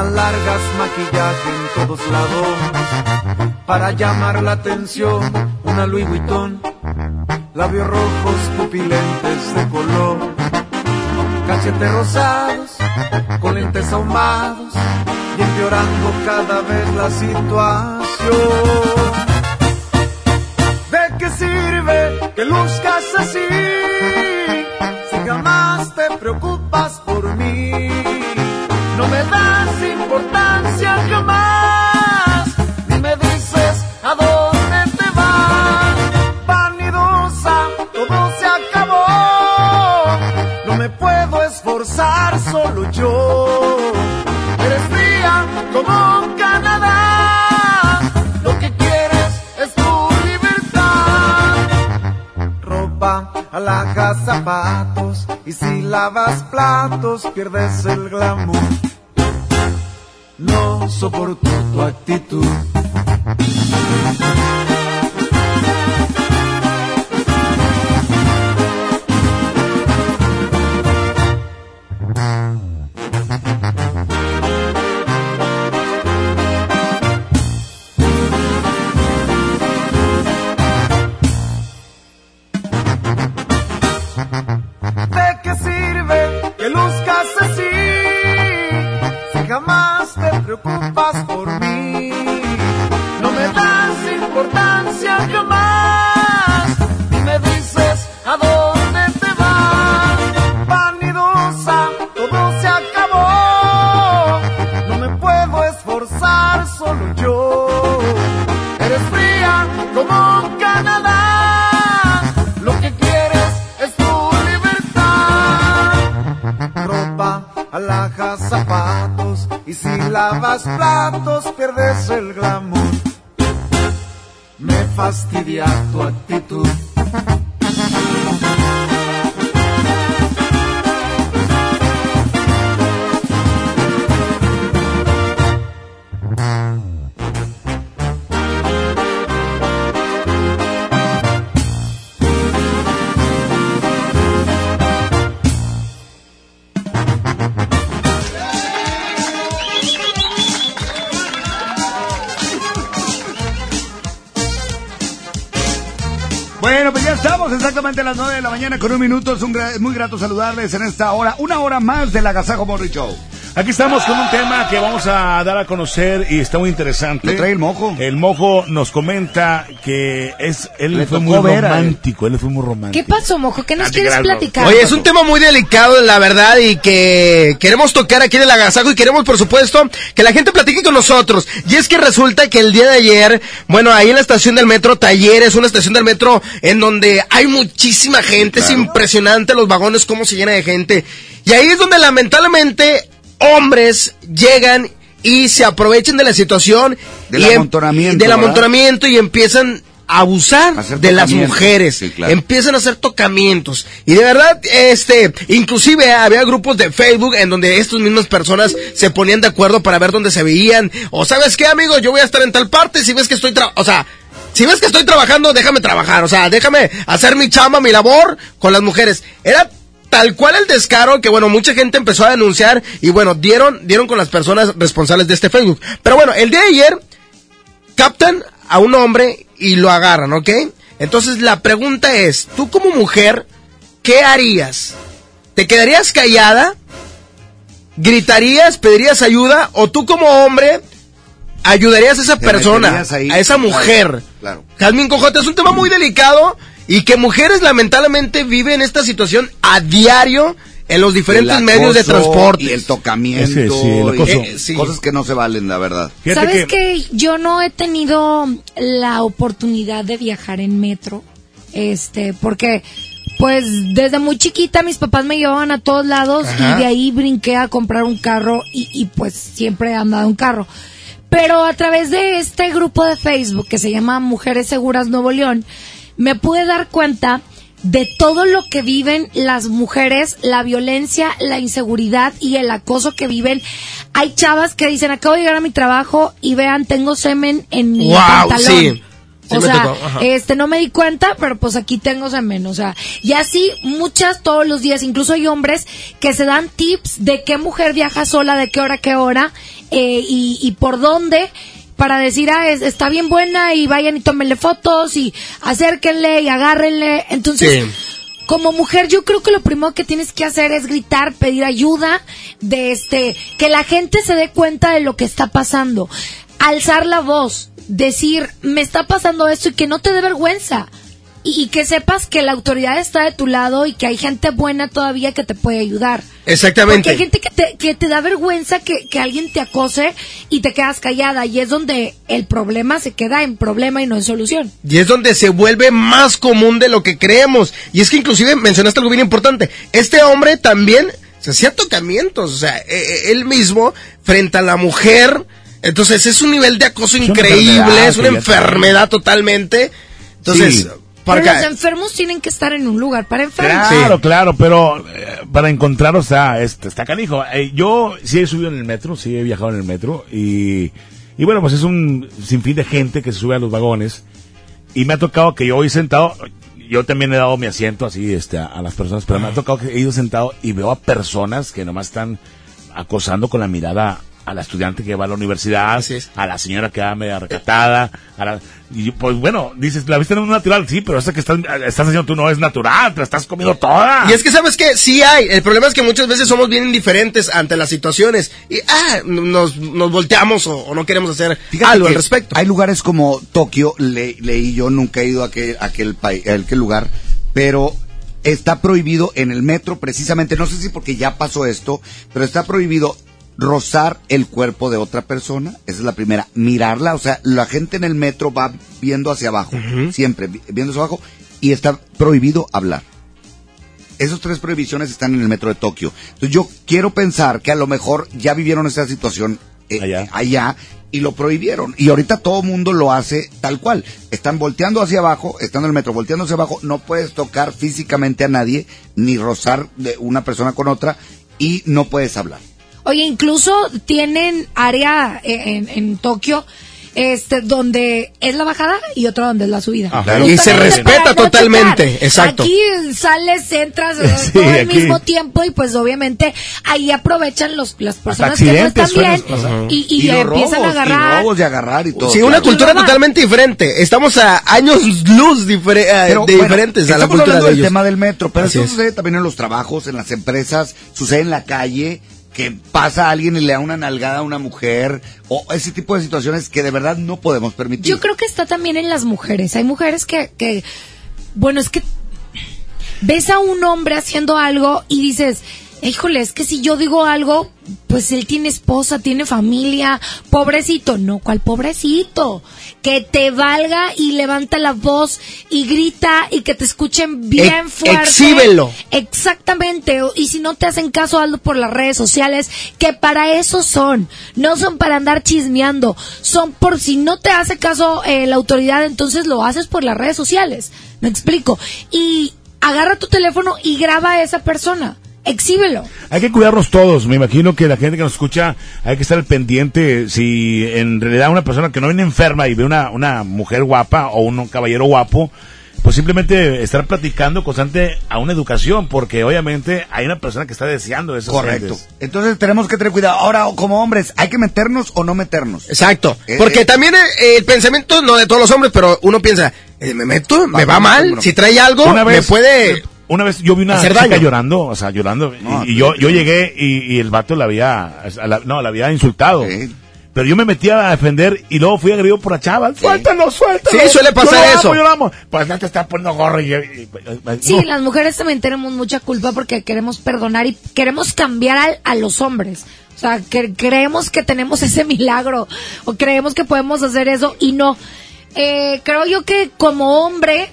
largas, maquillaje en todos lados. Para llamar la atención, una Louis Vuitton, labios rojos, pupilentes de color, cachetes rosados, con lentes ahumados y empeorando cada vez la situación. ¿De qué sirve que luzcas así si jamás te preocupas importancia jamás, ni me dices a dónde te vas. Vanidosa, todo se acabó. No me puedo esforzar solo yo. Eres fría como Canadá. Lo que quieres es tu libertad. Ropa, alhajas, zapatos. Y si lavas platos, pierdes el glamour. No soporto tu actitud. Mañana con un minuto. Es un gra- muy grato saludarles en esta hora, una hora más del Agasajo Morri Show. Aquí estamos con un tema que vamos a dar a conocer y está muy interesante. Le trae el mojo. El mojo nos comenta que es él Le fue muy él. romántico, él fue muy romántico. ¿Qué pasó, mojo? ¿Qué nos quieres platicar? Oye, es un tema muy delicado, la verdad, y que queremos tocar aquí en el agasajo y queremos, por supuesto, que la gente platique con nosotros. Y es que resulta que el día de ayer, bueno, ahí en la estación del metro Talleres, una estación del metro en donde hay muchísima gente, es impresionante los vagones, cómo se llena de gente. Y ahí es donde lamentablemente hombres llegan y se aprovechan de la situación. Del y em- amontonamiento, Del ¿verdad? amontonamiento y empiezan a abusar de las mujeres. Sí, claro. Empiezan a hacer tocamientos. Y de verdad, este, inclusive había grupos de Facebook en donde estas mismas personas se ponían de acuerdo para ver dónde se veían. O sabes qué, amigo, yo voy a estar en tal parte, si ves que estoy tra- o sea, si ves que estoy trabajando, déjame trabajar, o sea, déjame hacer mi chamba, mi labor con las mujeres. Era tal cual el descaro que bueno, mucha gente empezó a denunciar y bueno, dieron dieron con las personas responsables de este Facebook. Pero bueno, el día de ayer captan a un hombre y lo agarran, ¿ok? Entonces la pregunta es, tú como mujer, ¿qué harías? ¿Te quedarías callada? ¿Gritarías? ¿Pedirías ayuda? ¿O tú como hombre ayudarías a esa persona, ahí, a esa claro, mujer? Claro. Jazmín Cojote, es un tema muy delicado y que mujeres lamentablemente viven esta situación a diario en los diferentes medios de transporte. Y el tocamiento. Sí, el eh, sí. Cosas que no se valen, la verdad. ¿Sabes que... yo no he tenido la oportunidad de viajar en metro? Este, porque pues desde muy chiquita mis papás me llevaban a todos lados Ajá. y de ahí brinqué a comprar un carro y, y, pues siempre he andado en carro. Pero a través de este grupo de Facebook que se llama Mujeres Seguras Nuevo León, me pude dar cuenta de todo lo que viven las mujeres, la violencia, la inseguridad y el acoso que viven. Hay chavas que dicen, acabo de llegar a mi trabajo y vean, tengo semen en mi Guau, pantalón. sí. Sí o sea, este no me di cuenta, pero pues aquí tengo semen, o sea, y así muchas todos los días, incluso hay hombres que se dan tips de qué mujer viaja sola, de qué hora, qué hora, eh, y, y por dónde, para decir, ah, es- está bien buena y vayan y tómenle fotos y acérquenle y agárrenle. Entonces, como mujer, yo creo que lo primero que tienes que hacer es gritar, pedir ayuda, de este, que la gente se dé cuenta de lo que está pasando, alzar la voz, decir, me está pasando esto y que no te dé vergüenza. Y, y que sepas que la autoridad está de tu lado y que hay gente buena todavía que te puede ayudar. Exactamente. Porque hay gente que te, que te da vergüenza que, que alguien te acose y te quedas callada. Y es donde el problema se queda en problema y no en solución. Y es donde se vuelve más común de lo que creemos. Y es que inclusive mencionaste algo bien importante. Este hombre también se hacía tocamientos, o sea, eh, eh, él mismo frente a la mujer. Entonces es un nivel de acoso increíble, es una enfermedad totalmente. Entonces, Sí, Pero Porque- los enfermos tienen que estar en un lugar para enfermos. Claro, claro, pero eh, para encontrar, o sea, este, está canijo. Eh, yo sí he subido en el metro, sí he viajado en el metro y, y bueno, pues es un sinfín de gente que se sube a los vagones y me ha tocado que yo hoy sentado, yo también he dado mi asiento así este, a, a las personas, pero me ha tocado que he ido sentado y veo a personas que nomás están acosando con la mirada a la estudiante que va a la universidad, a la señora que va media recatada, a la, y pues bueno, dices, la vista no es natural, sí, pero esa que estás, estás haciendo tú no es natural, te la estás comiendo toda. Y es que sabes que sí hay. El problema es que muchas veces somos bien indiferentes ante las situaciones y ah, nos, nos volteamos o, o no queremos hacer Fíjate algo al respecto. Hay lugares como Tokio, le- leí yo, nunca he ido a aquel, a aquel, pai- a aquel lugar, pero está prohibido en el metro precisamente, no sé si porque ya pasó esto, pero está prohibido rozar el cuerpo de otra persona, esa es la primera, mirarla, o sea, la gente en el metro va viendo hacia abajo, siempre vi- viendo hacia abajo, y está prohibido hablar. Esas tres prohibiciones están en el metro de Tokio. Entonces yo quiero pensar que a lo mejor ya vivieron esa situación eh, allá. y lo prohibieron. Y ahorita todo mundo lo hace tal cual. Están volteando hacia abajo, están en el metro volteando hacia abajo, no puedes tocar físicamente a nadie, ni rozar de una persona con otra, y no puedes hablar. Oye, incluso tienen área eh, en, en Tokio este donde es la bajada y otra donde es la subida. Y se respeta no totalmente, chocar. exacto. Aquí sales, entras Sí, todo al mismo tiempo y pues obviamente ahí aprovechan los, las personas que no están bien y, y, Y empiezan robos, a agarrar. y robos de agarrar y todo. Sí, una claro. cultura totalmente diferente. Estamos a años luz difer- eh, Pero, de bueno, diferentes a la estamos cultura hablando de del tema del metro, pero Así eso es. sucede también en los trabajos, en las empresas, sucede en la calle, que pasa alguien y le da una nalgada a una mujer, o ese tipo de situaciones que de verdad no podemos permitir. Yo creo que está también en las mujeres. Hay mujeres que, que, bueno, es que ves a un hombre haciendo algo y dices, híjole, es que si yo digo algo, pues él tiene esposa, tiene familia, pobrecito. No, ¿cuál pobrecito? Que te valga y levanta la voz y grita y que te escuchen bien fuerte. exhíbelo. Exactamente. Y si no te hacen caso, hazlo por las redes sociales, que para eso son. No son para andar chismeando. Son por si no te hace caso eh, la autoridad, entonces lo haces por las redes sociales. Me explico. Y agarra tu teléfono y graba a esa persona. Exhíbelo. Hay que cuidarnos todos. Me imagino que la gente que nos escucha hay que estar al pendiente. Si en realidad una persona que no viene enferma y ve una, una mujer guapa o un caballero guapo, pues simplemente estar platicando constante a una educación, porque obviamente hay una persona que está deseando eso. Correcto. Entonces tenemos que tener cuidado. Ahora, como hombres, ¿hay que meternos o no meternos? Exacto. Eh, Porque eh, también eh, el pensamiento, no de todos los hombres, pero uno piensa, eh, ¿me meto? ¿Me va mal? Si trae algo, Una me puede... Una vez yo vi una chica daño. llorando, o sea, llorando, No, y, y yo, yo llegué y, y el vato la había, la- no, la había insultado. Pero yo me metí a defender y luego fui agredido por la chava. Suéltalo, suéltalo. Sí, suele pasar Yo lo amo, eso. yo lo amo. Pues no te estás poniendo gorro y, y- y- Sí, no. las mujeres también tenemos mucha culpa porque queremos perdonar y queremos cambiar al- a los hombres. O sea, que creemos que tenemos ese milagro o creemos que podemos hacer eso y no. Eh, creo yo que como hombre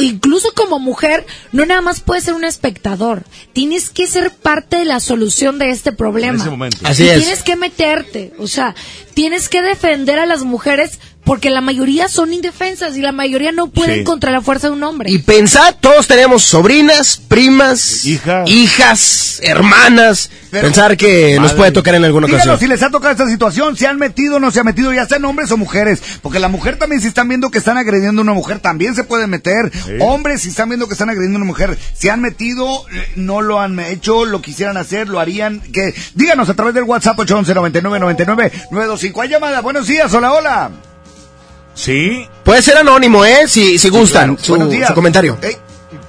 incluso como mujer, no nada más puedes ser un espectador. Tienes que ser parte de la solución de este problema. En ese momento. Así Y es. Tienes que meterte. O sea, tienes que defender a las mujeres porque la mayoría son indefensas y la mayoría no pueden Sí. contra la fuerza de un hombre. Y pensad, todos tenemos sobrinas, primas, hijas, hermanas. pensar que nos puede tocar en alguna Díganos ocasión. si les ha tocado esta situación, si han metido o no se ha metido, ya sean hombres o mujeres. Porque la mujer también, si están viendo que están agrediendo a una mujer, también se puede meter. Hombres, si están viendo que están agrediendo a una mujer, si han metido, eh, no lo han hecho, lo quisieran hacer, lo harían. que Díganos a través del WhatsApp 811 99 99 925. Hay llamada. Buenos días, hola, hola. Sí. Puede ser anónimo, ¿eh? Si, si gustan, claro. su, Buenos días. su comentario. Ey,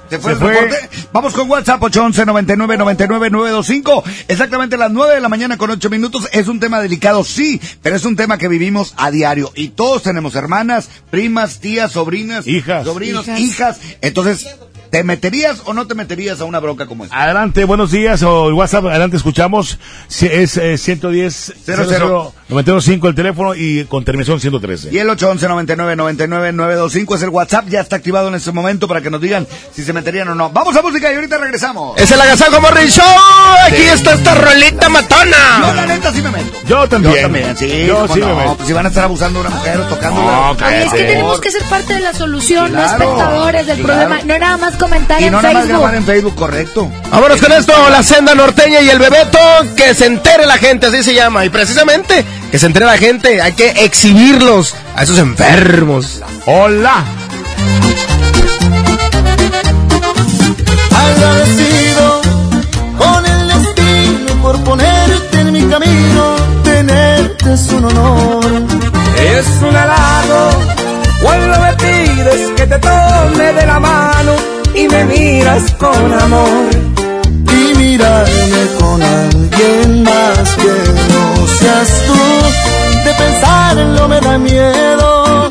¿Se fue Se el fue. Vamos con WhatsApp 811 99 99 925. Exactamente a las 9 de la mañana con 8 minutos. Es un tema delicado, sí, pero es un tema que vivimos a diario. Y todos tenemos hermanas, primas, tías, sobrinas, Hijas. sobrinos, Hijas. hijas. Entonces, ¿te meterías o no te meterías a una bronca como esta? Adelante, buenos días, o el WhatsApp, adelante, escuchamos. Si- Es eh, 110 Cero, cero. 915 el teléfono y con terminación 113. Y el 811-99-99-925 es el WhatsApp, ya está activado en este momento para que nos digan si se meterían o no. Vamos a música y ahorita regresamos. Es el Agasajo Morning Show. Aquí está esta rolita matona. No, la neta sí me meto. Yo también. Yo también, sí. Yo sí no, me meto. Pues si van a estar abusando de una mujer o tocándola. No, Oye, cállate. es que tenemos que ser parte de la solución, no espectadores del claro. problema. No nada más comentar Y en no nada más Facebook. grabar en Facebook, correcto. Vámonos con esto, la senda norteña y el bebeto, que se entere la gente, así se llama. Y precisamente, que se entere la gente, hay que exhibirlos a esos enfermos. Hola. agradecido con el destino por ponerte en mi camino, tenerte es un honor. Es un halago cuando me pides que te tome de la mano y me miras con amor. Y mirarme con alguien más que no seas tú, de pensarlo me da miedo.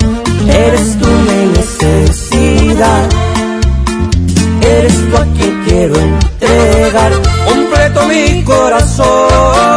Eres tú mi necesidad. Eres tú a quien quiero entregar completo mi corazón.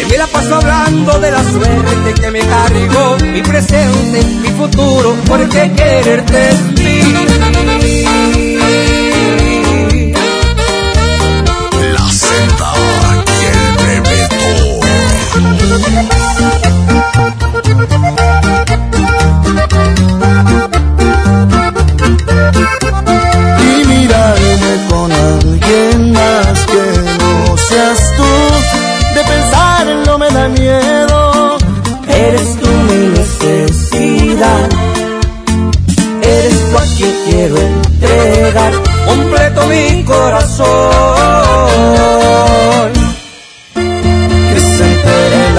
Y me la paso hablando de la suerte que me cargó, mi presente, mi futuro, porque quererte es mí. La senda y el bebeto. Y mirarme con alguien miedo. Eres tú mi necesidad, eres tú a quien quiero entregar completo mi corazón.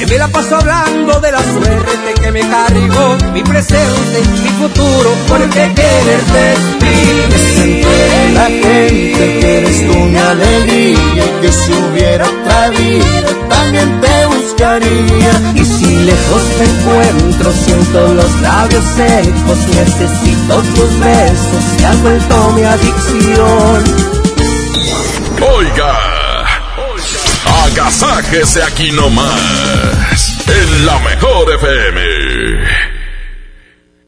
Y me la paso hablando de la suerte que me cargó, mi presente, mi futuro, porque quererte es Que entere la gente que eres tú mi alegría y que si hubiera otra vida también te buscaría. Y si lejos me encuentro, siento los labios secos, necesito tus besos, te has vuelto mi adicción. Oiga, agasájese aquí nomás, en la mejor FM.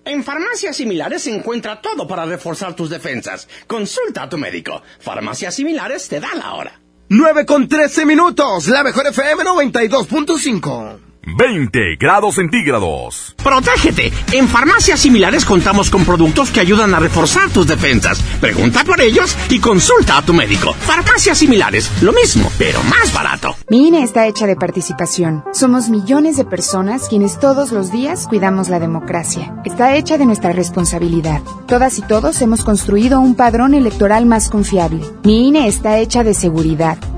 En farmacias similares se encuentra todo para reforzar tus defensas. Consulta a tu médico. Farmacias similares te da la hora. 9 con 13 minutos, la mejor FM 92.5. 20 grados centígrados. Protégete. En farmacias similares contamos con productos que ayudan a reforzar tus defensas. Pregunta por ellos y consulta a tu médico. Farmacias similares, lo mismo, pero más barato. Mi INE está hecha de participación. Somos millones de personas quienes todos los días cuidamos la democracia. Está hecha de nuestra responsabilidad. Todas y todos hemos construido un padrón electoral más confiable. Mi INE está hecha de seguridad.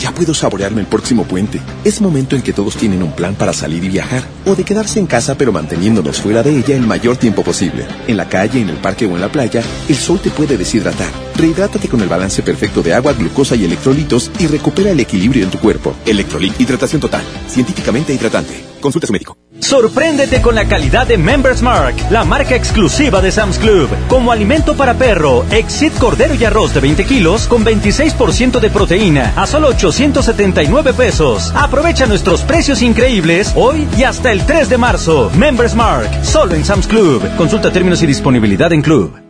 Ya puedo saborearme el próximo puente. Es momento en que todos tienen un plan para salir y viajar, o de quedarse en casa pero manteniéndonos fuera de ella el mayor tiempo posible. En la calle, en el parque o en la playa, el sol te puede deshidratar. Rehidrátate con el balance perfecto de agua, glucosa y electrolitos y recupera el equilibrio en tu cuerpo. Electrolit Hidratación Total, científicamente hidratante. Consulta a su médico. Sorpréndete con la calidad de Members Mark, la marca exclusiva de Sam's Club. Como alimento para perro, Exit Cordero y Arroz de 20 kilos con 26% de proteína a solo 879 pesos. Aprovecha nuestros precios increíbles hoy y hasta el 3 de marzo. Members Mark, solo en Sam's Club. Consulta términos y disponibilidad en Club.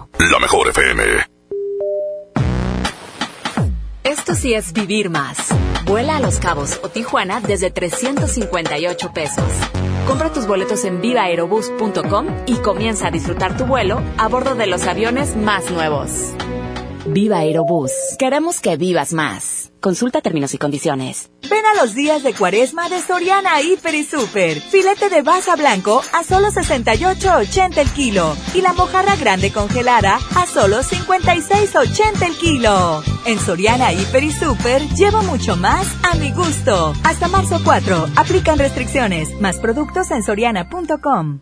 La mejor FM. Esto sí es vivir más. Vuela a Los Cabos o Tijuana desde 358 pesos. Compra tus boletos en vivaerobus.com y comienza a disfrutar tu vuelo a bordo de los aviones más nuevos. Viva Aerobús. Queremos que vivas más. Consulta términos y condiciones. Ven a los días de cuaresma de Soriana Hiper y Super. Filete de baja blanco a solo 68.80 el kilo. Y la mojarra grande congelada a solo 56.80 el kilo. En Soriana Hiper y Super llevo mucho más a mi gusto. Hasta marzo 4. Aplican restricciones. Más productos en soriana.com.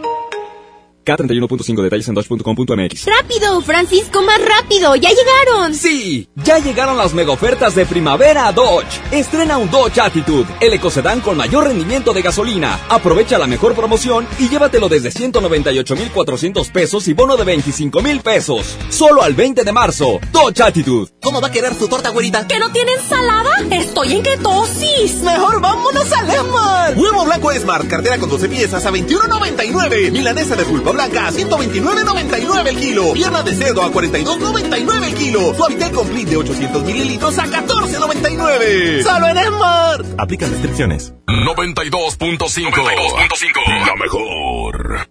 K31.5 detalles en dodge.com.mx. ¡Rápido, Francisco, más rápido! ¡Ya llegaron! Sí, ya llegaron las mega ofertas de primavera a Dodge. Estrena un Dodge Attitude, el ecocedán con mayor rendimiento de gasolina. Aprovecha la mejor promoción y llévatelo desde 198,400 pesos y bono de 25,000 pesos. Solo al 20 de marzo. Dodge Attitude. ¿Cómo va a querer su torta, güerita? ¿Que no tiene ensalada? ¡Estoy en ketosis! ¡Mejor vámonos a Lemar! Huevo blanco Smart, cartera con 12 piezas a 21,99. Milanesa de pulpa blanca a 129.99 el kilo. Pierna de cerdo a 42.99 el kilo. Suavitel Complete de 800 mililitros a 14.99. ¡Solo en Esmar! Aplican restricciones. 92.5. La mejor.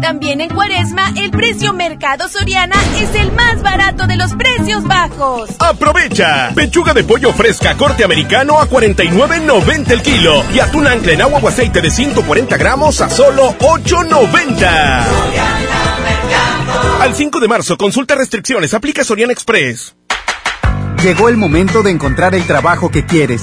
También en Cuaresma, el precio Mercado Soriana es el más barato de los precios bajos. ¡Aprovecha! Pechuga de pollo fresca corte americano a 49.90 el kilo y atún ancla en agua o aceite de 140 gramos a solo 8.90. Al 5 de marzo, consulta restricciones, aplica Soriana Express. Llegó el momento de encontrar el trabajo que quieres.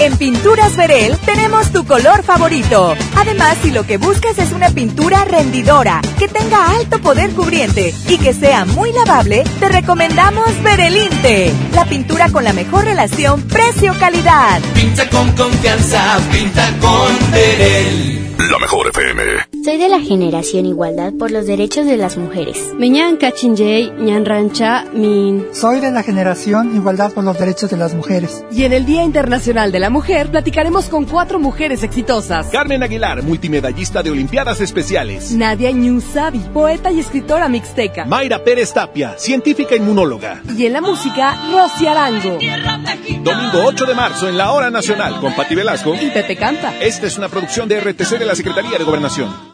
En Pinturas Verel tenemos tu color favorito. Además, si lo que buscas es una pintura rendidora, que tenga alto poder cubriente y que sea muy lavable, te recomendamos Verelinte, la pintura con la mejor relación precio-calidad. Pinta con confianza, pinta con Verel. La mejor FM. Soy de la generación Igualdad por los Derechos de las Mujeres. Meñan Cachinjay, Ñan Rancha, Min. Soy de la generación Igualdad por los Derechos de las Mujeres. Y en el Día Internacional de la la Mujer platicaremos con cuatro mujeres exitosas. Carmen Aguilar, multimedallista de Olimpiadas Especiales. Nadia Ñusabi, poeta y escritora mixteca. Mayra Pérez Tapia, científica inmunóloga. Y en la música, Rosy Arango. Domingo 8 de marzo en la Hora Nacional con Pati Velasco y Pepe Canta. Esta es una producción de RTC de la Secretaría de Gobernación.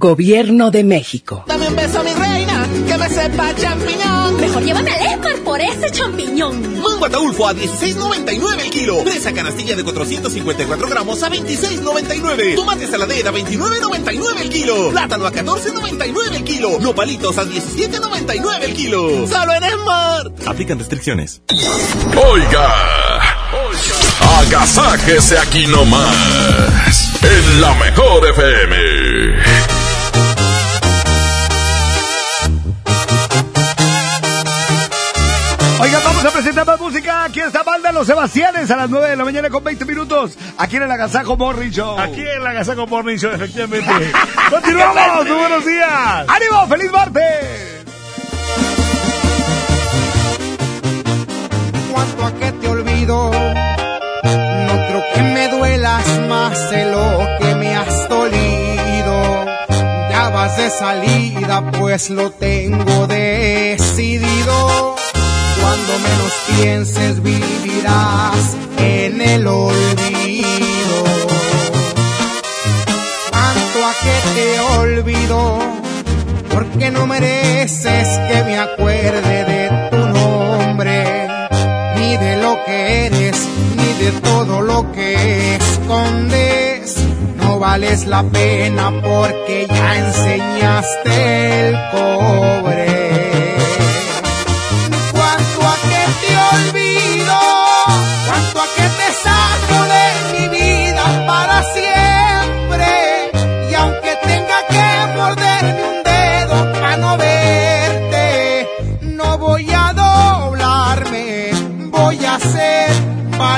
Gobierno de México. Dame un beso, mi reina, que me sepa champiñón. Mejor llévame al Esmar por ese champiñón. Mango ataulfo a 16.99 el kilo. Presa canastilla de 454 gramos a 26.99. Tomate saladera a 29.99 el kilo. Plátano a 14.99 el kilo. Nopalitos a 17.99 el kilo. Solo en Smart. Aplican restricciones. Oiga. Oiga. Agasáquese aquí nomás. En la mejor FM. Oigan, vamos a presentar más música. Aquí está Banda Los Sebastianes a las 9 de la mañana con 20 minutos. Aquí en el Agasajo Morning Show. Aquí en el Agasajo Morning Show, efectivamente. ¡Continuamos! ¡Muy buenos días! ¡Ánimo! ¡Feliz martes! Cuanto a que te olvido, no creo que me duelas más de lo que me has dolido. Ya vas de salida, pues lo tengo decidido. Cuando menos pienses vivirás en el olvido. Tanto a que te olvido, porque no mereces que me acuerde de tu nombre, ni de lo que eres, ni de todo lo que escondes. No vales la pena porque ya enseñaste el cobre.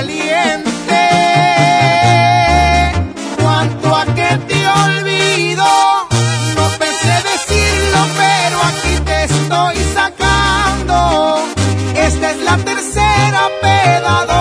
Valiente. Cuanto a que te olvido, no pensé decirlo, pero aquí te estoy sacando. Esta es la tercera peda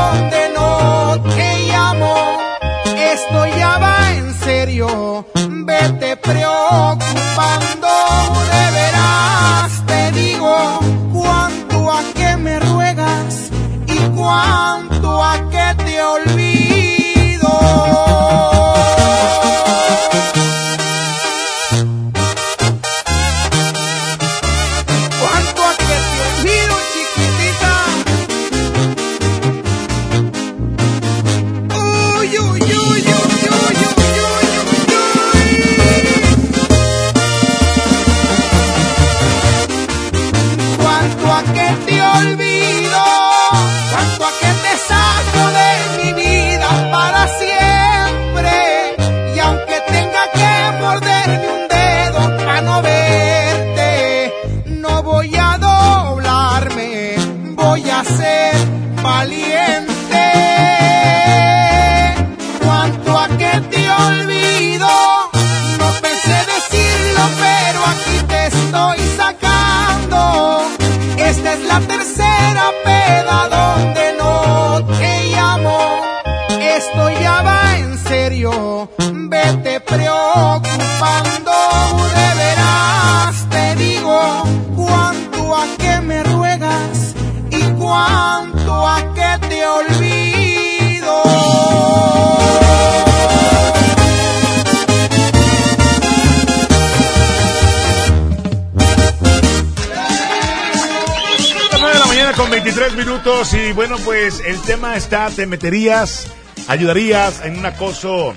minutos y bueno, pues el tema está, te meterías, ayudarías en un acoso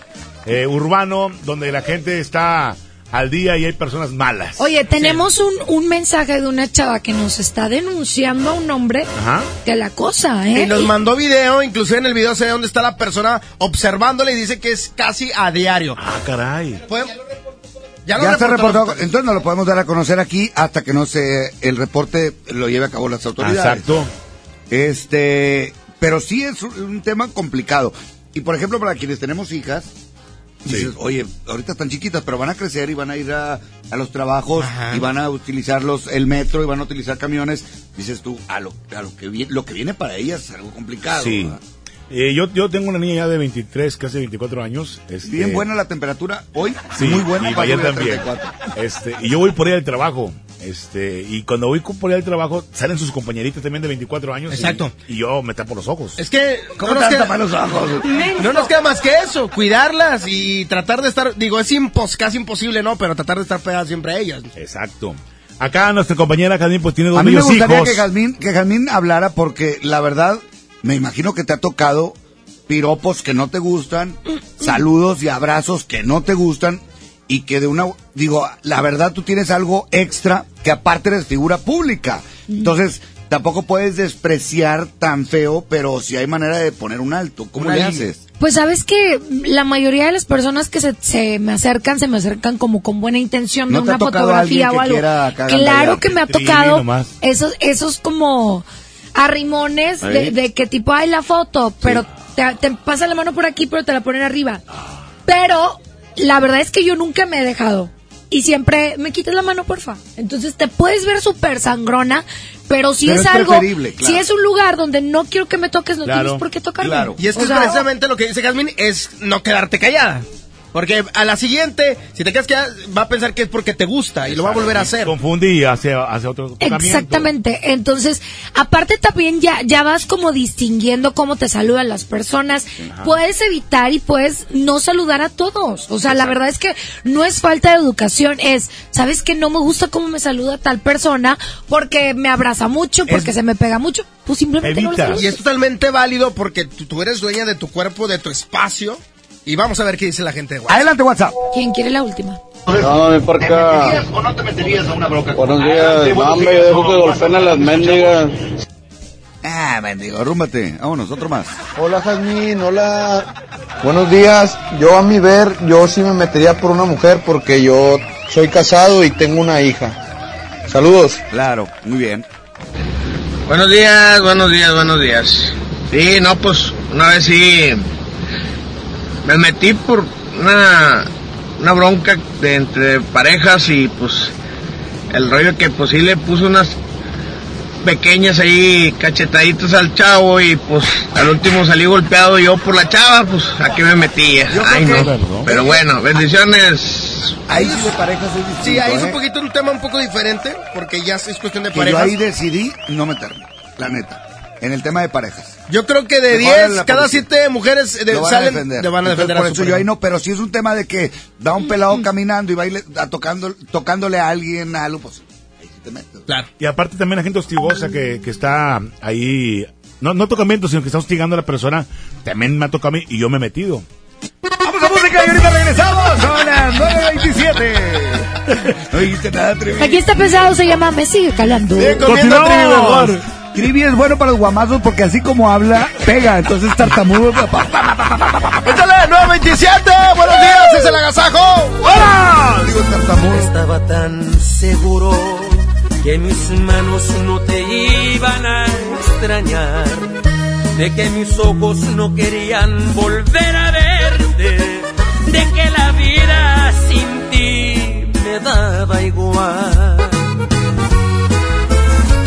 eh, urbano donde la gente está al día y hay personas malas. Oye, tenemos un, un mensaje de una chava que nos está denunciando a un hombre Ajá. de la cosa, ¿eh? Y nos mandó video, inclusive en el video se ve dónde está la persona observándole y dice que es casi a diario. Ah, caray. Ya Ya, lo está reportó. reportado, entonces no lo podemos dar a conocer aquí hasta que no se el reporte lo lleve a cabo las autoridades. Exacto. Este, pero sí es un, tema complicado. Y por ejemplo, para quienes tenemos hijas, dices, oye, ahorita están chiquitas, pero van a crecer y van a ir a, a los trabajos y van a utilizar los, el metro y van a utilizar camiones. Dices tú, a lo, a lo que viene, lo que viene para ellas es algo complicado. Sí. ¿verdad? Eh, yo, yo tengo una niña ya de 23, casi 24 años. este, Bien buena la temperatura hoy, Sí, muy buena. y para también. 34. Este, y yo voy por ella al trabago. Este, y cuando voy por ella al trabajo, salen sus compañeritas también de 24 años. Exacto. Y, yo me tapo los ojos. Es que ¿Cómo no nos, queda, los ojos? no nos queda más que eso, cuidarlas y tratar de estar, digo, es impos, casi imposible, ¿no? Pero tratar de estar pegadas siempre a ellas. Exacto. Acá nuestra compañera Jazmín pues tiene dos A mí me gustaría hijos. que Jazmín, que Jazmín hablara porque la verdad, me imagino que te ha tocado piropos que no te gustan, saludos y abrazos que no te gustan y que de una, digo, la verdad tú tienes algo extra que aparte eres figura pública. Entonces, tampoco puedes despreciar tan feo, pero si hay manera de poner un alto, ¿cómo le haces? Pues sabes que la mayoría de las personas que se, se me acercan, se me acercan como con buena intención ¿No de una fotografía o algo. Claro que me ha tocado esos, esos como arrimones de, de que tipo, hay la foto, pero te, te pasa la mano por aquí, pero te la ponen arriba. Pero la verdad es que yo nunca me he dejado. Y siempre me quitas la mano, porfa. Entonces te puedes ver súper sangrona, pero si Pero es, es algo, claro. si es un lugar donde no quiero que me toques, no tienes por qué tocarme. Y es que O sea, precisamente lo que dice Jasmine, es no quedarte callada. Porque a la siguiente, si te quedas callada, va a pensar que es porque te gusta y lo va a volver a hacer. Confundí y hace, hace otro. Exactamente. Entonces, aparte también ya, ya vas como distinguiendo cómo te saludan las personas. Puedes evitar y puedes no saludar a todos. O sea, la verdad es que no es falta de educación, es, ¿sabes que no me gusta cómo me saluda tal persona? Porque me abraza mucho, porque se me pega mucho. Pues simplemente no lo saludas. Y es totalmente válido porque tú eres dueña de tu cuerpo, de tu espacio. Y vamos a ver qué dice la gente de WhatsApp. Adelante, WhatsApp. ¿Quién quiere la última? No, mi porca. ¿O no te meterías a una bronca? Buenos días. No, hombre, yo dejo que golpeen a las mendigas. Ah, mendigo, rúmbate. Vámonos, otro más. Hola, Jazmín. Hola. Buenos días. Yo a mi ver, yo sí me metería por una mujer porque yo soy casado y tengo una hija. Saludos. Claro, muy bien. Buenos días, buenos días, buenos días. Sí, no, pues una vez sí me metí por una, una bronca de entre parejas y pues el rollo que pues sí le puso unas pequeñas ahí cachetaditas al chavo y pues al último salí golpeado yo por la chava, pues a qué me metí. Ay no. Pero bueno, bendiciones. Ahí sí de parejas es distinto, Sí, ahí es ¿eh? un poquito un tema un poco diferente porque ya es cuestión de Que yo parejas. ahí decidí no meterme, la neta, en el tema de parejas. Yo creo que de Mejor en 10, la cada policía. 7 mujeres de- Lo van salen, a defender. le van a Entonces, defender por a su eso yo pareja. ahí no, pero si es un tema de que va un pelado caminando y va a tocando, tocándole a alguien algo, pues ahí sí te metes. Claro. Y aparte también la gente hostigosa que, que está ahí, no, no tocamiento, sino que está hostigando a la persona, también me ha tocado a mí y yo me he metido. Vamos a música y ahorita regresamos. Son las 9.27. No dijiste nada, Trivi. Aquí está pesado, se llama Me sigue calando. Continuamos. Trivi es bueno para los guamazos porque así como habla, pega. Entonces tartamudo. ¡Échale! ¡927! ¡Buenos días! ¡Es el agasajo! ¡Hola! Digo tartamudo. Estaba tan seguro que mis manos no te iban a extrañar, de que mis ojos no querían volver a verte, de que la vida sin ti me daba igual.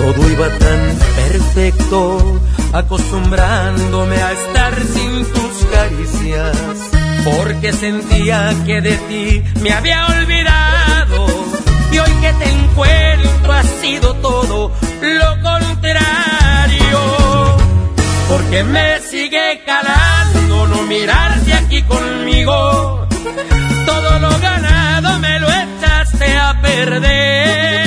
Todo iba tan perfecto, acostumbrándome a estar sin tus caricias, porque sentía que de ti me había olvidado. Y hoy que te encuentro ha sido todo lo contrario, porque me sigue calando no mirarte aquí conmigo. Todo lo ganado me lo echaste a perder.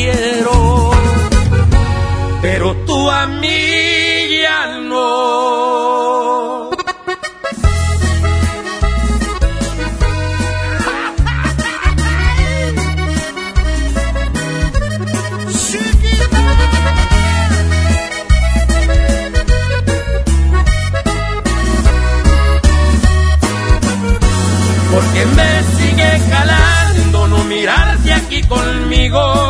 Quiero. Pero tú a mí ya no. Porque me sigue calando no mirarte aquí conmigo.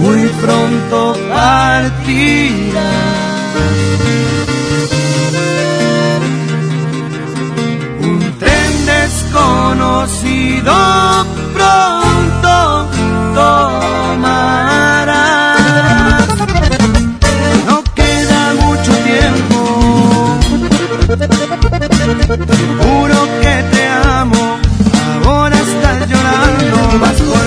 Muy pronto partirás. Desconocido pronto tomarás. No queda mucho tiempo. Llorando más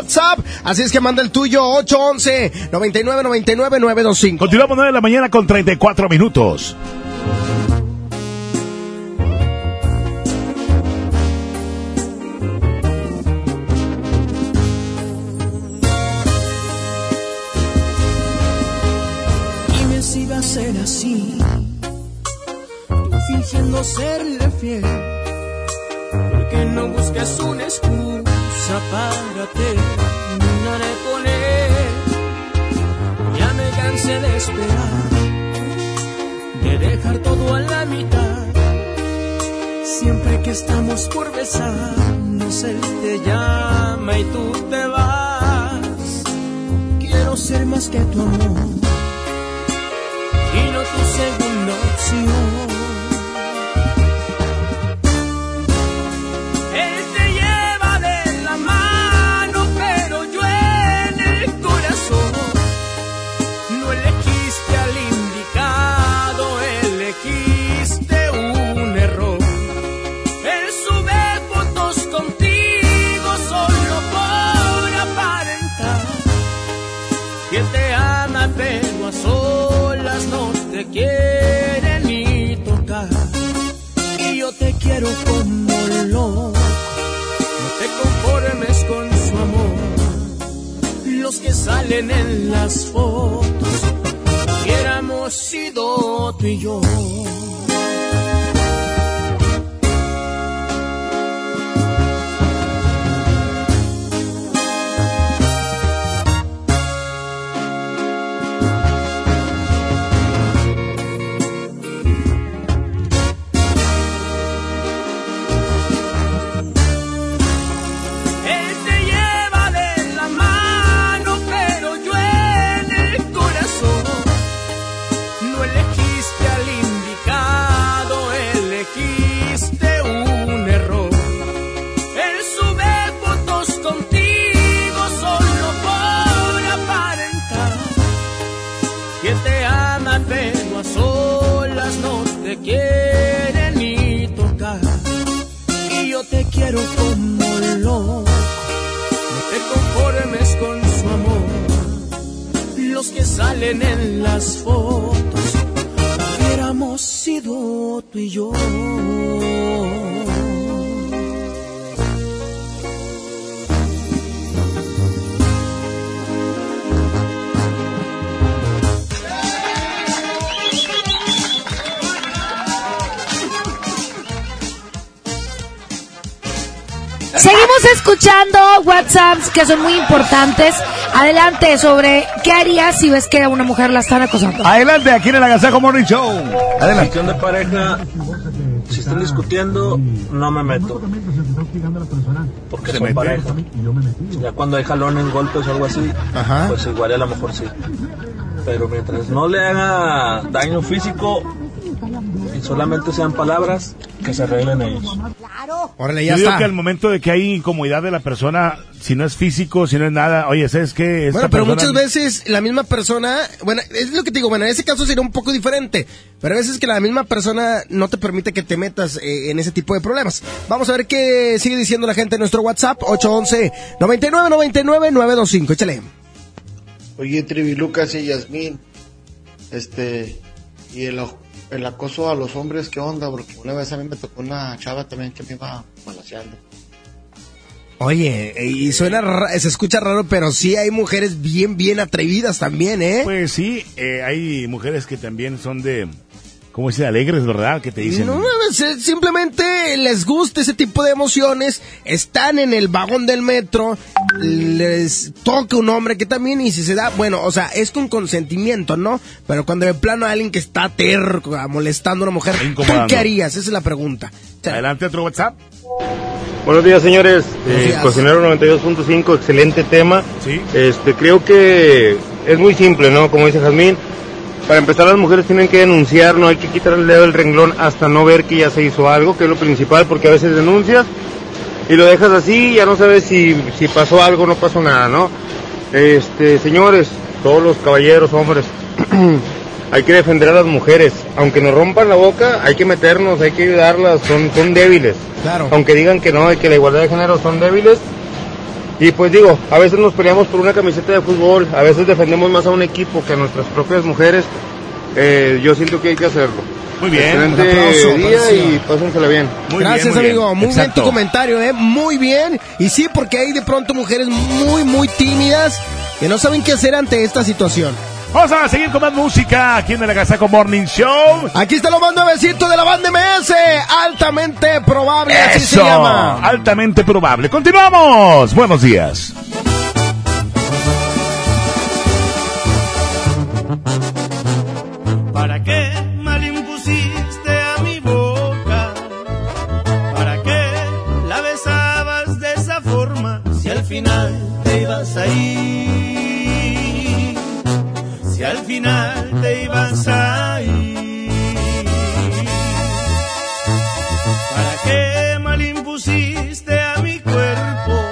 WhatsApp. Así es que manda el tuyo 811 99 99 925. Continuamos 9 de la mañana con 34 minutos. Dejar todo a la mitad. Siempre que estamos por besarnos, él te llama y tú te vas. Quiero ser más que tu amor y no tu segunda opción. Salen en las fotos, hubiéramos sido tú y yo. Salen en las fotos, hubiéramos sido tú y yo. Seguimos escuchando WhatsApps que son muy importantes. Adelante sobre qué harías si ves que a una mujer la están acosando. Adelante, aquí en el Agasajo Morning Show. Adelante. Cuestión de pareja, si están discutiendo, no me meto. Porque Se son pareja. Ya cuando hay jalones, golpes o algo así, Ajá. pues igual a lo mejor sí. Pero mientras no le haga daño físico y solamente sean palabras, que se arreglen ellos. Órale, Yo digo está. que al momento de que hay incomodidad de la persona, si no es físico, si no es nada, oye, ¿sabes qué? Esta Bueno, pero persona- muchas veces la misma persona, bueno, es lo que te digo, bueno, en ese caso sería un poco diferente, pero a veces que la misma persona no te permite que te metas eh, en ese tipo de problemas. Vamos a ver qué sigue diciendo la gente en nuestro WhatsApp, 811 9999 925 échale. Oye, Trivi, Lucas y Yasmín, este, y el, el acoso a los hombres, ¿qué onda? Porque una vez a mí me tocó una chava también que me iba balaseando. Oye, y suena, se escucha raro, pero sí hay mujeres bien, bien atrevidas también, ¿eh? Pues sí, eh, hay mujeres que también son de, ¿cómo dice? Alegres, ¿verdad? Que te dicen. No, simplemente les gusta ese tipo de emociones, están en el vagón del metro, les toca un hombre que también, y si se da, bueno, o sea, es con consentimiento, ¿no? Pero cuando de plano hay alguien que está terco, molestando a una mujer, ¿tú qué harías? Esa es la pregunta. Adelante, otro WhatsApp. Buenos días, señores. Buenos Eh, días. Cocinero 92.5, excelente tema. Sí. Este, creo que es muy simple, ¿no? Como dice Jazmín, para empezar las mujeres tienen que denunciar, no hay que quitar el dedo del renglón hasta no ver que ya se hizo algo, que es lo principal, porque a veces denuncias y lo dejas así y ya no sabes si, si pasó algo o no pasó nada, ¿no? Este, señores, todos los caballeros, hombres, hay que defender a las mujeres. Aunque nos rompan la boca, hay que meternos, hay que ayudarlas, son, son débiles. Claro. Aunque digan que no, y que la igualdad de género son débiles. Y pues digo, a veces nos peleamos por una camiseta de fútbol, a veces defendemos más a un equipo que a nuestras propias mujeres. Eh, yo siento que hay que hacerlo. Muy bien, Excelente un aplauso, día y pásensela bien. Gracias, amigo. Muy bien tu comentario, ¿eh? Muy bien. Y sí, porque hay de pronto mujeres muy, muy tímidas que no saben qué hacer ante esta situación. Vamos a seguir con más música aquí en el Agasaco Morning Show. Aquí está lo más nuevecito de la banda MS. Altamente probable, así se Eso, llama. altamente probable. Continuamos. Buenos días. ¿Para qué mal impusiste a mi boca? ¿Para qué la besabas de esa forma? Si al final te ibas a ir, te ibas a ir. ¿Para qué mal impusiste a mi cuerpo?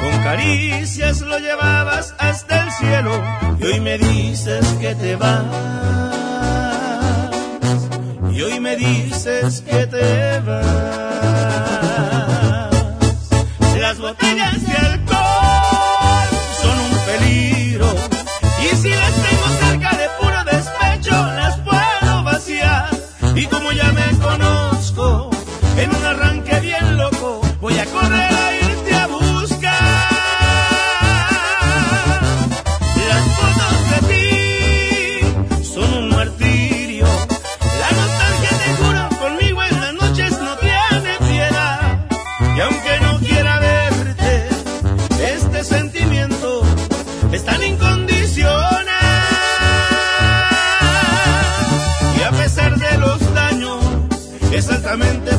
Con caricias lo llevabas hasta el cielo y hoy me dices que te vas. Y hoy me dices que te vas. Las botellas de alcohol son un peligro y si las como ya es altamente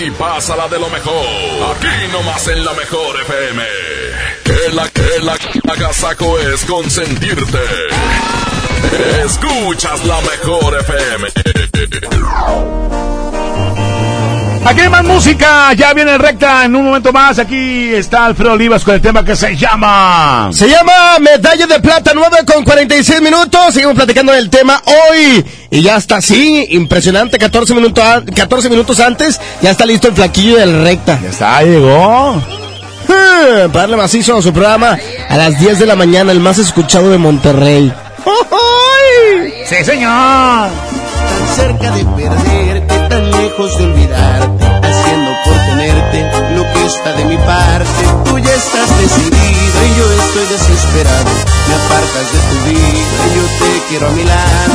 y pásala de lo mejor. Aquí nomás en la mejor FM. El, el agasajo es consentirte. Escuchas la mejor FM. Aquí hay más música, ya viene recta en un momento más. Aquí está Alfredo Olivas con el tema que se llama. Se llama Medalla de Plata 9 con 46 minutos. Seguimos platicando del tema hoy. Y ya está así, impresionante. 14 minutos, a- 14 minutos antes, ya está listo el flaquillo del recta. Ya está, llegó. Para darle macizo a su programa a las 10 de la mañana, el más escuchado de Monterrey. Sí, señor. Tan cerca de perderte, tan lejos de olvidarte, haciendo por tenerte lo que está de mi parte. Tú ya estás decidido y yo estoy desesperado. Me apartas de tu vida y yo te quiero a mi lado.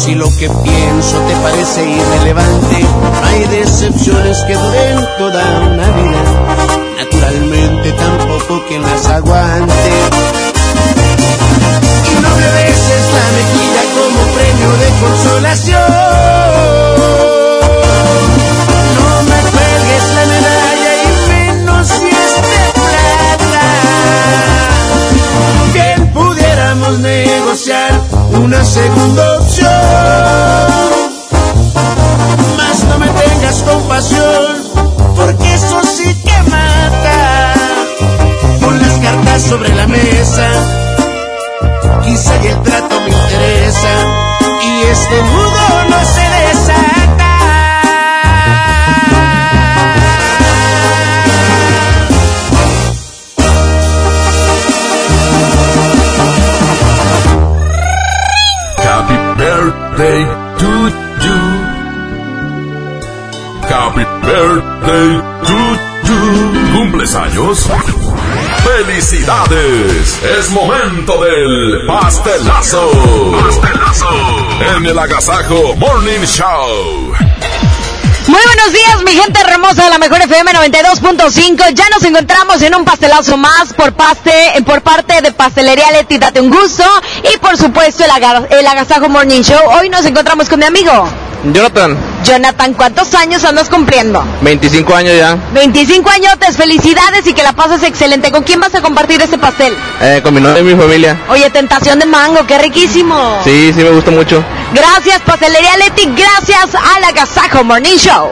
Si lo que pienso te parece irrelevante, hay decepciones que duren toda una vida. Naturalmente tampoco quien las aguante. Y no me beses la mejilla como premio de consolación. No me cuelgues la medalla y menos si es de plata. Bien pudiéramos negociar una segunda ¡Felicidades! Es momento del pastelazo. Pastelazo. En el Agasajo Morning Show. Muy buenos días, mi gente hermosa de la Mejor FM 92.5. Ya nos encontramos en un pastelazo más por paste, por parte de Pastelería Leti, date un gusto. Y por supuesto, el, aga- el Agasajo Morning Show. Hoy nos encontramos con mi amigo. Jonathan, Jonathan, ¿cuántos años andas cumpliendo? 25 años ya, 25 añotes, felicidades y que la pases excelente. ¿Con quién vas a compartir este pastel? eh, con mi novia y mi familia. Oye, tentación de mango, qué riquísimo. Sí, sí me gusta mucho. Gracias, Pastelería Leti, gracias al Agasajo Morning Show.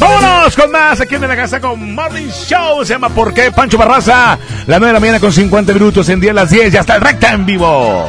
Vámonos con más aquí en la casa con Morning Show. Se llama ¿Por qué? Pancho Barraza. La 9 de la mañana con 50 minutos en 10 a las 10. Ya está el recta en vivo.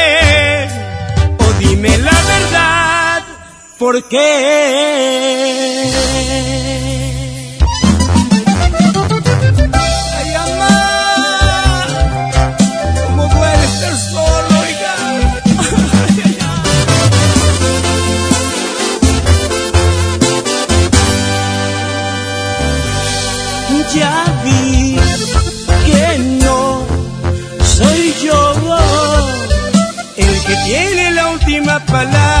¿por qué? Ya vi que no soy yo el que tiene la última palabra,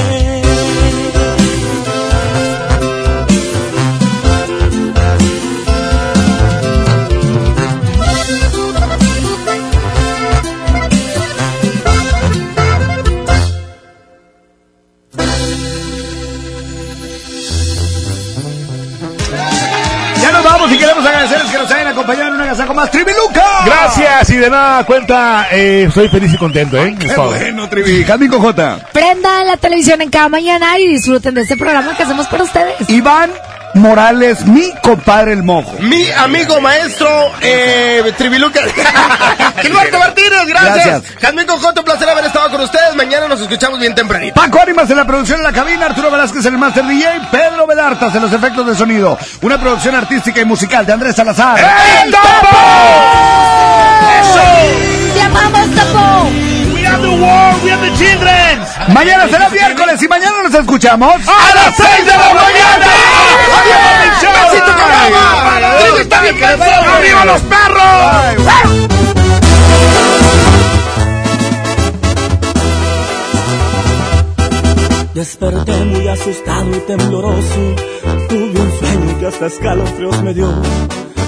Que nos hayan acompañado en un agasajo más. ¡Tribiluca! Gracias y de nada cuenta, eh, estoy feliz y contento, ¿eh? Todo. Trivi. Jasmine Cojota. Prendan la televisión en cada mañana y disfruten de este programa que hacemos para ustedes. Iván Morales, mi compadre el mojo. Mi amigo maestro, eh, Tribiluca. Gilberto Martínez, gracias. Gracias. Jazmín Cojoto, un placer haber estado con ustedes. Mañana nos escuchamos bien tempranito. Paco Ánimas en la producción en la cabina, Arturo Velázquez en el Master DJ, Pedro Vedartas en los efectos de sonido. Una producción artística y musical de Andrés Salazar. ¡Te amamos, Tapo! The world, we are the children. Mañana será miércoles y mañana nos escuchamos ¡A las 6 de la mañana! ¡Adiós, está bien ay, ¡Arriba los perros! Desperté muy asustado y tembloroso. Tuve un sueño que hasta escalofríos me dio.